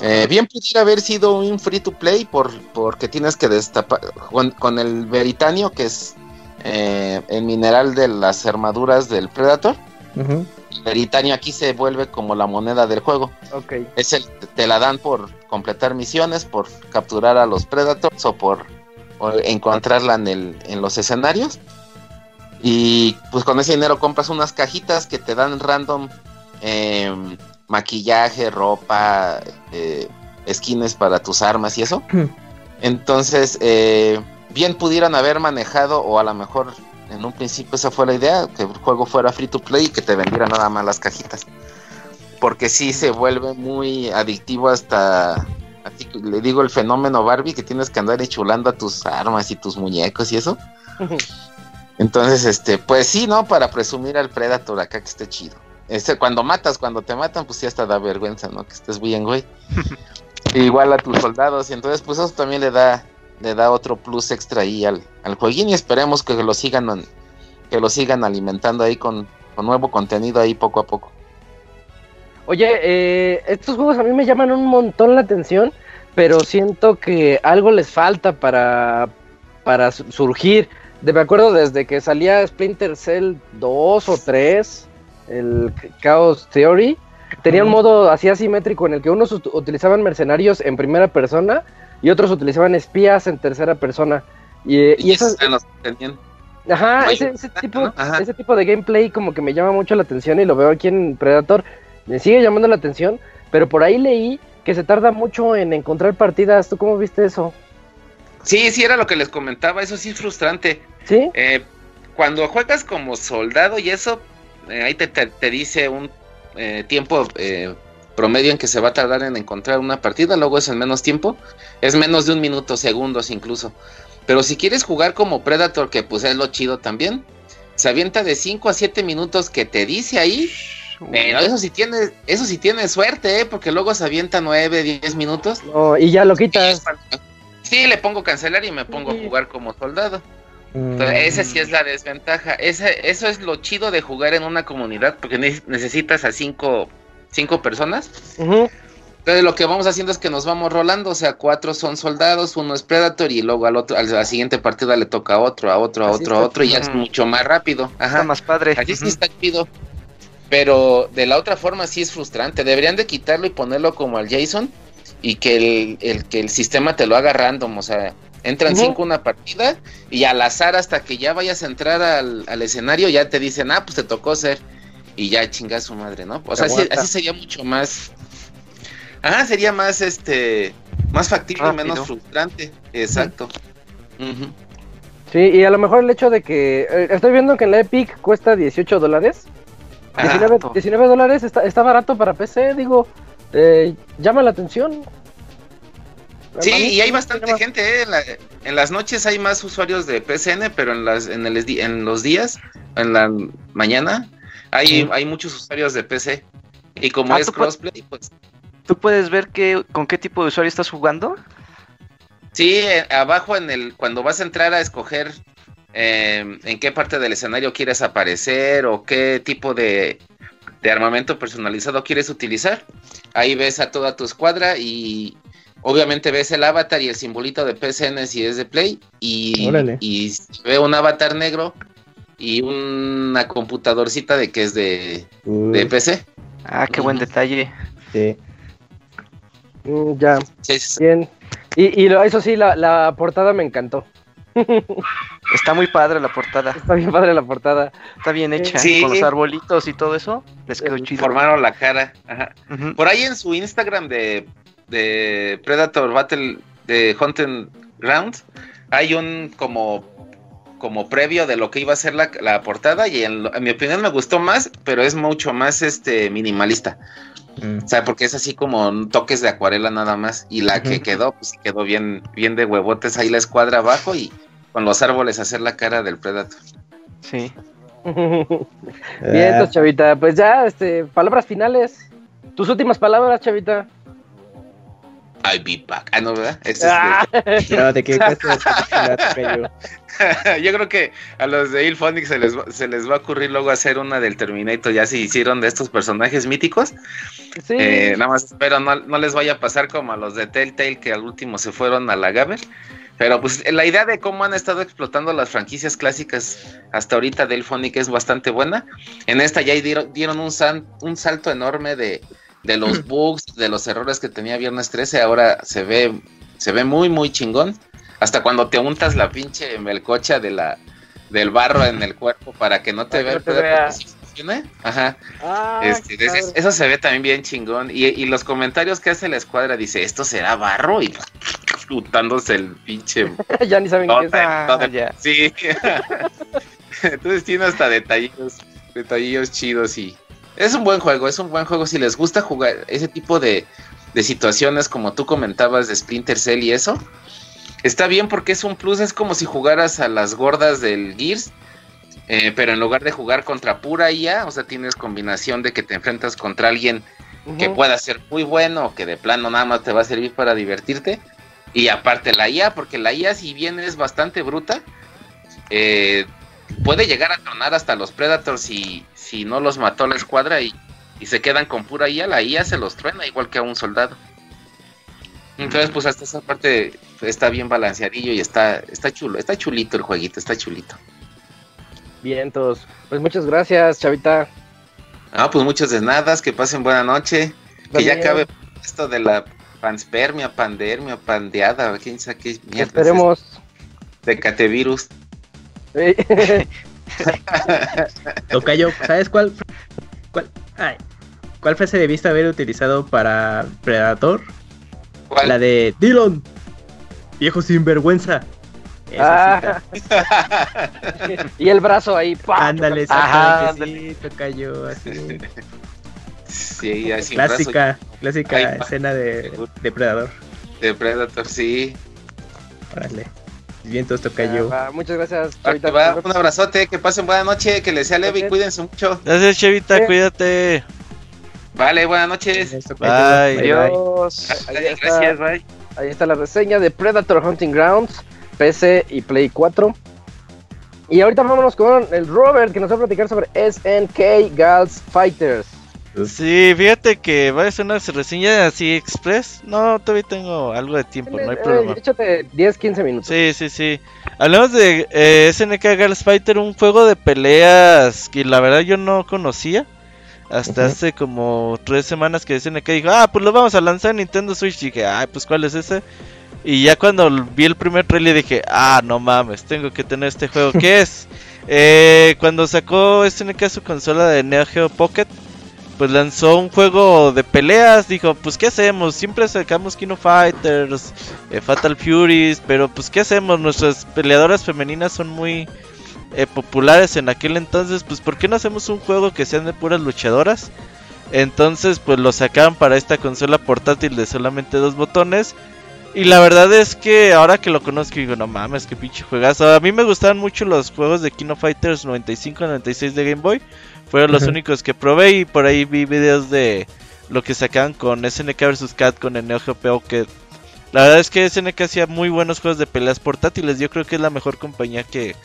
Eh, bien pudiera haber sido un free to play por, porque tienes que destapar con, el veritanio, que es el mineral de las armaduras del Predator. Veritanio aquí se vuelve como la moneda del juego. Es el, te la dan por completar misiones, por capturar a los Predators o por encontrarla en, el, en los escenarios. Y pues con ese dinero compras unas cajitas que te dan random em, maquillaje, ropa, eh, skins para tus armas y eso. Entonces, eh, bien pudieran haber manejado, o a lo mejor en un principio esa fue la idea, que el juego fuera free to play y que te vendieran nada más las cajitas. Porque sí se vuelve muy adictivo hasta, le digo, el fenómeno Barbie, que tienes que andar enchulando a tus armas y tus muñecos y eso. (laughs) Entonces, este, pues sí, ¿no? Para presumir al Predator acá que esté chido. Este, cuando matas, cuando te matan, pues sí hasta da vergüenza, ¿no? Que estés bien, güey. (laughs) Igual a tus soldados. Y entonces, pues eso también le da, le da otro plus extra ahí al, al jueguín y esperemos que lo sigan, que lo sigan alimentando ahí con, con nuevo contenido ahí poco a poco. Oye, eh, estos juegos a mí me llaman un montón la atención, pero siento que algo les falta para, para surgir de, me acuerdo desde que salía Splinter Cell 2 o 3, el Chaos Theory, tenía un modo así asimétrico en el que unos utilizaban mercenarios en primera persona y otros utilizaban espías en tercera persona. Y, y, Ajá, ese, tipo, ese tipo de gameplay como que me llama mucho la atención y lo veo aquí en Predator. Me sigue llamando la atención, pero por ahí leí que se tarda mucho en encontrar partidas. ¿Tú cómo viste eso? Sí, sí, era lo que les comentaba. Eso sí es frustrante. Sí. Eh, cuando juegas como soldado y eso, eh, ahí te, te, dice un eh, tiempo promedio en que se va a tardar en encontrar una partida, luego es en menos tiempo, es menos de un minuto, segundos incluso. Pero si quieres jugar como Predator, que pues es lo chido también, se avienta de 5 a 7 minutos que te dice ahí. Pero eso sí tiene, eso sí tiene suerte, ¿eh? porque luego se avienta 9, 10 minutos. y ya lo quitas. Sí, le pongo cancelar y me pongo a jugar como soldado. esa sí es la desventaja. Ese, eso es lo chido de jugar en una comunidad, porque necesitas a cinco, cinco personas. Entonces lo que vamos haciendo es que nos vamos rolando, o sea, cuatro son soldados, uno es Predator y luego al otro, a la siguiente partida le toca a otro, a otro, a otro, a otro y ya es mucho más rápido. Ajá. más padre. Así sí está chido. Pero de la otra forma sí es frustrante. Deberían de quitarlo y ponerlo como al Jason y que el, que el sistema te lo haga random, o sea, entran cinco una partida y al azar hasta que ya vayas a entrar al, escenario ya te dicen, ah, pues te tocó ser y ya chinga su madre, ¿no? O sea, así, sería mucho más Ajá, sería más este más factible, menos frustrante. Exacto. Sí, y a lo mejor el hecho de que eh, estoy viendo que en la Epic cuesta 18 dólares. 19, dólares está, está barato para PC, digo, eh, llama la atención. Sí, y hay bastante gente, ¿eh? en, las noches hay más usuarios de PCN, pero en, las, en, el, en los días, en la mañana, hay, hay muchos usuarios de PC. Y como ah, es crossplay, pues ¿Tú puedes ver qué, con qué tipo de usuario estás jugando? Sí, eh, abajo en el cuando vas a entrar a escoger eh, en qué parte del escenario quieres aparecer o qué tipo de, armamento personalizado quieres utilizar. Ahí ves a toda tu escuadra y obviamente ves el avatar y el simbolito de PCN si es de Play y, y ve un avatar negro y una computadorcita de que es de, de PC. Ah, qué buen detalle. Sí. Mm, ya. Bien. Y, y eso sí, la, portada me encantó. (laughs) Está muy padre la portada. Está bien padre la portada. Está bien hecha. Con los arbolitos y todo eso. Les quedó chido. Formaron la cara. Por ahí en su Instagram de, de Predator Battle de Hunting Ground hay un como como previo de lo que iba a ser la, la portada y en, en, mi opinión me gustó más, pero es mucho más este minimalista. Mm. O sea, porque es así como toques de acuarela nada más. Y la que quedó, pues quedó bien, bien de huevotes ahí la escuadra abajo y con los árboles hacer la cara del Predator. Sí. (laughs) bien, Chavita. Pues ya, este, palabras finales. Tus últimas palabras, Chavita. I'll be back. Ah, no, ¿verdad? Ah. no, te (laughs) Yo creo que a los de Ilphonic se les, se les va a ocurrir luego hacer una del Terminator. Ya se hicieron de estos personajes míticos. Sí. Eh, nada más espero no, no, les vaya a pasar como a los de Telltale que al último se fueron a la Gamer. Pero pues la idea de cómo han estado explotando las franquicias clásicas hasta ahorita de Ilphonic es bastante buena. En esta ya dieron, dieron un, un salto enorme de, de los bugs, de los errores que tenía Viernes 13. Ahora se ve, se ve muy, muy chingón. Hasta cuando te untas la pinche melcocha de la, del barro en el cuerpo para que no te, vea, Ajá. Ah, este, eso se ve también bien chingón. Y, los comentarios que hace la escuadra dice, ¿esto será barro? Y untándose el pinche... (laughs) ya ni saben qué es. Ah, sí. (laughs) Entonces tiene hasta detallitos, detallitos chidos y... Es un buen juego, es un buen juego. Si les gusta jugar ese tipo de, de situaciones como tú comentabas de Splinter Cell y eso, está bien porque es un plus, es como si jugaras a las gordas del Gears, eh, pero en lugar de jugar contra pura IA, o sea, tienes combinación de que te enfrentas contra alguien que pueda ser muy bueno o que de plano nada más te va a servir para divertirte. Y aparte la IA, porque la IA si bien es bastante bruta, eh, puede llegar a tronar hasta los Predators si, si no los mató la escuadra y, y se quedan con pura IA, la IA se los truena igual que a un soldado. Entonces, pues hasta esa parte está bien balanceadillo y está, está chulo, está chulito el jueguito, está chulito. Bien, todos. Pues muchas gracias, Chavita. Ah, pues muchas de nada, que pasen buena noche. Que ya acabe esto de la panspermia, pandermia, pandeada, quién sabe qué mierda. Esperemos. de catevirus. (laughs) (laughs) Tocayo, ¿sabes cuál, cuál, ay, cuál frase debiste haber utilizado para Predator? ¿Cuál? La de Dylan, viejo sinvergüenza. Esa Ah. (laughs) y el brazo ahí. sí, ¡pa! ándale, Ajá, sí, Tocayo, así. Sí, así un brazo Clásica, clásica Ay, escena de, de Predator. de Predator, sí. Órale. Vientos Ah, Tocayo. va, Muchas gracias, Chavita. va, Un abrazote, que pasen buena noche, que les sea leve y cuídense mucho. Gracias, Chevita, Sí. cuídate. Vale, buenas noches. Bye. bye. Adiós. Ahí Dale, está. Gracias, bye. Ahí está la reseña de Predator Hunting Grounds, PC y Play 4. Y ahorita vámonos con el Robert que nos va a platicar sobre SNK Gals Fighters. Sí, fíjate que va a ser una reseña así express. No, todavía tengo algo de tiempo, no hay Eh, problema. Échate 10, 15 minutos. Sí, sí, sí. Hablamos de eh, SNK Girls Fighter, un juego de peleas que la verdad yo no conocía. Hasta hace como tres semanas que SNK dijo, ah, pues lo vamos a lanzar en Nintendo Switch. Y dije, ay, pues ¿cuál es ese? Y ya cuando vi el primer trailer dije, ah, no mames, tengo que tener este juego. ¿Qué es? (laughs) Eh, cuando sacó SNK su consola de Neo Geo Pocket, pues lanzó un juego de peleas. Dijo, pues ¿qué hacemos? Siempre sacamos Kino Fighters, eh, Fatal Furies, pero pues ¿qué hacemos? Nuestras peleadoras femeninas son muy eh, populares en aquel entonces, pues ¿por qué no hacemos un juego que sean de puras luchadoras? Entonces pues lo sacaron para esta consola portátil de solamente dos botones. Y la verdad es que ahora que lo conozco digo, no mames, qué pinche juegazo. A mí me gustaban mucho los juegos de Kino Fighters 95 96 de Game Boy. Fueron los únicos que probé y por ahí vi videos de lo que sacaban con SNK vs. Cat con el Neo Geo Pocket. La verdad es que SNK hacía muy buenos juegos de peleas portátiles. Yo creo que es la mejor compañía que,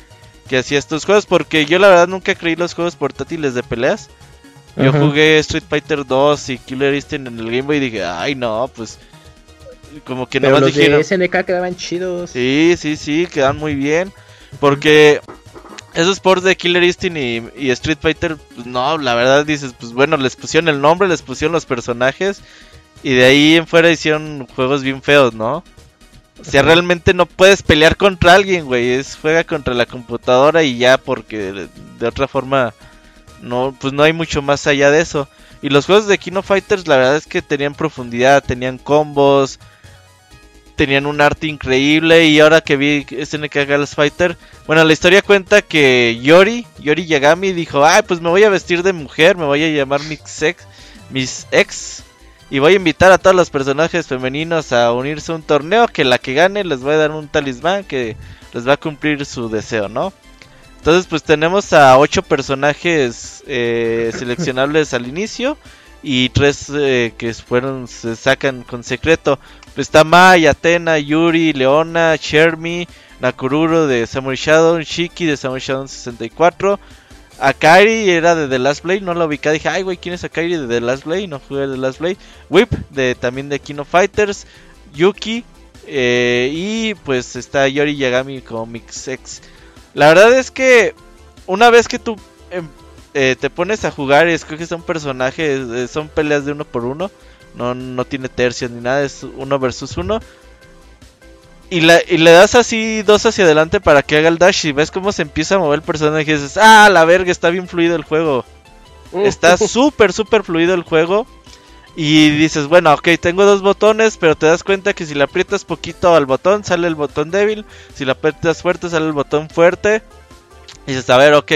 que hacía estos juegos. Porque yo la verdad nunca creí los juegos portátiles de peleas. Yo jugué Street Fighter 2 y Killer Instinct en el Game Boy y dije, ay no, pues como que Pero nomás los dijeron... de SNK quedaban chidos. Sí, sí, sí, quedan muy bien. Porque esos ports de Killer Instinct y, y Street Fighter, pues no, la verdad dices, pues bueno, les pusieron el nombre, les pusieron los personajes. Y de ahí en fuera hicieron juegos bien feos, ¿no? O sea, realmente no puedes pelear contra alguien, güey. Es juega contra la computadora y ya, porque de, de otra forma, no, pues no hay mucho más allá de eso. Y los juegos de Kino Fighters, la verdad es que tenían profundidad, tenían combos, tenían un arte increíble. Y ahora que vi SNK Girls Fighter, bueno, la historia cuenta que Yori, Yori Yagami dijo: Ay, pues me voy a vestir de mujer, me voy a llamar mis ex, mis ex. Y voy a invitar a todos los personajes femeninos a unirse a un torneo que la que gane les voy a dar un talismán que les va a cumplir su deseo, ¿no? Entonces pues tenemos a ocho personajes eh, (laughs) seleccionables al inicio y tres eh, que fueron se sacan con secreto. Pues está Mai, Atena, Yuri, Leona, Shermie, Nakururo de Samurai Shadow, Shiki de Samurai Shadow 64. Akari era de The Last Blade, no la ubicé, dije, ay güey, ¿quién es Akari de The Last Blade? No jugué The Last Blade. Whip de también de Kino Fighters, Yuki eh, y pues está Yori Yagami como Mix X. La verdad es que una vez que tú em, eh, te pones a jugar y escoges a un personaje, son peleas de uno por uno, no, no tiene tercios ni nada, es uno versus uno. Y, la- y le das así dos hacia adelante para que haga el dash y ves cómo se empieza a mover el personaje y dices, ah, la verga, está bien fluido el juego. Está (laughs) súper, súper fluido el juego. Y dices, bueno, ok, tengo dos botones, pero te das cuenta que si le aprietas poquito al botón, sale el botón débil. Si le aprietas fuerte, sale el botón fuerte. Y dices, a ver, ok.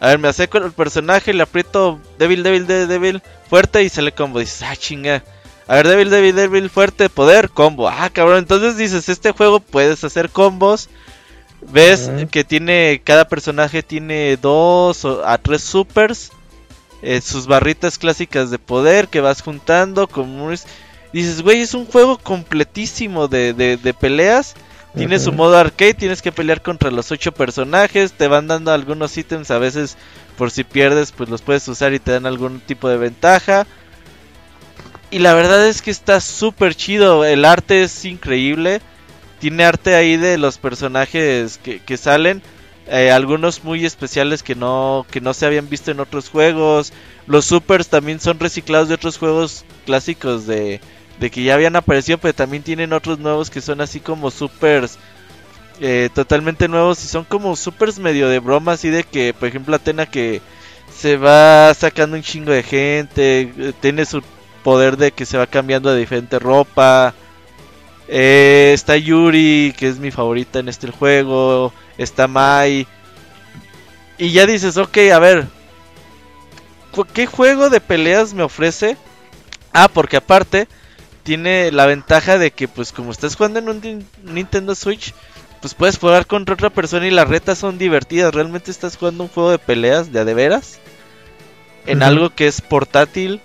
A ver, me acerco al personaje, le aprieto débil, débil, débil, débil, fuerte y sale combo. Dices, ah, chinga. A ver, débil, débil, débil, fuerte, poder, combo. Ah, cabrón. Entonces dices, este juego puedes hacer combos. Ves que tiene, cada personaje tiene dos o- a tres supers. eh, sus barritas clásicas de poder que vas juntando. Como es- dices, güey, es un juego completísimo de, de, de peleas. Tiene su modo arcade, tienes que pelear contra los ocho personajes, te van dando algunos ítems a veces por si pierdes, pues los puedes usar y te dan algún tipo de ventaja. Y la verdad es que está súper chido, el arte es increíble. Tiene arte ahí de los personajes que, que salen, eh, algunos muy especiales que no, que no se habían visto en otros juegos. Los supers también son reciclados de otros juegos clásicos de, de que ya habían aparecido, pero también tienen otros nuevos que son así como supers eh, totalmente nuevos y son como supers medio de broma, así de que, por ejemplo, Atena que se va sacando un chingo de gente, eh, tiene su poder de que se va cambiando de diferente ropa. Eh, está Yuri, que es mi favorita en este juego. Está Mai. Y ya dices, ok, a ver. ¿Qué juego de peleas me ofrece? Ah, porque aparte tiene la ventaja de que pues como estás jugando en un Nintendo Switch, pues puedes jugar contra otra persona y las retas son divertidas. Realmente estás jugando un juego de peleas de a de veras. En algo que es portátil.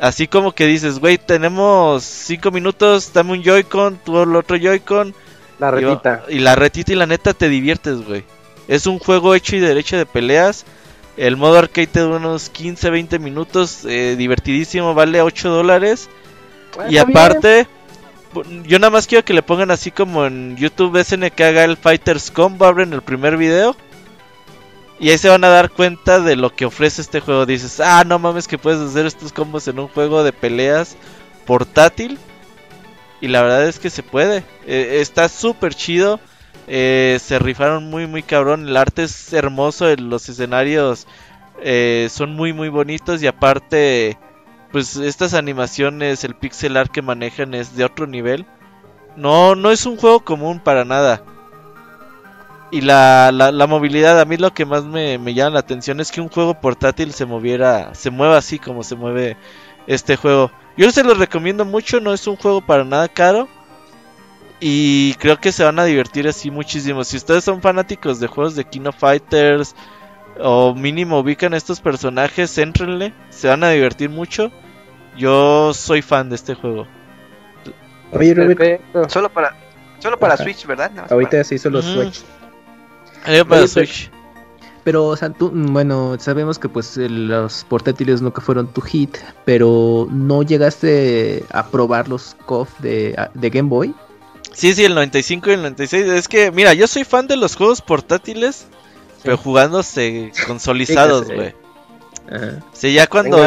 Así como que dices, güey, tenemos 5 minutos, dame un Joy-Con, tú el otro Joy-Con. La retita. Y, la retita y la neta te diviertes, güey. Es un juego hecho y derecho de peleas. El modo arcade de unos 15, 20 minutos, eh, divertidísimo, vale 8 dólares. Y aparte, yo nada más quiero que le pongan así como en YouTube SNK haga el Fighters Combo, abren el primer video. Y ahí se van a dar cuenta de lo que ofrece este juego. Dices, ah, no mames que puedes hacer estos combos en un juego de peleas portátil. Y la verdad es que se puede. Eh, está súper chido. Eh, se rifaron muy, muy cabrón. El arte es hermoso. Los escenarios eh, son muy, muy bonitos. Y aparte, pues estas animaciones, el pixel art que manejan es de otro nivel. No, no es un juego común para nada. Y la, la, movilidad, a mí lo que más me, me, llama la atención es que un juego portátil se moviera, se mueva así como se mueve este juego. Yo se los recomiendo mucho, no es un juego para nada caro. Y creo que se van a divertir así muchísimo. Si ustedes son fanáticos de juegos de Kino Fighters o mínimo ubican estos personajes, entrenle, se van a divertir mucho. Yo soy fan de este juego. Oye, Solo para, solo para Switch, ¿verdad? Ahorita sí, solo Switch. Para Switch. Pero, o sea, tú, bueno, sabemos que pues los portátiles nunca fueron tu hit, pero ¿no llegaste a probar los KOF de, de Game Boy? Sí, sí, el 95 y el 96. Es que, mira, yo soy fan de los juegos portátiles, pero jugándose consolizados, güey. Sí, ya cuando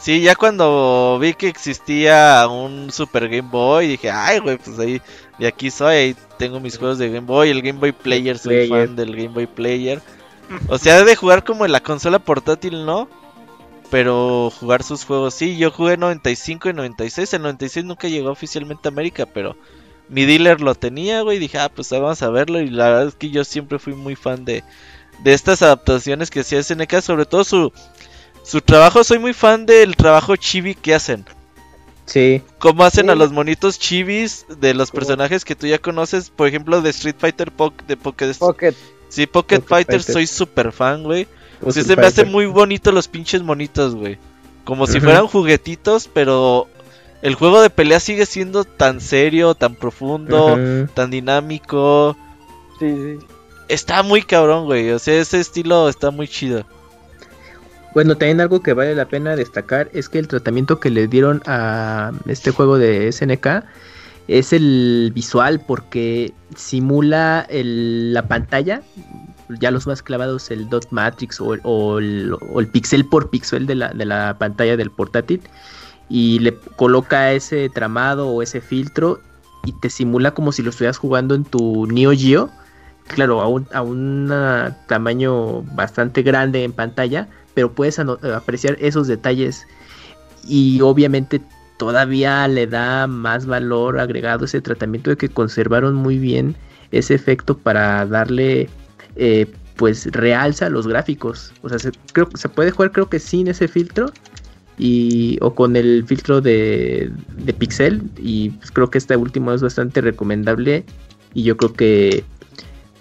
Sí, ya cuando vi que existía un Super Game Boy, dije, "Ay, güey, pues ahí de aquí soy, ahí tengo mis juegos de Game Boy, el Game Boy Player, soy fan del Game Boy Player." O sea, de jugar como en la consola portátil, ¿no? Pero jugar sus juegos, sí, yo jugué 95 y 96, el 96 nunca llegó oficialmente a América, pero mi dealer lo tenía, güey, dije, ah, pues vamos a verlo. Y la verdad es que yo siempre fui muy fan de, de estas adaptaciones que hacía SNK, sobre todo su, su trabajo. Soy muy fan del trabajo chibi que hacen. Sí. Cómo hacen a los monitos chibis de los personajes que tú ya conoces, por ejemplo, de Street Fighter de Pocket. Pocket. Sí, Pocket, Fighter, soy súper fan, güey. O sea, se me hace muy bonito los pinches monitos, güey. Como si fueran juguetitos, pero el juego de pelea sigue siendo tan serio, tan profundo, tan dinámico. Sí, sí. Está muy cabrón, güey. O sea, ese estilo está muy chido. Bueno, también algo que vale la pena destacar es que el tratamiento que le dieron a este juego de SNK es el visual porque simula la pantalla, ya los más clavados el dot matrix o el, pixel por pixel de la, de la pantalla del portátil y le coloca ese tramado o ese filtro y te simula como si lo estuvieras jugando en tu Neo Geo. Claro, a un, a un tamaño bastante grande en pantalla, pero puedes apreciar esos detalles y obviamente todavía le da más valor agregado ese tratamiento de que conservaron muy bien ese efecto para darle eh, pues realza a los gráficos. O sea, se, creo, se puede jugar creo que sin ese filtro y o con el filtro de, de pixel y pues creo que este último es bastante recomendable y yo creo que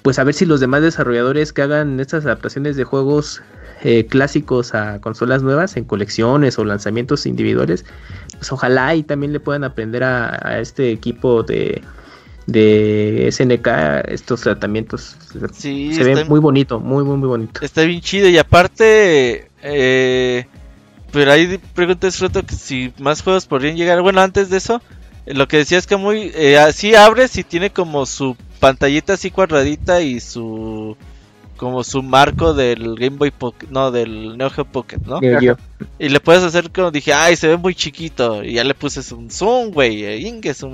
pues a ver si los demás desarrolladores que hagan estas adaptaciones de juegos eh, clásicos a consolas nuevas en colecciones o lanzamientos individuales pues ojalá y también le puedan aprender a, este equipo de de SNK estos tratamientos se ve muy bonito muy muy muy bonito está bien chido y aparte eh, pero ahí preguntas rato que si más juegos podrían llegar. Bueno, antes de eso, lo que decía es que muy eh, así abres y tiene como su pantallita así cuadradita y su como su marco del Game Boy Pocket, no, del Neo Geo Pocket, ¿no? Y le puedes hacer como dije, ay, se ve muy chiquito. Y ya le puse un zoom, güey, eh, ingue su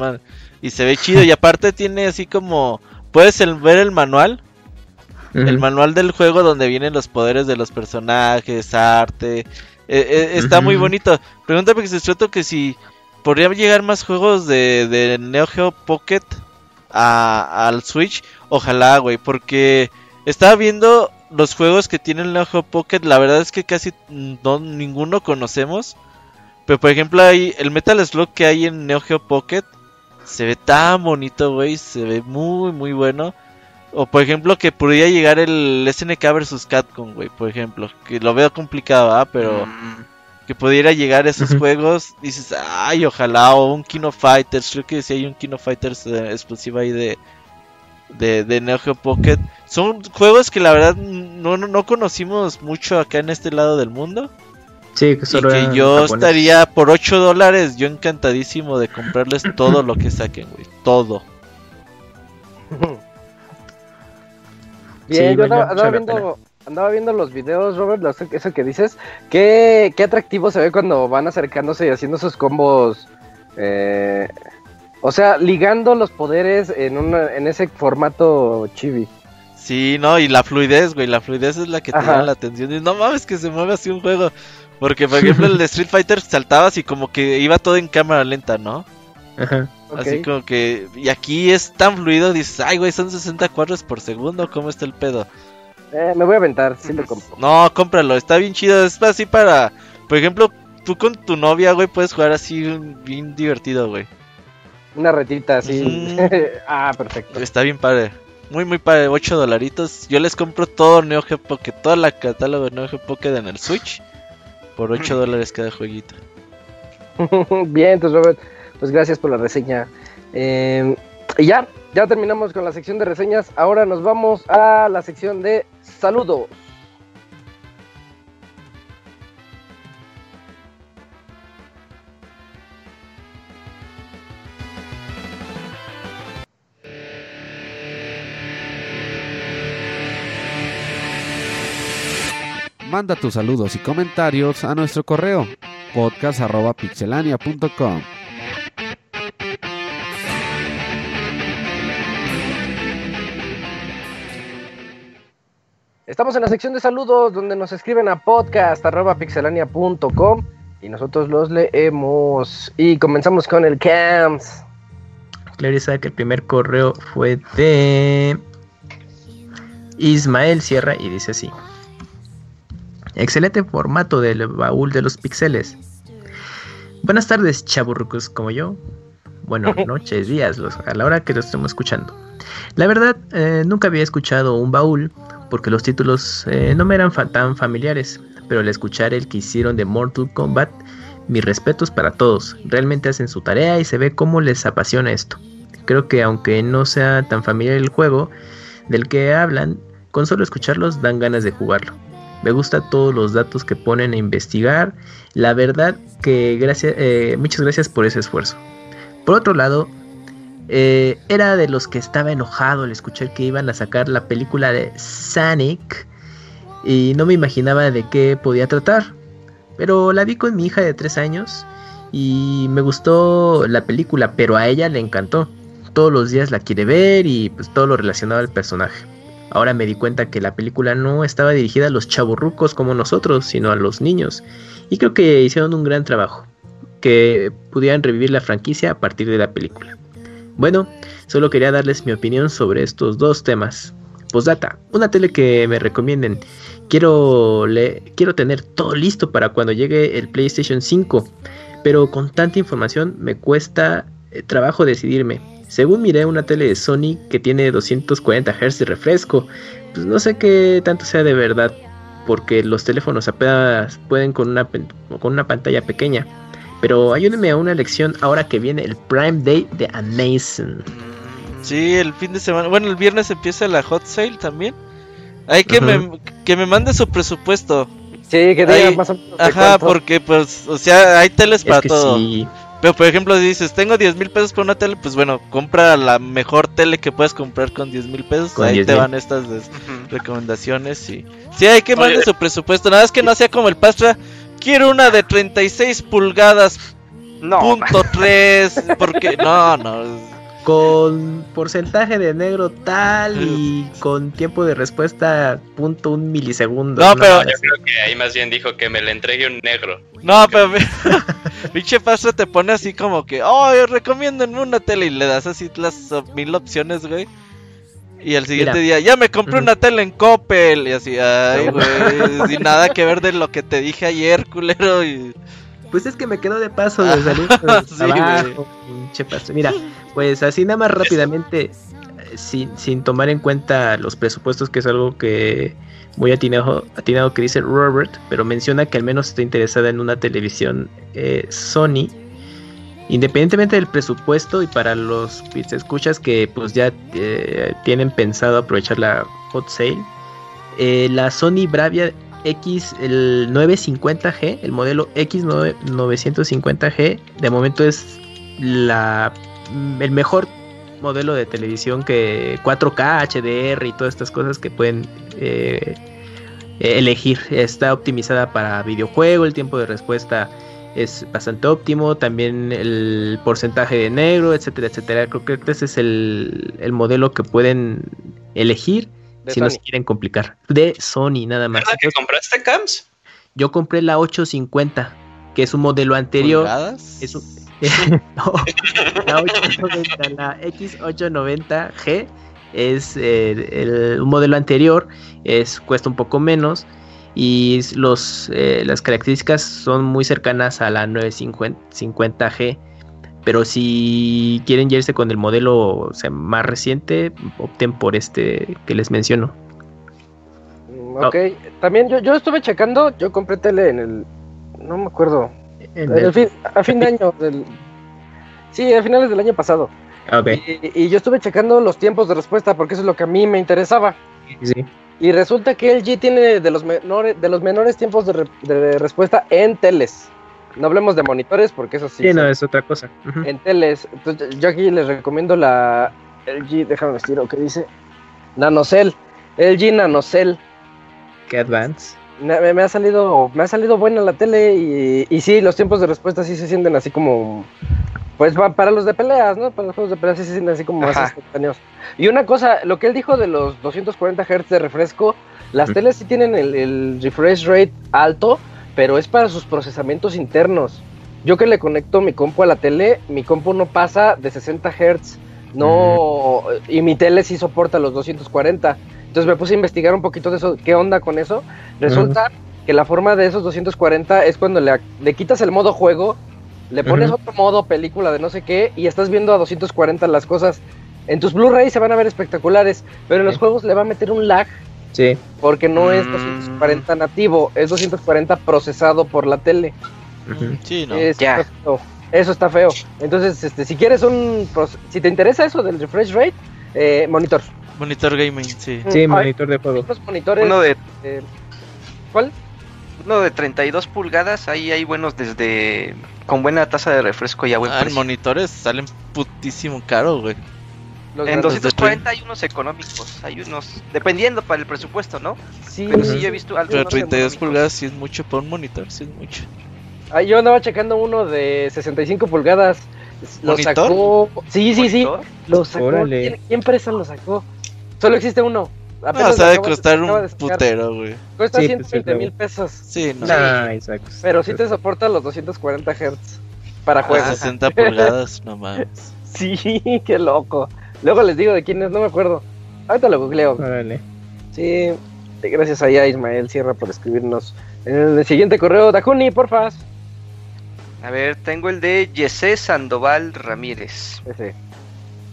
Y se ve chido. Y (laughs) aparte tiene así como puedes ver el manual. El manual del juego donde vienen los poderes de los personajes, arte. Eh, eh, está muy bonito. Pregunta porque se trata que si podría llegar más juegos de, de Neo Geo Pocket al Switch. Ojalá, güey, porque estaba viendo los juegos que tiene el Neo Geo Pocket. La verdad es que casi no, ninguno conocemos. Pero por ejemplo, hay el Metal Slug que hay en Neo Geo Pocket. Se ve tan bonito, güey. Se ve muy, muy bueno. O por ejemplo, que podría llegar el SNK vs Capcom, güey. Por ejemplo, que lo veo complicado, ¿ah? Pero mm. que pudiera llegar a esos juegos. Dices, ay, ojalá. O un Kino Fighters. Creo que sí hay un Kino Fighters eh, exclusivo ahí de, de, de, Neo Geo Pocket. Son juegos que la verdad no, no conocimos mucho acá en este lado del mundo. Sí, que solo y que yo estaría por 8 dólares, yo encantadísimo de comprarles (clears throat) todo lo que saquen, güey. Todo. (laughs) Bien, yo andaba, viendo, andaba, viendo, los videos, Robert, eso que dices. ¿Qué, qué atractivo se ve cuando van acercándose y haciendo esos combos. Eh, o sea, ligando los poderes en, una, en ese formato chibi. Sí, no, y la fluidez, güey, la fluidez es la que te llama la atención. Y no mames que se mueve así un juego. Porque, por ejemplo, el de Street Fighter saltabas y como que iba todo en cámara lenta, ¿no? Ajá. Así como que. Y aquí es tan fluido, dices, ay, güey, son 60 cuadros por segundo, ¿cómo está el pedo? Eh, me voy a aventar, sí lo compro. No, cómpralo, está bien chido. Es así para. Por ejemplo, tú con tu novia, güey, puedes jugar así bien divertido, güey. Una retita así. (laughs) ah, perfecto. Está bien padre. Muy, muy padre. 8 dolaritos. Yo les compro todo Neo Geo Pocket, toda la catálogo de Neo Geo Pocket en el Switch. Por 8 (laughs) dólares cada jueguito. (laughs) Bien, entonces Robert, pues gracias por la reseña. Em, y ya, ya terminamos con la sección de reseñas. Ahora nos vamos a la sección de saludos. Manda tus saludos y comentarios a nuestro correo podcast.pixelania.com. Estamos en la sección de saludos donde nos escriben a podcast.pixelania.com y nosotros los leemos. Y comenzamos con el CAMS. Clarisa que el primer correo fue de Ismael Sierra y dice así. Excelente formato del baúl de los pixeles. Buenas tardes, chaburrucos como yo. Buenas (laughs) noches, días, a la hora que lo estemos escuchando. La verdad, eh, nunca había escuchado un baúl porque los títulos eh, no me eran tan familiares, pero al escuchar el que hicieron de Mortal Kombat, mis respetos para todos. Realmente hacen su tarea y se ve cómo les apasiona esto. Creo que aunque no sea tan familiar el juego del que hablan, con solo escucharlos dan ganas de jugarlo. Me gusta todos los datos que ponen a investigar. La verdad que gracias, eh, muchas gracias por ese esfuerzo. Por otro lado, eh, era de los que estaba enojado al escuchar que iban a sacar la película de Sonic y no me imaginaba de qué podía tratar. Pero la vi con mi hija de 3 años y me gustó la película, pero a ella le encantó. Todos los días la quiere ver y pues todo lo relacionado al personaje. Ahora me di cuenta que la película no estaba dirigida a los chaburrucos como nosotros, sino a los niños. Y creo que hicieron un gran trabajo, que pudieran revivir la franquicia a partir de la película. Bueno, solo quería darles mi opinión sobre estos dos temas. Postdata, una tele que me recomienden. Quiero, le quiero tener todo listo para cuando llegue el PlayStation 5, pero con tanta información me cuesta eh, trabajo decidirme. Según miré una tele de Sony que tiene 240 Hz de refresco, pues no sé qué tanto sea de verdad, porque los teléfonos apenas pueden con una, con una pantalla pequeña. Pero ayúdenme a una elección ahora que viene el Prime Day de Amazon. Sí, el fin de semana. Bueno, el viernes empieza la hot sale también. Hay que, me, que me mande su presupuesto. Sí, que diga más o menos. Ajá, porque pues, o sea, hay teles para todo. Sí. Pero por ejemplo, si dices, tengo 10 mil pesos por una tele, pues bueno, compra la mejor tele que puedes comprar con 10 mil pesos. Ahí te van estas recomendaciones. Y... Sí, hay que mandar su presupuesto. Nada es que no sea como el Pastra. Quiero una de 36 pulgadas. No. Punto 3. Porque no, no. Con porcentaje de negro tal y con tiempo de respuesta punto un milisegundo. No, pero- Yo creo que ahí más bien dijo que me le entregue un negro. No, pero (laughs) pinche paso te pone así como que, oh, recomiéndenme una tele y le das así las mil opciones, güey. Y al siguiente Mira. día, ya me compré una tele en Coppel. Y así, ay, (laughs) güey, sin nada que ver de lo que te dije ayer, culero. Y... Pues es que me quedó de paso de salir del (laughs) Sí, trabajo, pinche paso. Mira, pues así nada más rápidamente, eh, sin, sin tomar en cuenta los presupuestos, que es algo que muy atinado, atinado que dice Robert, pero menciona que al menos está interesada en una televisión eh, Sony. Independientemente del presupuesto y para los escuchas que pues ya eh, tienen pensado aprovechar la hot sale, eh, la Sony Bravia X, el 950G, el modelo X950G, de momento es la el mejor modelo de televisión que 4K, HDR y todas estas cosas que pueden eh, elegir. Está optimizada para videojuego, el tiempo de respuesta es bastante óptimo, también el porcentaje de negro, etcétera, etcétera. Creo que ese es el, el modelo que pueden elegir De si no Sony. se quieren complicar. De Sony nada más. ¿Verdad que compraste Camps? Yo compré la 850, que es un modelo anterior. ¿Pulgadas? Es un- (laughs) no, la 890, la X890G es eh, el, un modelo anterior, es cuesta un poco menos y los eh, las características son muy cercanas a la 950G. Pero si quieren irse con el modelo o sea, más reciente, opten por este que les menciono. Mm, Ok, también yo, yo estuve checando, yo compré tele en el, no me acuerdo, En el el- fin- a fin de año, del, sí, a finales del año pasado. Ok, Y, y yo estuve checando los tiempos de respuesta porque eso es lo que a mí me interesaba. sí. Y resulta que LG tiene de los menores, de los menores tiempos de, re- de respuesta en teles. No hablemos de monitores porque eso sí. Sí, no, es otra cosa. En teles. Entonces, yo aquí les recomiendo la LG, déjame vestir lo que dice. Nanocell. LG Nanocell. Que Advance. Me, ha salido me ha salido buena la tele y, y sí, los tiempos de respuesta sí se sienten así como pues va para los de peleas, ¿no? Para los juegos de peleas sí se sienten así como más instantáneos. Y una cosa, lo que él dijo de los 240 Hz de refresco, las teles sí tienen el, el refresh rate alto, pero es para sus procesamientos internos. Yo que le conecto mi compu a la tele, mi compu no pasa de 60 Hz, no, y mi tele sí soporta los 240. Entonces me puse a investigar un poquito de eso, qué onda con eso. Resulta que la forma de esos 240 es cuando le, quitas el modo juego, le pones otro modo película de no sé qué y estás viendo a 240 las cosas. En tus Blu-ray se van a ver espectaculares, pero en los juegos le va a meter un lag Sí. porque no es Mm. 240 nativo, es 240 procesado por la tele. Ujú. Sí, no. Es-. Eso está feo. Entonces, este, si quieres un, si te interesa eso del refresh rate, eh, monitor. Monitor gaming, sí. Sí, Hay monitor de juego. monitores. Uno de, eh, ¿Cuál? uno de 32 pulgadas, ahí hay buenos desde con buena tasa de refresco y a buen Ah, precio. monitores salen putísimo caro, güey. Los En grandes. 240 hay unos económicos, hay unos, dependiendo para el presupuesto, ¿no? Sí, Pero sí, yo he visto Pero algunos 32 económicos. pulgadas sí es mucho para un monitor, sí es mucho. Ah, yo andaba checando uno de 65 pulgadas. Lo ¿Monitor? sacó. Sí, sí, sí. Lo sacó. Órale. ¿Quién, qué empresa lo sacó? Solo existe uno. No, Apenas lo sabe acabo de- costar de un sacar. putero, güey. Cuesta Sí, 120 pues, mil pesos. Sí, no. Nah, exacto. Pero sí te soporta los 240 Hz para Ah, juegos. 60 pulgadas, no mames. (laughs) Sí, qué loco. Luego les digo de quién es, no me acuerdo. Ahorita lo googleo. Órale. Sí, gracias ahí a Ismael Sierra por escribirnos. En el siguiente correo, Dakuni, porfa. A ver, tengo el de Yesé Sandoval Ramírez. Ese.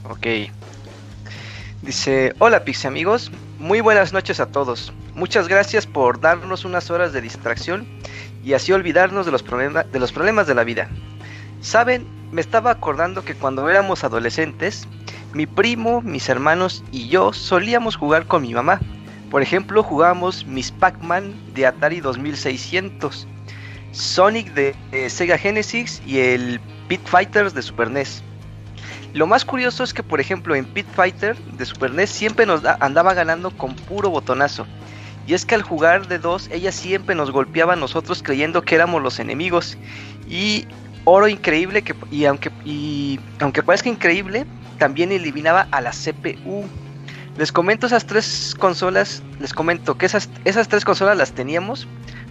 Ok. Dice, hola Pixie amigos, muy buenas noches a todos. Muchas gracias por darnos unas horas de distracción y así olvidarnos de los, problema- de los problemas de la vida. Saben, me estaba acordando que cuando éramos adolescentes, mi primo, mis hermanos y yo solíamos jugar con mi mamá. Por ejemplo, jugábamos Miss Pac-Man de Atari 2600, Sonic de, de Sega Genesis y el Pit Fighters de Super NES. Lo más curioso es que, por ejemplo, en Pit Fighter de Super NES siempre nos da- andaba ganando con puro botonazo. Y es que al jugar de dos, ella siempre nos golpeaba nosotros creyendo que éramos los enemigos. Y oro increíble que y aunque y aunque parezca increíble, también eliminaba a la CPU. Les comento esas tres consolas, les comento que esas, esas tres consolas las teníamos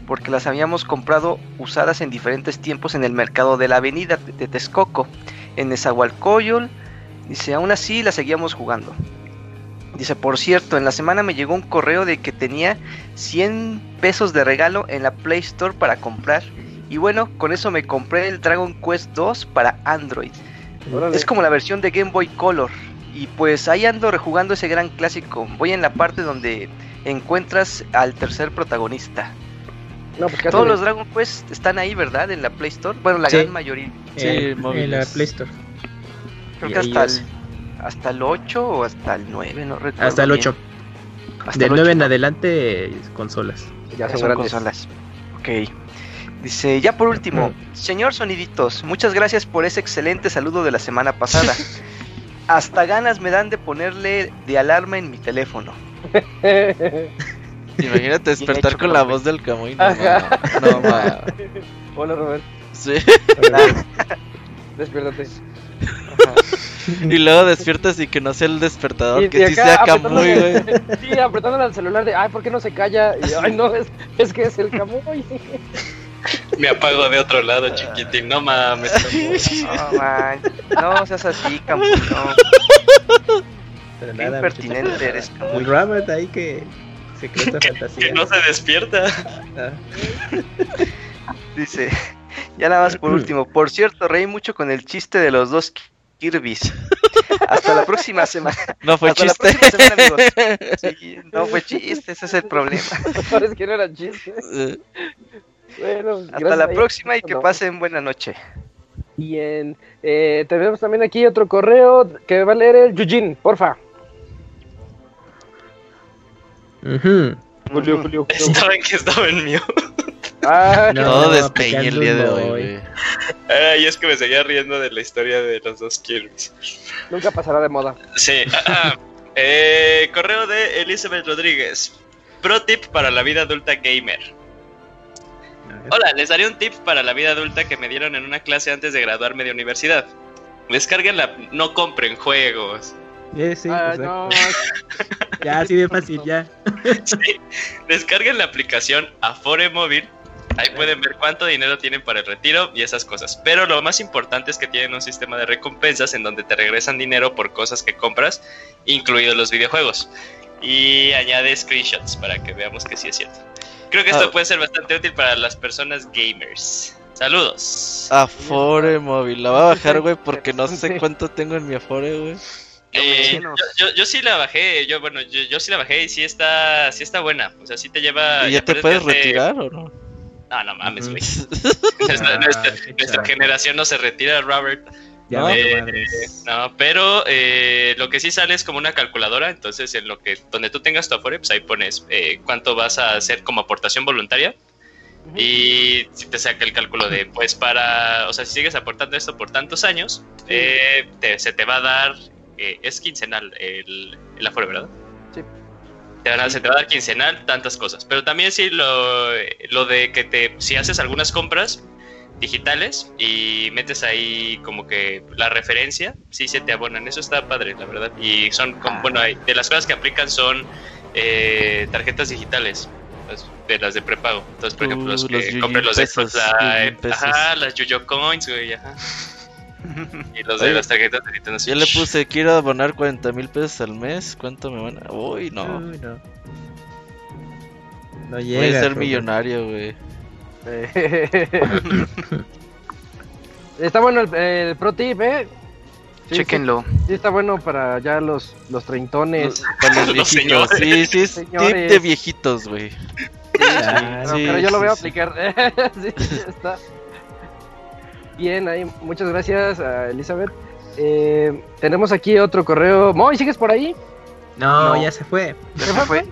porque las habíamos comprado usadas en diferentes tiempos en el mercado de la avenida de Texcoco, en Nezahualcóyotl, dice, aún así las seguíamos jugando. Dice, por cierto, en la semana me llegó un correo de que tenía 100 pesos de regalo en la Play Store para comprar. Y bueno, con eso me compré el Dragon Quest 2 para Android. Órale. Es como la versión de Game Boy Color. Y pues ahí ando rejugando ese gran clásico. Voy en la parte donde encuentras al tercer protagonista. No, pues Todos los Dragon Quest están ahí, ¿verdad? En la Play Store. Bueno, la Sí. gran mayoría. Sí, móviles. en la Play Store. Creo Y que hasta el, hasta el 8 o hasta el 9, no recuerdo. Hasta el bien. 8. Hasta Del el 9 8, en ¿no? adelante, consolas. Ya Ya son son grandes. consolas. Ok. Dice, ya por último, señor Soniditos, muchas gracias por ese excelente saludo de la semana pasada. (laughs) Hasta ganas me dan de ponerle de alarma en mi teléfono. (laughs) Imagínate despertar con la voz del Camuy. No, no, (laughs) ma. Hola, Robert. Sí. Despiértate. Y luego despiertas y que no sea el despertador, Y- que y sí sea Camuy, güey. Sí, apretándole al celular de, ay, ¿por qué no se calla? Y, ay, no, es, es que es el Camuy. Me apago de otro lado, chiquitín. No mames. No, (laughs) man, no seas así, Camuy, no. Pero Qué nada, impertinente eres, El Camuy. Robert ahí que se cree esta Que fantasía. no se despierta. Ah, Dice, ya nada más por (clears throat) último. Por cierto, reí mucho con el chiste de los dos Kirby's. Hasta la próxima semana. No fue Hasta la chiste. próxima semana, amigos. (laughs) Sí, no fue chiste, ese es el problema. (laughs) Parece que no era chiste. Bueno, pues, Hasta gracias la próxima y que No. pasen buena noche. Bien. Eh, tenemos también aquí otro correo que va a leer el Yujin, porfa. ujú. Julio, Julio, Estaba en que estaba en mío. Ah, No, Todo no, el día de hoy, güey. Ay, es que me seguía riendo de la historia de los dos Kirby's. nunca pasará de moda. Sí. ah, eh, correo de Elizabeth Rodríguez. Pro tip para la vida adulta gamer. (laughs) Hola, les daré un tip para la vida adulta que me dieron en una clase antes de graduarme de universidad. Descarguen la... No compren juegos. Eh, sí, Ah, no, (laughs) Ya, así de fácil, ya. (laughs) Sí. Descarguen la aplicación Afore Móvil. Ahí pueden ver cuánto dinero tienen para el retiro y esas cosas. Pero lo más importante es que tienen un sistema de recompensas en donde te regresan dinero por cosas que compras, incluidos los videojuegos. Y añade screenshots para que veamos que sí es cierto. Creo que esto Ah. puede ser bastante útil para las personas gamers. Saludos. Afore móvil. La voy a bajar, güey, porque no sé cuánto tengo en mi Afore, güey. Eh, yo, yo, yo sí la bajé, yo bueno, yo, yo sí la bajé y sí está, sí está buena. O sea, sí te lleva. ¿Y ya te puedes hace- retirar o no? No, no mames, güey. Ah, (laughs) Nuestra, nuestra- qué nuestra chafa. generación no se retira, Robert. Ya No, vale Eh, no, pero eh, lo que sí sale es como una calculadora, entonces en lo que donde tú tengas tu Afore, pues ahí pones eh, cuánto vas a hacer como aportación voluntaria. Y si te saca el cálculo de, pues para, o sea, si sigues aportando esto por tantos años, eh, te- se te va a dar, eh, es quincenal el, el Afore, ¿verdad? Sí. Te van a- se te va a dar quincenal tantas cosas, pero también sí lo, lo de que te, si haces algunas compras, digitales y metes ahí como que la referencia, sí se te abonan. Eso está padre, la verdad. Y son, como, bueno, hay- de las cosas que aplican son eh, tarjetas digitales. las- De las de prepago. Entonces, por Uh, ejemplo, los los que Yuyu compren los de pesos, ajá, las Yuyo Coins, güey, ajá. (laughs) Y los de Oye, las tarjetas de Nintendo Yo le puse, quiero abonar 40 mil pesos al mes. ¿Cuánto me van a.? Uy, no. Uy, no. No Voy llega. a ser Robert. millonario, güey. (laughs) está bueno el, el pro tip, ¿eh? Sí, Chequenlo. Sí, sí está bueno para ya los, los treintones. Para los Los viejitos. Sí, sí, es Señores. tip de viejitos, güey. Ah, No, Sí, pero yo lo voy a aplicar. (laughs) sí, ya está. Bien, ahí, muchas gracias a Elizabeth. Eh, tenemos aquí otro correo. Moy, ¿sigues por ahí? No, No. ya se fue. Ya se fue.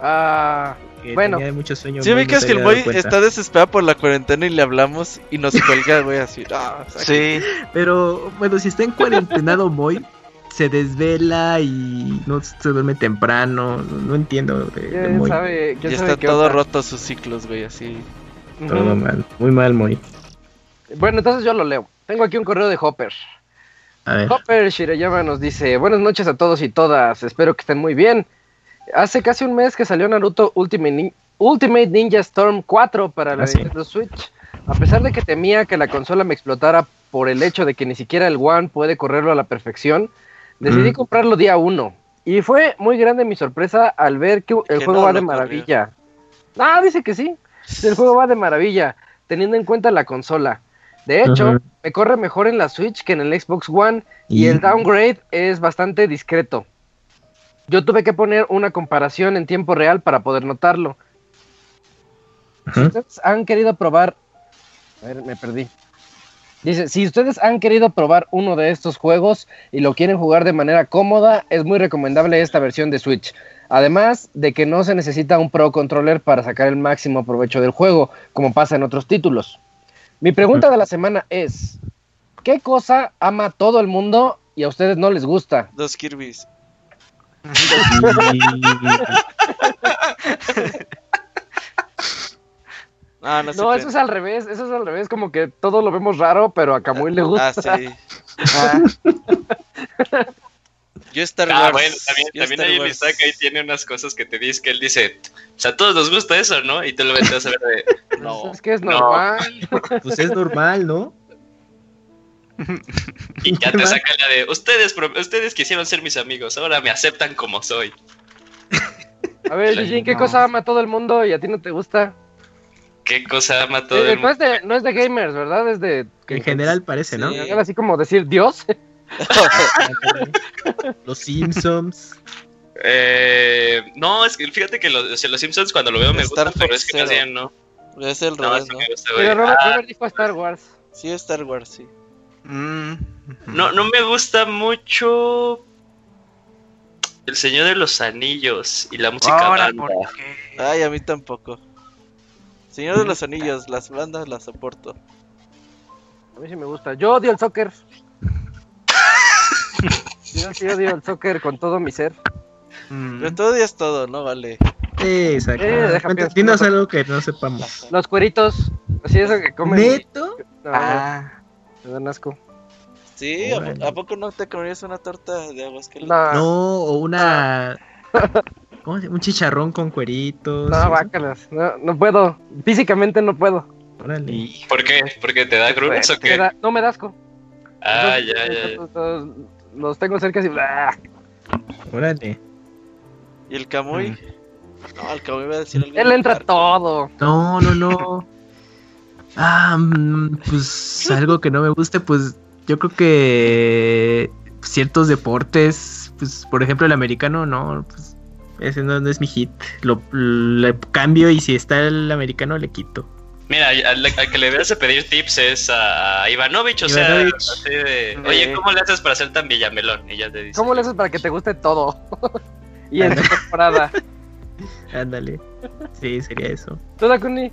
Ah, Que Bueno. tenía mucho sueño. Sí, vi que es que el boy está desesperado por la cuarentena y le hablamos y nos cuelga, güey, así. (laughs) "Ah, saca". Sí. Pero bueno, si está en cuarentenado Moy, se desvela y no se duerme temprano. No, no entiendo de, de ¿quién Moy. sabe? Ya sabe está todo onda? roto sus ciclos, güey, así. Todo mal, muy mal Moy. Bueno, entonces yo lo leo. Tengo aquí un correo de Hopper. A ver. Hopper Shirayama nos dice, buenas noches a todos y todas, espero que estén muy bien. Hace casi un mes que salió Naruto Ultimate, Nin- Ultimate Ninja Storm 4 para la Ah, sí. Nintendo Switch. A pesar de que temía que la consola me explotara por el hecho de que ni siquiera el One puede correrlo a la perfección, decidí Mm. comprarlo día 1. Y fue muy grande mi sorpresa al ver que el Que juego no va de corrió. maravilla. Ah, dice que sí. El juego va de maravilla, teniendo en cuenta la consola. De hecho, me corre mejor en la Switch que en el Xbox One y Y- el downgrade es bastante discreto. Yo tuve que poner una comparación en tiempo real para poder notarlo. Si ustedes han querido probar... A ver, me perdí. Dice, si ustedes han querido probar uno de estos juegos y lo quieren jugar de manera cómoda, es muy recomendable esta versión de Switch. Además de que no se necesita un Pro Controller para sacar el máximo provecho del juego, como pasa en otros títulos. Mi pregunta de la semana es, ¿qué cosa ama todo el mundo y a ustedes no les gusta? Dos Kirby's. (laughs) Ah, no, No, eso es al revés, eso es al revés, como que todos lo vemos raro, pero a Camuy le gusta. Ah, sí. (laughs) Yo Star Ah, Wars. bueno, también, también el Wars. Isaac ahí tiene unas cosas que te dice que él dice, o sea, a todos nos gusta eso, ¿no? Y tú lo ves a ver de, no. Es que es No. normal. Pues es normal, ¿no? Y ya te saca la de, ustedes, ustedes quisieron ser mis amigos, ahora me aceptan como soy. (laughs) A ver, Eugene, ¿qué No. cosa ama todo el mundo y a ti no te gusta? Qué cosa ama todo Eh, el no, mundo. es de, no es de gamers, ¿verdad? Es de... En general parece, ¿no? Sí. Así como decir Dios. (laughs) (laughs) Los Simpsons. Eh, no, es que fíjate que los, o sea, los Simpsons cuando lo veo me Star gustan, pero es que más bien no. Es el No, revés, ¿no? gusta. Pero Robert, Ah, Robert dijo Star Wars. Sí, Star Wars, sí. Mm. no, no me gusta mucho El Señor de los Anillos y la música Ahora, banda. ¿por qué? Ay, a mí tampoco. Señor de los Anillos, las bandas las soporto. A mí sí me gusta. Yo odio el soccer. (laughs) Yo sí odio el soccer con todo mi ser. Mm. Pero todo día es todo, ¿no? Vale. Sí, exacto. Eh. Dinos algo que no sepamos. Los cueritos. Así eso que comen. ¿Neto? No, Ah, me dan asco. Sí, ¿a, poco no te comerías una torta de aguas que No, no, No, o una. (laughs) ¿Cómo se llama? Un chicharrón con cueritos. no, bácalas. No, no puedo. Físicamente no puedo. Órale. y- ¿Por qué? ¿Porque te da gruras o Me qué? da- no me da asco. Ah, Entonces, ya, Los tengo cerca así. ¡ah! Órale. ¿Y el Camuy? No, el Camuy va a decir algo. Él entra todo. No, no, no. Ah, mm, pues algo que no me guste, pues yo creo que ciertos deportes, pues por ejemplo el americano, no, pues ese no, no es mi hit. Lo le cambio y si está el americano le quito. Mira, al, al que le debes de pedir tips es a Ivanovich, o Ivanovich. sea, así de, oye, ¿cómo le haces para ser tan villamelón? Y ya te dice. ¿Cómo le haces para que te guste todo? (laughs) y en temporada. (laughs) Ándale. Sí, sería eso. ¿Tú, Dakuni?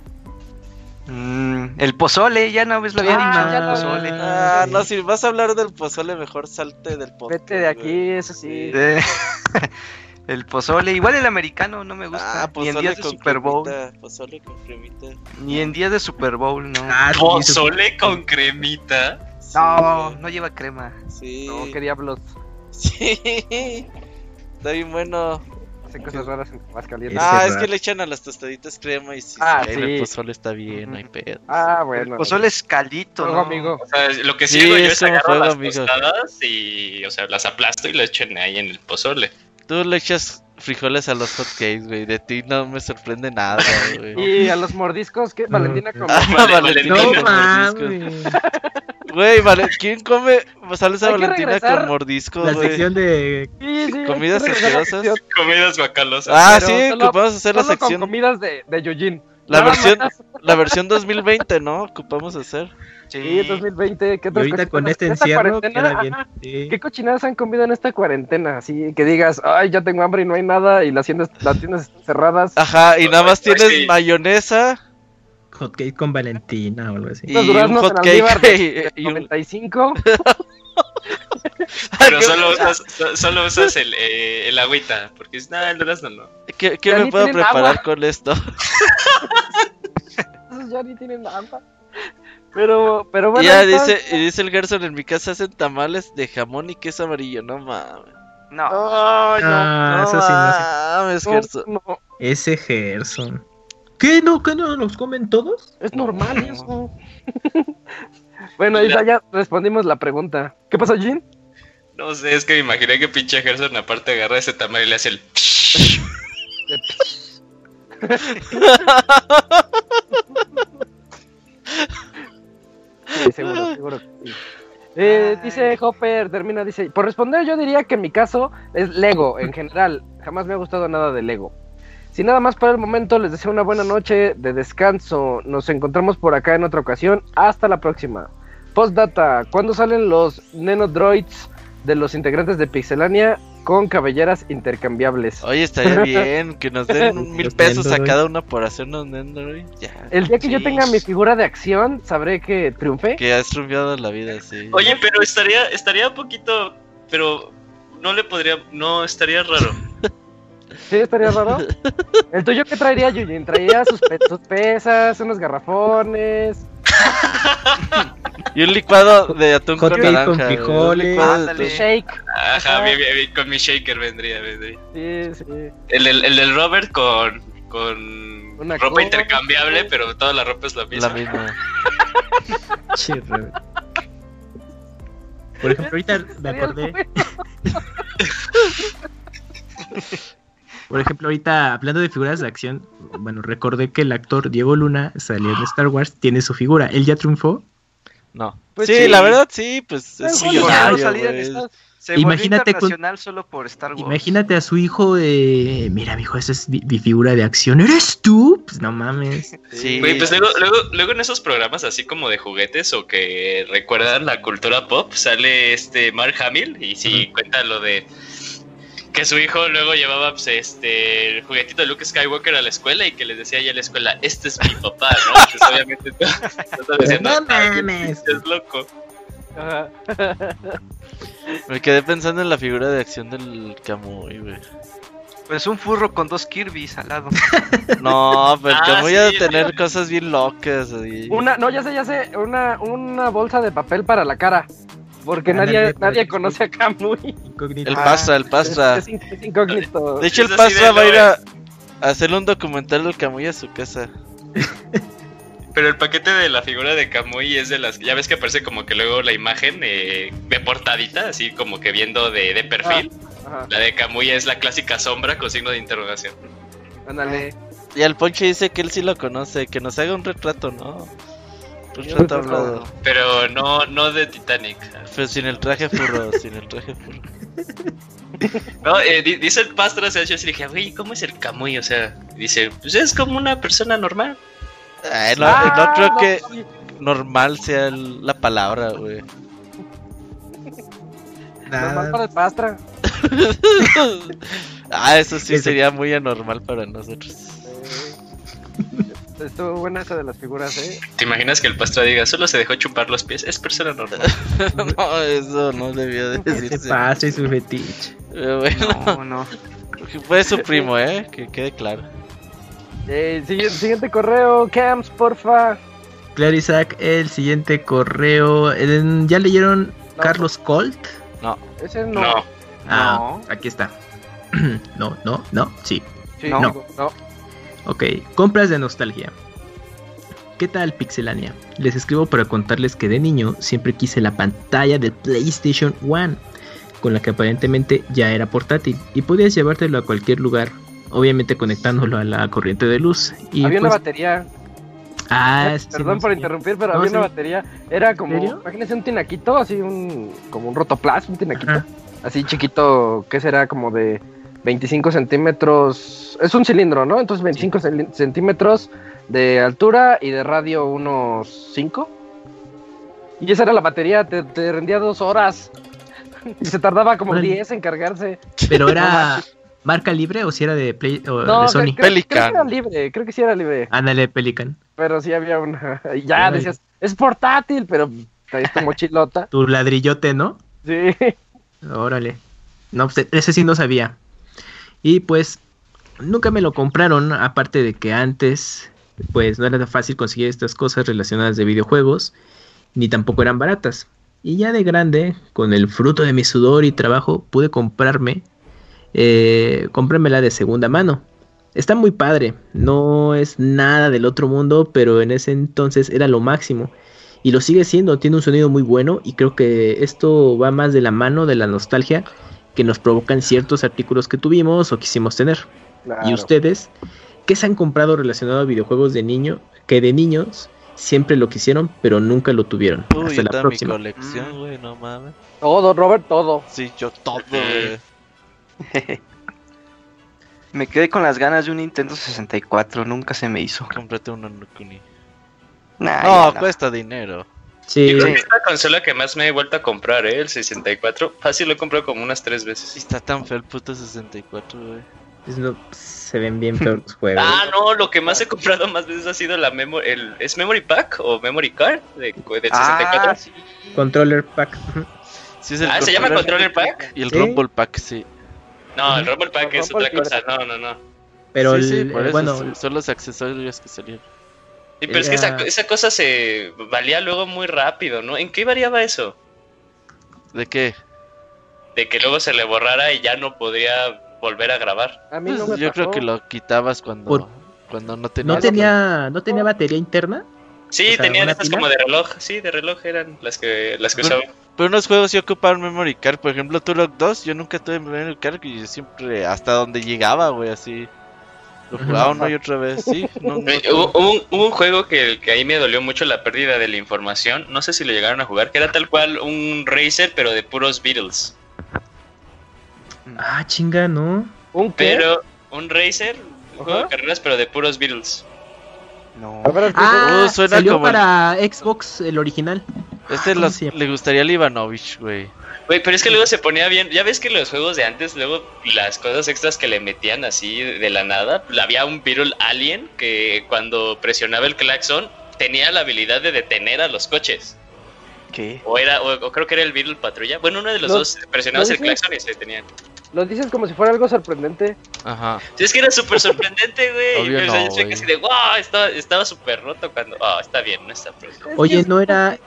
Mm, el pozole, ya no ves lo había Ah, dicho. ya el lo- pozole. Ah, no, si vas a hablar del pozole, mejor salte del podcast. Vete de güey. aquí, eso sí. Eh, (laughs) el pozole, igual el americano no me gusta. Ah, ni en pozole días de Super Bowl. cremita, Pozole con cremita. Ni en días de Super Bowl, no. Ah, sí, Pozole con cremita. No, no lleva crema. Sí. No, qué diablos. Sí. (laughs) Está bien bueno. Hacen cosas raras en Aguascalientes. Ese Ah, es que le echan a las tostaditas crema y si Ah, sí. el pozole está bien, no hay pedo. Ah, El bueno. pozole es ¿no? amigo. O sea, lo que sí, Sí, hago yo es agarro las amigo. tostadas y, o sea, las aplasto y las echen ahí en el pozole. Tú le echas frijoles a los hotcakes, güey. De ti no me sorprende nada, güey. Y a los mordiscos, ¿qué? Valentina con... Ah, Vale, Valentina Valentina. No mames. Güey, vale, ¿quién come Hay que Valentina con mordiscos, La güey? sección de. Sí, sí, Comidas que a la asquerosas. sección, Comidas guacalosas. Ah, pero sí, solo- ocupamos hacer la solo con sección. comidas de, de Yujin. La versión, más. la versión 2020, ¿no? Ocupamos hacer. Sí, 2020. ¿Qué Y otras ahorita con este encierro queda bien. Sí. ¿Qué cochinadas han comido en esta cuarentena? Así que digas, ay, ya tengo hambre y no hay nada y las tiendas, las tiendas están cerradas. Ajá, y nada más tienes sí. mayonesa Hotcake con Valentina o algo así. y un duraznos en hot almíbar cake de (laughs) y un... 95. (laughs) Pero solo usas, so- solo usas el, eh, el agüita, porque es nada, el durazno no. ¿Qué, qué me puedo preparar agua. con esto? Esos (laughs) ya ni tienen nada. Pero, pero bueno. ya está. dice, y dice el Gerson, en mi casa hacen tamales de jamón y queso amarillo, no mames. No. Ay, no. Ah, eso sí, no mames, No, Gerson. no, Ese Gerson. ¿Qué no? ¿Qué no los comen todos? es normal eso. (laughs) bueno, ahí está, ya respondimos la pregunta. ¿Qué pasó, Jin? No sé, es que me imaginé que pinche Gerson aparte agarra ese tamal y le hace el... (laughs) (laughs) Sí, seguro, seguro que sí. Eh, dice Hopper, termina, dice, por responder yo diría que en mi caso es Lego en general, jamás me ha gustado nada de Lego. Sin nada más por el momento, les deseo una buena noche de descanso, nos encontramos por acá en otra ocasión, hasta la próxima. Postdata, ¿cuándo salen los Nenodroids de los integrantes de Pixelania con cabelleras intercambiables? Oye, estaría (laughs) bien que nos den un mil pesos a cada uno por hacernos Nendoroid. Ya. El día que yo tenga mi figura de acción, sabré que triunfé. Que has triunfado la vida, sí. Oye, pero estaría, estaría un poquito... Pero no le podría... No, estaría raro. (laughs) Sí, estaría raro. (laughs) ¿El tuyo qué traería, Yujin? Traía sus, pe- sus pesas, unos garrafones. (laughs) Y un licuado de atún Hot con naranja. con frijoles. Ándale. Shake. Ajá, bien, bien, bien, con mi shaker vendría, vendría. Sí, sí. El del, el del Robert con, con Una ropa intercambiable, pero toda la ropa es la misma. La misma. (laughs) Che, re- Por ejemplo, ahorita me acordé. (laughs) Por ejemplo, ahorita hablando de figuras de acción, bueno, recordé que el actor Diego Luna salió en Star Wars, tiene su figura. Él ya triunfó. No. Pues sí, sí. la verdad sí, pues es ¿cuándo millonario? Se Imagínate volvió con- internacional solo por Star Wars. Imagínate a su hijo de. Mira, mijo, esa es mi, mi figura de acción. ¿Eres tú? Pues no mames. (laughs) Sí. Güey, pues luego, luego, luego en esos programas así como de juguetes o que recuerdan la cultura pop, sale este Mark Hamill y sí cuenta lo de que su hijo luego llevaba pues, este el juguetito de Luke Skywalker a la escuela y que les decía ya a la escuela, este es mi papá, ¿no? Pues (laughs) obviamente diciendo, No "Ay, qué mames". pinches loco. Ajá. (laughs) Me quedé pensando en la figura de acción del Kamui, güey. Pues un furro con dos Kirby's al lado. (laughs) No, pero el Ah, Kamui sí, ha de sí. tener cosas bien locas. así. Una, no, ya sé, ya sé. Una, una bolsa de papel para la cara. Porque Ándale, nadie, nadie conoce a Kamui. Incógnito. El Ah, Pastra, el Pastra. Es, in- es incógnito. De hecho, el Pastra va a ir a, hacerle un documental del Kamui a su casa. (laughs) Pero el paquete de la figura de Kamui es de las. Ya ves que aparece como que luego la imagen eh, de portadita, así como que viendo de, de perfil. Ajá, La de Kamui es la clásica sombra con signo de interrogación. ándale. Y al Ponche dice que él sí lo conoce, que nos haga un retrato, ¿no? Pero no, no de Titanic. Pero sin el traje furro, (laughs) sin el traje furro. (laughs) No, eh, di- dice el pastor, o sea, yo sí dije, güey, ¿cómo es el Kamui? O sea, dice, pues es como una persona normal. Ay, no, Ah, no creo no, que normal sea el- la palabra, güey. Normal para el pastra. (laughs) ah, eso sí sería muy anormal para nosotros. Estuvo buena esa de las figuras, ¿eh? ¿Te imaginas que el pastor diga, solo se dejó chupar los pies? Es persona normal. (laughs) no, eso no debía de (laughs) ¿Qué te decirse. pasa y su fetiche? Pero bueno, No, no. fue su primo, ¿eh? Que quede claro. Eh, siguiente, siguiente correo, Camps, porfa. Claro, Isaac, el siguiente correo. eh, ¿Ya leyeron No. Carlos Colt? Ese no. No. Ah, No. aquí está. (clears throat) no, no, no, sí. Sí, No. no. Ok, compras de nostalgia. ¿Qué tal Pixelania? Les escribo para contarles que de niño siempre quise la pantalla del PlayStation 1, con la que aparentemente ya era portátil y podías llevártelo a cualquier lugar, obviamente conectándolo a la corriente de luz. Y había una pues- batería. Ah, Eh, sí, Perdón por interrumpir, pero No, había sí. una batería. Era como, imagínense un tinaquito, así un, como un rotoplas, un tinaquito. Ajá. Así chiquito, que será como de 25 centímetros. Es un cilindro, ¿no? Entonces 25 celi- centímetros de altura y de radio unos 5. Y esa era la batería, te, te rendía dos horas. (laughs) Y se tardaba como Órale. 10 en cargarse. Pero era (laughs) marca libre o si era de Play o No, de creo, Sony. creo- creo que Pelican. era libre, creo que sí era libre. Ándale, Pelican. Pero sí había una. (laughs) y Ya decías, es portátil, pero traes tu mochilota. Tu ladrillote, ¿no? Sí. Órale. No, pues ese sí no sabía. Y pues nunca me lo compraron, aparte de que antes pues no era tan fácil conseguir estas cosas relacionadas de videojuegos, ni tampoco eran baratas. Y ya de grande, con el fruto de mi sudor y trabajo, pude comprarme, eh, comprármela de segunda mano. Está muy padre, no es nada del otro mundo, pero en ese entonces era lo máximo. Y lo sigue siendo, tiene un sonido muy bueno y creo que esto va más de la mano de la nostalgia que nos provocan ciertos artículos que tuvimos o quisimos tener. Claro. ¿Y ustedes qué se han comprado relacionado a videojuegos de niño que de niños siempre lo quisieron pero nunca lo tuvieron? Uy, Hasta la mi próxima. colección, güey, no mames. Todo, Robert, todo. Sí, yo todo, güey. (laughs) Me quedé con las ganas de un Nintendo 64, nunca se me hizo. Cómprate uno no Kuni. Nah, no. cuesta dinero. Sí, Yo creo que es la consola que más me he vuelto a comprar, ¿eh? El 64. Fácil lo he comprado como unas tres Y veces. está tan feo el puto 64, güey. no- se ven bien feos los juegos. Ah, no, lo que más he comprado más veces ha sido la memory. El, ¿Es Memory Pack o Memory Card de, del 64? Ah, sí. Controller pack. Sí, es el Ah, ¿se llama Controller Pack? Y el Sí. Rumble Pack, sí. No, el Rumble Pack El es Rumble otra cosa. No, no, no. Pero sí, sí, el- por eso bueno, son- son los accesorios que salieron. Sí, pero es que esa, cosa se valía luego muy rápido, ¿no? ¿En qué variaba eso? ¿De qué? De que luego se le borrara y ya no podía volver a grabar. A mí Pues no me yo pasó. creo que lo quitabas cuando, Por- cuando no tenía. no tenía, no tenía batería interna. Sí, O sea, tenían ¿una estas como de reloj. Sí, de reloj eran las que, las que usaban. Pero unos juegos sí ocupaban Memory Card. Por ejemplo, Turok 2, yo nunca tuve Memory Card y yo siempre, hasta donde llegaba, güey, así. Lo jugaba una y otra vez, sí. No, no- hubo, hubo un, hubo un juego que, que ahí me dolió mucho la pérdida de la información. No sé si lo llegaron a jugar, que era tal cual un Racer, pero de puros Beatles. Ah, chinga, ¿no? ¿Un qué? Pero un Racer, un juego de carreras, pero de puros Beatles. No. A Ah, Uh, suena salió como el- para Xbox el original. Este ¿cómo los- se llama? le gustaría al Ivanovich, güey. Güey, pero es que luego se ponía bien. Ya ves que los juegos de antes, luego las cosas extras que le metían así de la nada. Había un Beetle Alien que cuando presionaba el claxon tenía la habilidad de detener a los coches. ¿Qué? O era, o, o creo que era el Beetle Patrulla. Bueno, uno de los Lo- dos presionabas lo el claxon y se detenían. Lo dices como si fuera algo sorprendente. Ajá. Sí, es que era súper sorprendente, güey. Obvio Y, o sea, no, yo güey. así de, wow, estaba estaba súper roto cuando. Ah, está bien, no está. Oye, no era.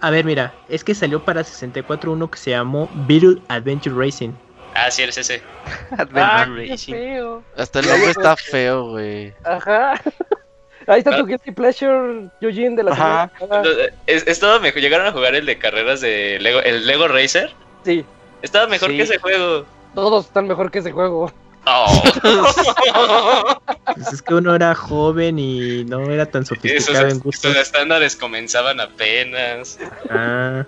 A ver, mira, es que salió para 64 uno que se llamó Beetle Adventure Racing. Ah, sí, eres ese. (laughs) Adventure Ah, qué Racing. feo. Hasta el nombre (laughs) está feo, güey. Ajá. Ahí está Ah. tu guilty pleasure, Eugene, de la Ajá. semana. Entonces, es- Estaba mejor. Llegaron a jugar el de carreras de Lego, el Lego Racer. Sí, Estaba mejor Sí. que ese juego. todos están mejor que ese juego. Oh. (laughs) Pues es que uno era joven y no era tan esos, sofisticado en gustos. esos estándares comenzaban apenas. Ah.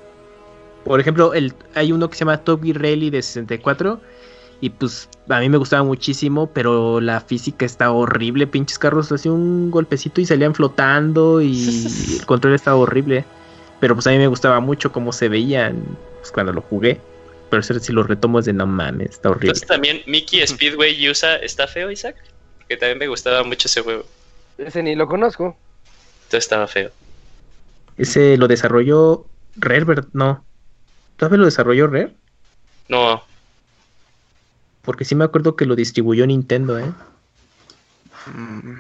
Por ejemplo, el, hay uno que se llama Gear Rally de 64. Y pues a mí me gustaba muchísimo, pero la física está horrible. Pinches carros hacían un golpecito y salían flotando y el control estaba horrible. Pero pues a mí me gustaba mucho cómo se veían pues, cuando lo jugué. Pero eso si lo retomo es de no mames, está horrible. Entonces también Mickey Speedway USA está feo, Isaac. Que también me gustaba mucho ese juego. Ese ni lo conozco. Entonces estaba feo. Ese lo desarrolló Rare, ¿verdad? No. ¿Todavía lo desarrolló Rare? No, Porque sí me acuerdo que lo distribuyó Nintendo, ¿eh? Mm,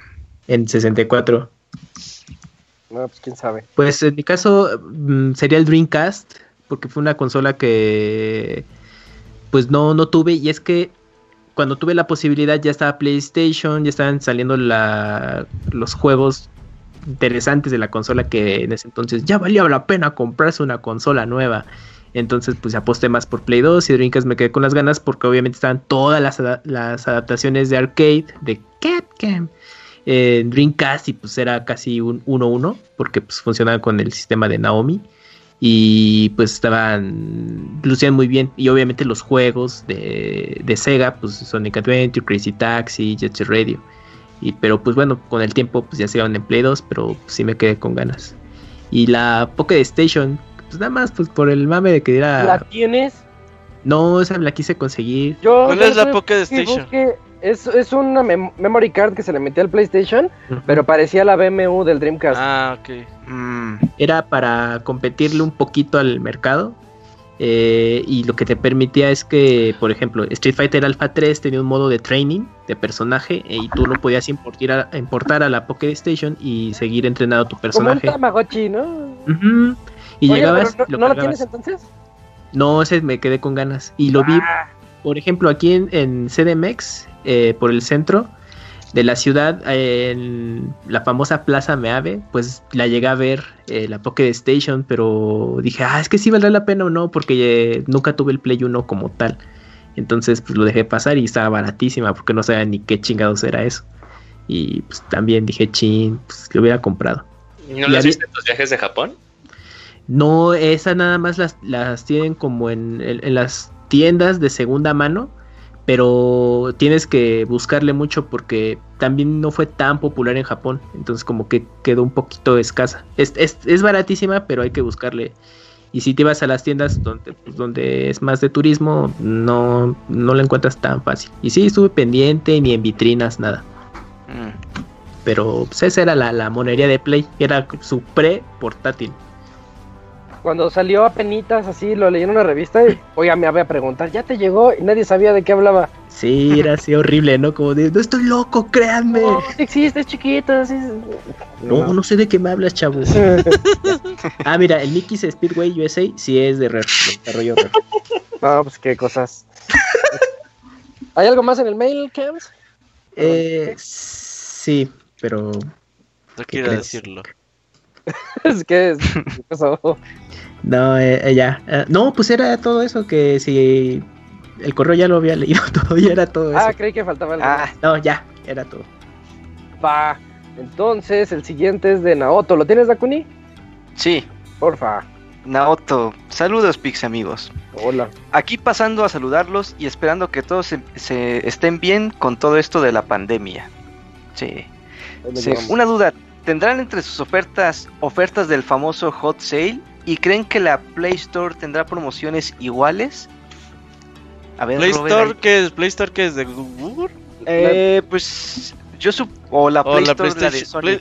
En 64. No, pues quién sabe. Pues en mi caso mm, sería el Dreamcast, porque fue una consola que pues no, no tuve y es que cuando tuve la posibilidad ya estaba PlayStation, ya estaban saliendo los juegos interesantes de la consola que en ese entonces ya valía la pena comprarse una consola nueva. Entonces pues aposté más por Play 2 y Dreamcast me quedé con las ganas porque obviamente estaban todas las, ada- las adaptaciones de arcade de Capcom en Dreamcast y pues era casi un 1-1 porque pues funcionaba con el sistema de Naomi y pues estaban lucían muy bien y obviamente los juegos de, de Sega pues Sonic Adventure, Crazy Taxi, Jet Set Radio y pero pues bueno con el tiempo pues ya se iban en Play 2 pero pues, sí me quedé con ganas y la Pocket Station pues nada más pues por el mame de que ¿La era tienes? no esa la quise conseguir Yo, ¿Cuál es la Pocket Station? busque- Es, es una mem- memory card que se le metía al PlayStation, pero parecía la BMU del Dreamcast. Ah, ok. mm, era para competirle un poquito al mercado. Eh, y lo que te permitía es que, por ejemplo, Street Fighter Alpha 3 tenía un modo de training de personaje eh, y tú lo podías importar a, importar a la Pocket Station y seguir entrenando a tu personaje. Como un Tamagotchi, ¿no? Y Oye, llegabas. pero y ¿No, ¿no lo cargabas. tienes entonces? No, ese me quedé con ganas. Y lo vi, Ah, por ejemplo, aquí en, en CDMX, eh, por el centro de la ciudad, eh, en la famosa Plaza Meave, pues la llegué a ver, eh, la Pocket Station, pero dije, ah, es que sí valdrá la pena o no, porque eh, nunca tuve el Play 1 como tal. Entonces, pues lo dejé pasar y estaba baratísima, porque no sabía ni qué chingados era eso. Y pues también dije, chin, pues lo hubiera comprado. ¿No las viste en tus viajes de Japón? No, esa nada más las, las tienen como en, en- en las tiendas de segunda mano, pero tienes que buscarle mucho porque también no fue tan popular en Japón, entonces como que quedó un poquito escasa. Es, es, es baratísima, pero hay que buscarle. Y si te vas a las tiendas donde, pues, donde es más de turismo, no, no la encuentras tan fácil. Y sí, estuve pendiente, ni en vitrinas, nada. Mm. Pero pues, esa era la, la monería de Play, era su pre-portátil. Cuando salió a penitas así, lo leí en una revista y, oiga, me había a preguntar, ¿ya te llegó? Y nadie sabía de qué hablaba. Sí, era así horrible, ¿no? Como de, no estoy loco, créanme. No, es chiquito, sí. No, no sé de qué me hablas, chavo. (laughs) ah, mira, el Mickey's Speedway USA sí es de Rare, de desarrollo Rare. No, pues qué cosas. ¿Hay algo más en el mail, Cams? Eh, sí, pero No quiero crees? decirlo. (laughs) es que ¿qué (laughs) pasó? no, eh, eh, ya. Eh, no, pues era todo eso que si el correo ya lo había leído (laughs) todo, ya era todo eso. Ah, creí que faltaba algo. Ah, No, ya, era todo. Va. Entonces, el siguiente es de Naoto. ¿Lo tienes, Dakuni? sí, Porfa. Naoto. Saludos, Pix amigos. Hola. Aquí pasando a saludarlos y esperando que todos se, se estén bien con todo esto de la pandemia. Sí. Sí. Una duda, ¿tendrán entre sus ofertas ofertas del famoso Hot Sale? ¿Y creen que la Play Store tendrá promociones iguales? A ver, Play Robert, Store. ¿qué es? ¿Play Store qué es? ¿De Google? Eh, pues yo sup o la ¿O Play la Store la de PlayStation? Sony. Play-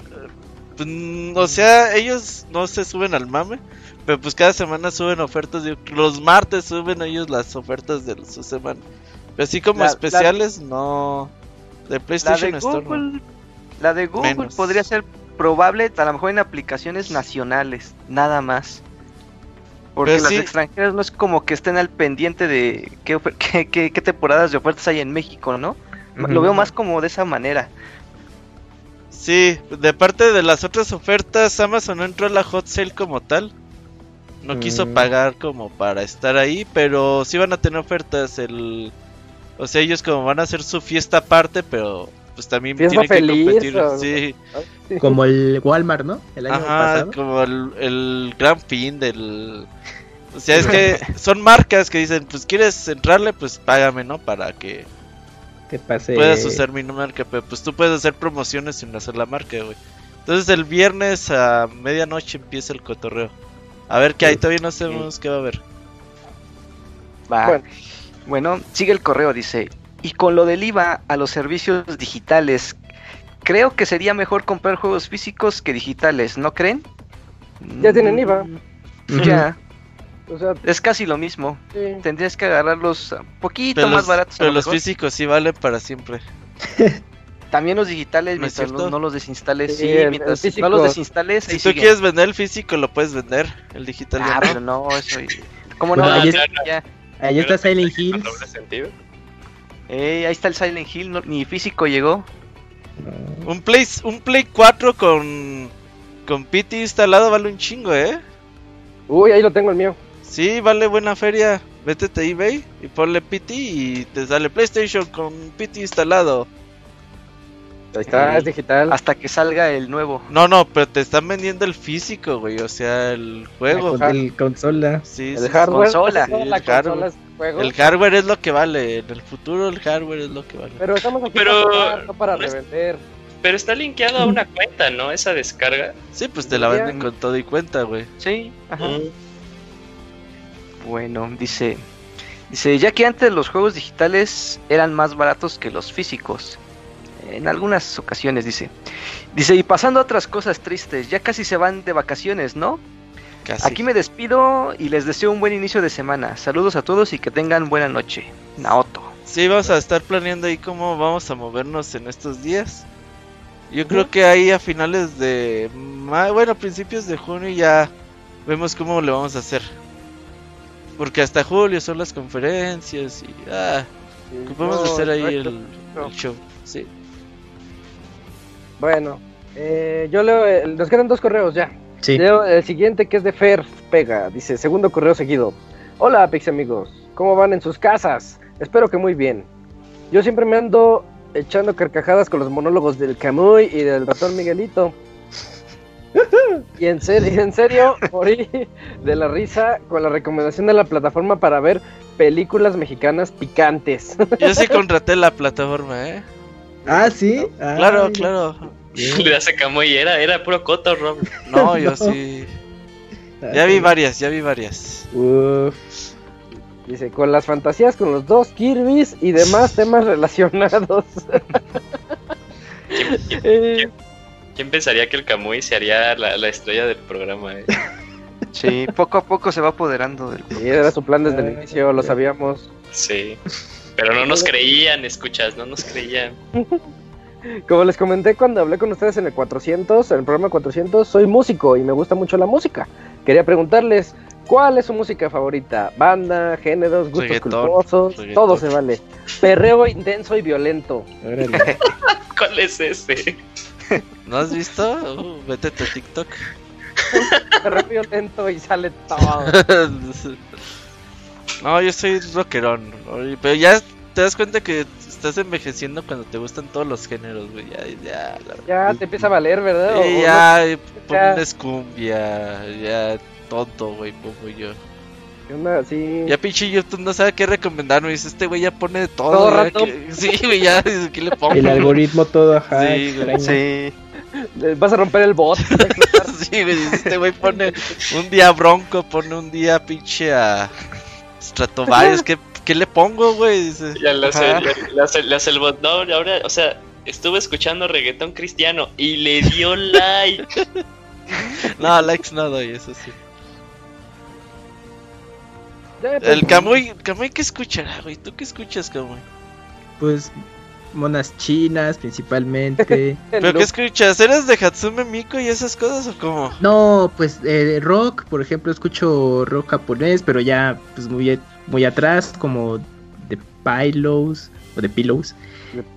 Pues, mm, o sea, ellos no se suben al mame, pero pues cada semana suben ofertas. de- Los martes suben ellos las ofertas de su semana. Pero así como La- la- especiales, no. De La PlayStation de Store. no. Google, la de Google Menos. podría ser probable, a lo mejor en aplicaciones nacionales, nada más. Porque las sí. extranjeras no es como que estén al pendiente de qué, (laughs) qué, qué- qué temporadas de ofertas hay en México, ¿no? Lo veo más como de esa manera. Sí, de parte de las otras ofertas, Amazon no entró a la hot sale como tal. No quiso Mm. pagar como para estar ahí, pero sí van a tener ofertas. El, o sea, ellos como van a hacer su fiesta aparte, pero pues también Fiesta tienen que feliz, competir. o- Sí, Como el Walmart, ¿no? El año ajá, pasado. como el, el gran fin del. O sea, es que son marcas que dicen, pues quieres entrarle, pues págame, ¿no? Para que Que pase. puedas usar mi marca, pero pues tú puedes hacer promociones sin hacer la marca, güey. Entonces el viernes a medianoche empieza el cotorreo. A ver qué hay, todavía no sabemos qué va a haber. Va. Bueno. Bueno. sigue el correo, dice. Y con lo del IVA a los servicios digitales, creo que sería mejor comprar juegos físicos que digitales, ¿no creen? Ya tienen IVA. Mm, Ya, O sea, es casi lo mismo. sí. Tendrías que agarrarlos un poquito Pero, más los, baratos. pero lo los mejor. físicos sí valen para siempre. (laughs) También los digitales, ¿No mientras cierto? no, no los desinstales. Sí, Sí, el- el mientras físico- no los desinstales. Si tú siguen. quieres vender el físico, lo puedes vender. El digital Ah, no. pero no, eso. ¿Cómo no? Ahí es- ya. Ahí está Silent Hills. doble sentido. Eh, ahí está el Silent Hill, no- ni físico llegó. Un Play, un Play 4 con, con PT instalado vale un chingo, ¿eh? Uy, ahí lo tengo el mío. Sí, vale buena feria. Métete a eBay y ponle PT y te sale PlayStation con PT instalado. Ahí está, Eh, es digital. Hasta que salga el nuevo. No, no, pero te están vendiendo el físico, güey. O sea, el juego. Con el consola. Sí, el sí, hardware. consola. la Sí, el hardware. consola El hardware es lo que vale. En el futuro el hardware es lo que vale. Pero estamos aquí Pero- para jugar, no para revender. Pero está linkeado a una cuenta, ¿no? Esa descarga. Sí, pues te la venden con todo y cuenta, güey. Sí, ajá. Mm. Bueno, dice. Dice, ya que antes los juegos digitales eran más baratos que los físicos. En algunas ocasiones, dice. Dice, y pasando a otras cosas tristes, ya casi se van de vacaciones, ¿no? Casi. Aquí me despido y les deseo un buen inicio de semana. Saludos a todos y que tengan buena noche. Naoto. Sí, vamos a estar planeando ahí cómo vamos a movernos en estos días. Yo creo que ahí a finales de... Bueno, a principios de junio ya vemos cómo le vamos a hacer. Porque hasta julio son las conferencias y... Ah, de No, hacer ahí correcto. el, No. el show. Sí. Bueno, eh, yo leo, eh, nos quedan dos correos ya. Sí. Leo el siguiente que es de Fer Pega. Dice, segundo correo seguido. Hola, Pix amigos. ¿Cómo van en sus casas? Espero que muy bien. Yo siempre me ando echando carcajadas con los monólogos del Camuy y del ratón Miguelito. Y en serio, en serio, morí de la risa con la recomendación de la plataforma para ver películas mexicanas picantes. Yo sí contraté la plataforma, ¿eh? Ah, sí. Claro, claro. (laughs) Le das a Camuy, era, era puro coto, Rob. No, yo sí. Ya vi varias, ya vi varias. Uf. Dice, con las fantasías con los dos Kirby's y demás temas relacionados. Eh, ¿Quién pensaría que el Camuy se haría la, la estrella del programa? eh? Sí, poco a poco se va apoderando del sí, era su plan desde el inicio, lo sabíamos. Sí. Pero no nos creían, escuchas, no nos creían. Como les comenté cuando hablé con ustedes en el 400, en el programa 400, soy músico y me gusta mucho la música. Quería preguntarles, ¿cuál es su música favorita? Banda, géneros, gustos Reggaetón, culposos, reggaetón. todo se vale. Perreo intenso y violento. (laughs) ¿Cuál es ese? ¿No has visto? Uh, vete a tu TikTok. Perreo violento y sale todo. (laughs) no, yo soy rockerón. Pero ya te das cuenta que estás envejeciendo cuando te gustan todos los géneros, güey. Ya, ya, la Ya te empieza a valer, ¿verdad? Sí, o ya, pon ya. una escumbia, ya tonto, güey, pongo yo. no- ¿qué onda? Sí. Ya pinche YouTube no sabe qué recomendarme, dice, este güey ya pone de todo. Todo ya que- Sí, güey, ya, (laughs) dice, ¿qué le pongo? El algoritmo todo, ajá. Sí, güey. Sí. Vas a romper el bot. (laughs) Sí, güey, dice, este güey pone un día Bronco, pone un día pinche a Stratovarius, (laughs) ¿qué, qué le pongo, güey? Dice, Ya le hace, le, le hace, le hace el bot. No, ahora, o sea, estuve escuchando reggaetón cristiano y le dio like. (laughs) no, likes no doy, eso sí. El Camuy, Camuy, ¿qué escuchará, güey? ¿Tú qué escuchas, Camuy? Pues monas chinas principalmente. (laughs) ¿Pero qué escuchas? ¿Eres de Hatsume Miko y esas cosas o cómo? No, pues eh, rock, por ejemplo, escucho rock japonés, pero ya pues muy, muy atrás, como de Pylos o de Pillows,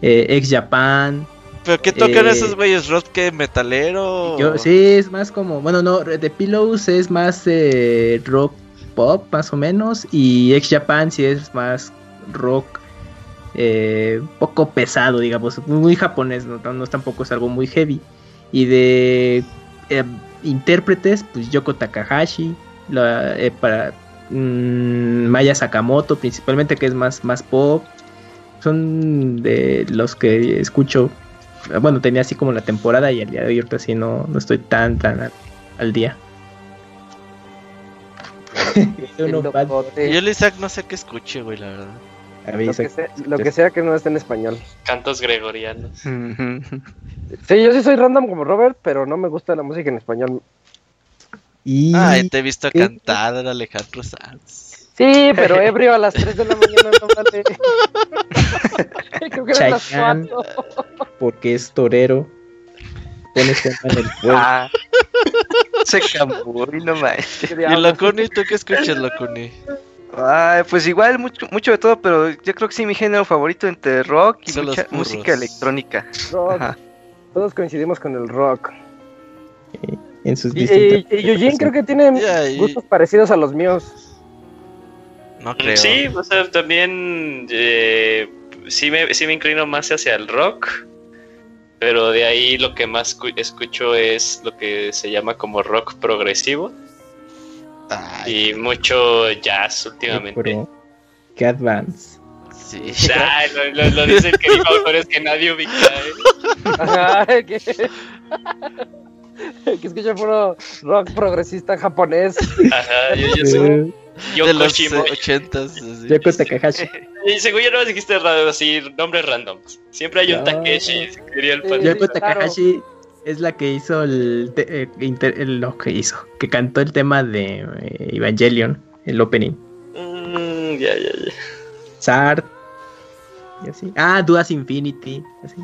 eh, ex Japan. ¿Pero qué tocan Eh, esos güeyes? ¿Rock que metalero? Yo, sí, es más como, bueno, no, de Pillows es más eh, rock pop, más o menos, y ex Japan sí es más rock eh, poco pesado, digamos, muy japonés, no, no tampoco es algo muy heavy. Y de eh, intérpretes, pues Yoko Takahashi, la, para mm, Maya Sakamoto principalmente, que es más, más pop. Son de los que escucho. Bueno, tenía así como la temporada y al día de hoy ahorita sí no, no estoy tan, tan al, al día. (laughs) Yo el Isaac no sé qué escuche, güey, la verdad. a mí Lo que, sea, lo que sea que no esté en español. Cantos gregorianos. Sí, yo sí soy random como Robert, pero no me gusta la música en español. Y Ay, te he visto ¿qué? cantar Alejandro Sanz. Sí, pero ebrio a las 3 de la mañana no vale. (laughs) Creo que eran las Chayanne. 4. porque es torero. Pone alma en el fuego. Ah. (laughs) Se Camuy, no mames. ¿Y Locuni? ¿Tú qué escuchas, Locuni? Ay, pues igual mucho, mucho de todo, pero yo creo que sí mi género favorito entre rock y mucha música electrónica. Rock. Ajá. Todos coincidimos con el rock. En sus Y, distintas y, y Eugene creo que tiene y- gustos parecidos a los míos. No creo. Sí, o sea, también eh, sí, me, sí me inclino más hacia el rock. Pero de ahí lo que más cu- escucho es lo que se llama como rock progresivo. Ay, Y mucho jazz últimamente. Que Advance. sí. Ay, lo, lo, lo dicen que dijo autores que nadie ubica. ¿eh? (laughs) Ajá, que, (laughs) que escucha puro rock progresista japonés. Ajá, yo, yo soy Yoko de los Shimo. eh, ochentas. así. (laughs) Yoko Takahashi. Y según yo no dijiste raro, así nombres random. Siempre hay un No. Takeshi, quería el pan. Sí. Yoko claro. Takahashi es la que hizo el, te- eh, inter- el- lo que hizo, que cantó el tema de eh, Evangelion, el opening. Mm, ya, ya, ya. Sart. Y así. Ah, Dudas Infinity. Así.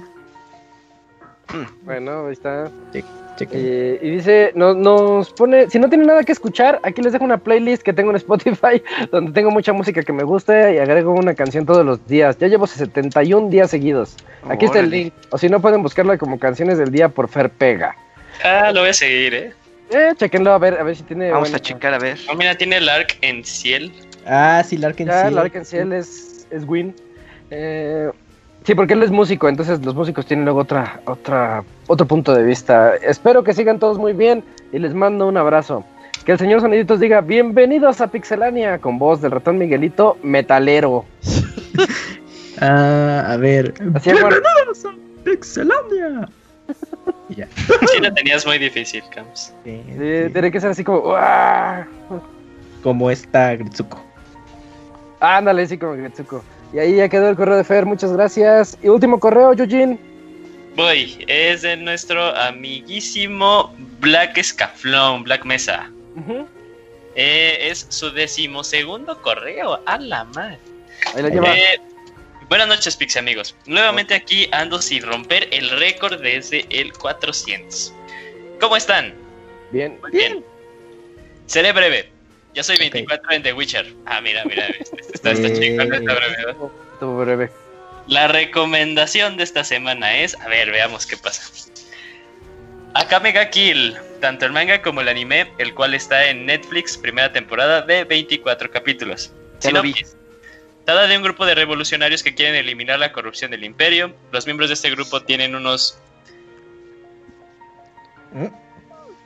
Bueno, ahí está. Chequen. Eh, y dice, nos, nos pone, si no tienen nada que escuchar, aquí les dejo una playlist que tengo en (laughs) Spotify, donde tengo mucha música que me gusta y agrego una canción todos los días. Ya llevo 71 días seguidos. Aquí está el link. O si no, pueden buscarla como canciones del día por Fer Pega. Ah, lo voy a seguir, ¿eh? Eh, chequenlo a ver, a ver si tiene... Vamos buena- a checar a ver. Ah, mira, tiene el arc en ciel. Ah, sí, Larkin Ya, sí. la Ciel es, es Win. Eh, sí, porque él es músico, entonces los músicos tienen luego otra, otra, otro punto de vista. Espero que sigan todos muy bien y les mando un abrazo. Que el señor Soniditos diga, bienvenidos a Pixelania, con voz del ratón Miguelito, metalero. (laughs) Ah, a ver. Así es, bueno. ¡Bienvenidos a Pixelania! (laughs) Ya. Sí, la tenías muy difícil, Camps. Sí, Sí, sí. tiene que ser así como, "Uah". Como está Gritsuko. ándale, sí, como Gretsuko. Y ahí ya quedó el correo de Fer, muchas gracias. Y último correo, Yujin. Voy, es de nuestro amiguísimo Black Scaflón, Black Mesa. Eh, es su decimosegundo correo, a la madre. Ahí la lleva. Eh, buenas noches, Pixie amigos. Nuevamente aquí ando sin romper el récord desde el 400. ¿Cómo están? Bien. Muy bien. Seré breve. Yo soy 24 en The Witcher. Ah, mira, mira. este- Está, está Eh. chingón esta breve. La recomendación de esta semana es, a ver, veamos qué pasa. Akame ga Kill, tanto el manga como el anime, el cual está en Netflix, primera temporada de 24 capítulos. Ya lo vi. Trata de un grupo de revolucionarios que quieren eliminar la corrupción del imperio. Los miembros de este grupo tienen unos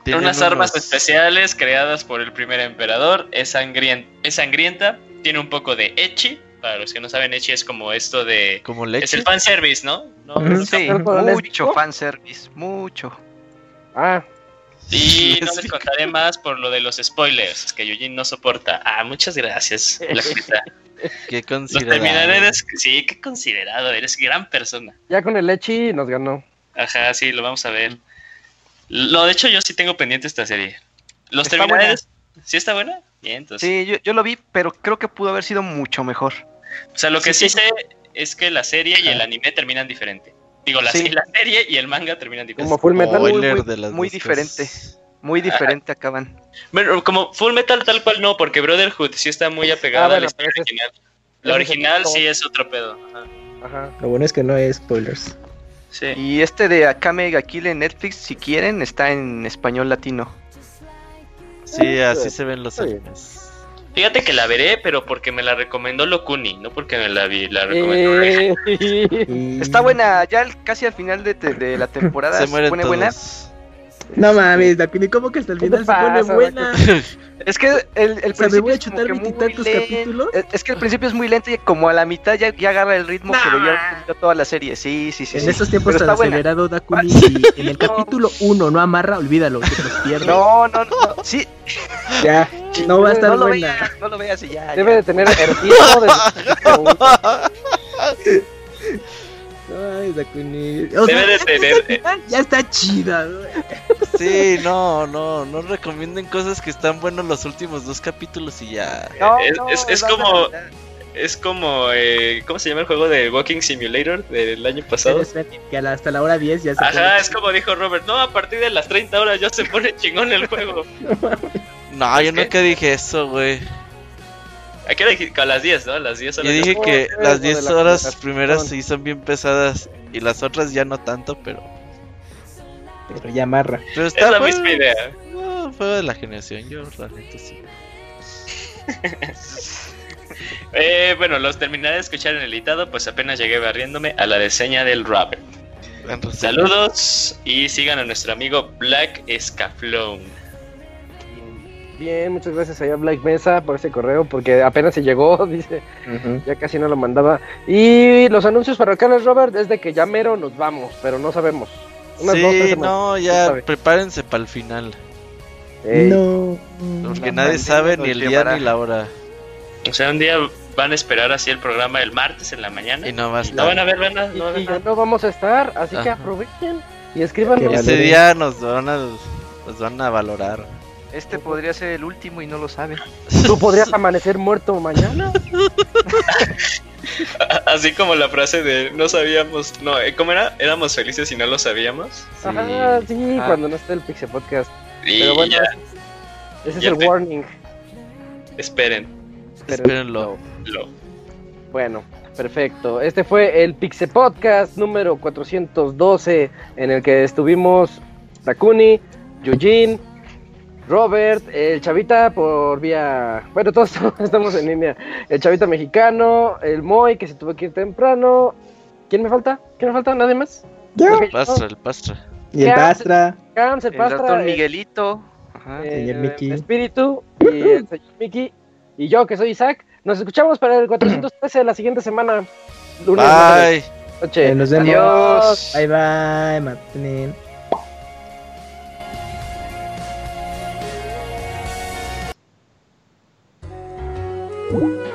Tienen unas armas unos- especiales creadas por el primer emperador. Es, sangrien- es sangrienta, tiene un poco de echi. Para los que no saben, echi es como esto de... Como Es leche. el fanservice, ¿no? ¿No? Sí, ¿Pero con mucho fanservice, mucho. Ah, Y (laughs) no les contaré más por lo de los spoilers, que Yujin no soporta. Ah, muchas gracias. La. (laughs) Qué considerado. terminaré de... Sí, qué considerado, eres gran persona. ya con el Echi nos ganó. Ajá, sí, lo vamos a ver. No, de hecho yo sí tengo pendiente esta serie. Los Está terminaré... buena. de- ¿Sí está buena? Bien, entonces... Sí, yo, yo lo vi, pero creo que pudo haber sido mucho mejor. O sea, lo que Sí, sí, sé es que la serie y el anime terminan diferente. Digo, la, Sí. (laughs) la serie y el manga terminan diferente. Como Full Metal. Muy, Spoiler muy- de las muy dos diferente. Muy diferente acaban. Bueno, como Full Metal tal cual no, porque Brotherhood sí está muy apegada Ah, bueno, a la historia pero original. La original sí es otro pedo. Ajá. Ajá. Lo bueno es que no hay spoilers. Sí. Y este de Akame ga Kill en Netflix, si quieren, está en español latino. Sí, así se ven los animes. Fíjate que la veré, pero porque me la recomendó Lokuni, no porque me la vi, la recomendó. Eh, (laughs) Está buena, ya casi al final de, de- de la temporada (laughs) Se se, pone todos. buena. No mames, Dakuni, ¿cómo que hasta el ¿Qué te final se pone buena? (laughs) (laughs) Es que el, el O sea, me voy a principio es chutar que muy veintitantos lento. capítulos. Es, es que el principio es muy lento y como a la mitad ya, ya agarra el ritmo, Nah. pero ya terminó toda la serie. Sí, sí, sí. en sí. estos tiempos tan acelerado, Dakuni, (laughs) si en el capítulo 1 no amarra, olvídalo, te los pierdes. No, no, no. Sí, Ya, no va a estar no lo buena. veas, no lo veas y ya. Debe ya. de tener erotismo de... Dakuni. O Debe sea, de tener. eh, ya está chida. ¿no? Sí, no, no, no recomienden cosas que están buenos los últimos dos capítulos y ya. No, Es- no, es- es dale como-. Es como. eh, ¿Cómo se llama el juego de Walking Simulator del año pasado? Que hasta la hora 10 ya se Ajá, pone- es como dijo Robert. No, a partir de las 30 horas ya se pone chingón el juego. (laughs) No, yo ¿Qué? nunca dije eso, güey. Aquí dije a las 10, ¿no? A las 10 Yo horas. dije Oh, que eso las de 10 la horas conversación. primeras sí son bien pesadas y las otras ya no tanto, pero. Pero ya amarra. Pero Es está la bueno. misma idea. No, fue de la generación, yo realmente sí. (laughs) Eh, bueno, los terminaré de escuchar en el editado, pues apenas llegué barriéndome a la reseña del Robert. Saludos y sigan a nuestro amigo Black Scaflón. Bien, muchas gracias allá Black Mesa por ese correo, porque apenas se llegó, (laughs) dice, ya casi no lo mandaba. Y los anuncios parroquiales, Robert, es de que ya mero nos vamos, pero no sabemos. Unas dos, tres Sí, semanas, no, ya prepárense para el final. Ey, No. Porque La nadie sabe ni el día llevará. ni la hora. O sea, un día van a esperar así el programa el martes en la mañana. Y no va a estar. no van a ver no van a ver y ya nada. no vamos a estar, así que aprovechen. Y escriban Que Ese día nos van a, nos van a valorar. Este podría ser el último y no lo sabe. ¿Tú podrías amanecer muerto mañana? (laughs) Así como la frase de no sabíamos, no, eh, ¿cómo era? Éramos felices y no lo sabíamos. Ajá, sí, Ah. cuando no esté el Pixel Podcast. Pero bueno, ya, ese es ya el te- warning. esperen. Espérenlo. Lo. Bueno, perfecto. Este fue el Pixel Podcast número 412 en el que estuvimos Takuni, Yujin, Robert, el Chavita por vía... Bueno, todos (laughs) estamos en línea. El Chavita mexicano, el Moy que se tuvo que ir temprano. ¿Quién me falta? ¿Quién me falta? ¿Nadie más? Yo. El pastra, el pastra. Y el. Pastra. Cams, el El Pastra, ratón el- Miguelito. Ajá. el Señor Mickey. Espíritu y el señor Mickey y yo que soy Isaac. Nos escuchamos para el 413 de la siguiente semana. Lunes, Bye. noche. Eh, nos vemos. Adiós. Bye bye, Martín. El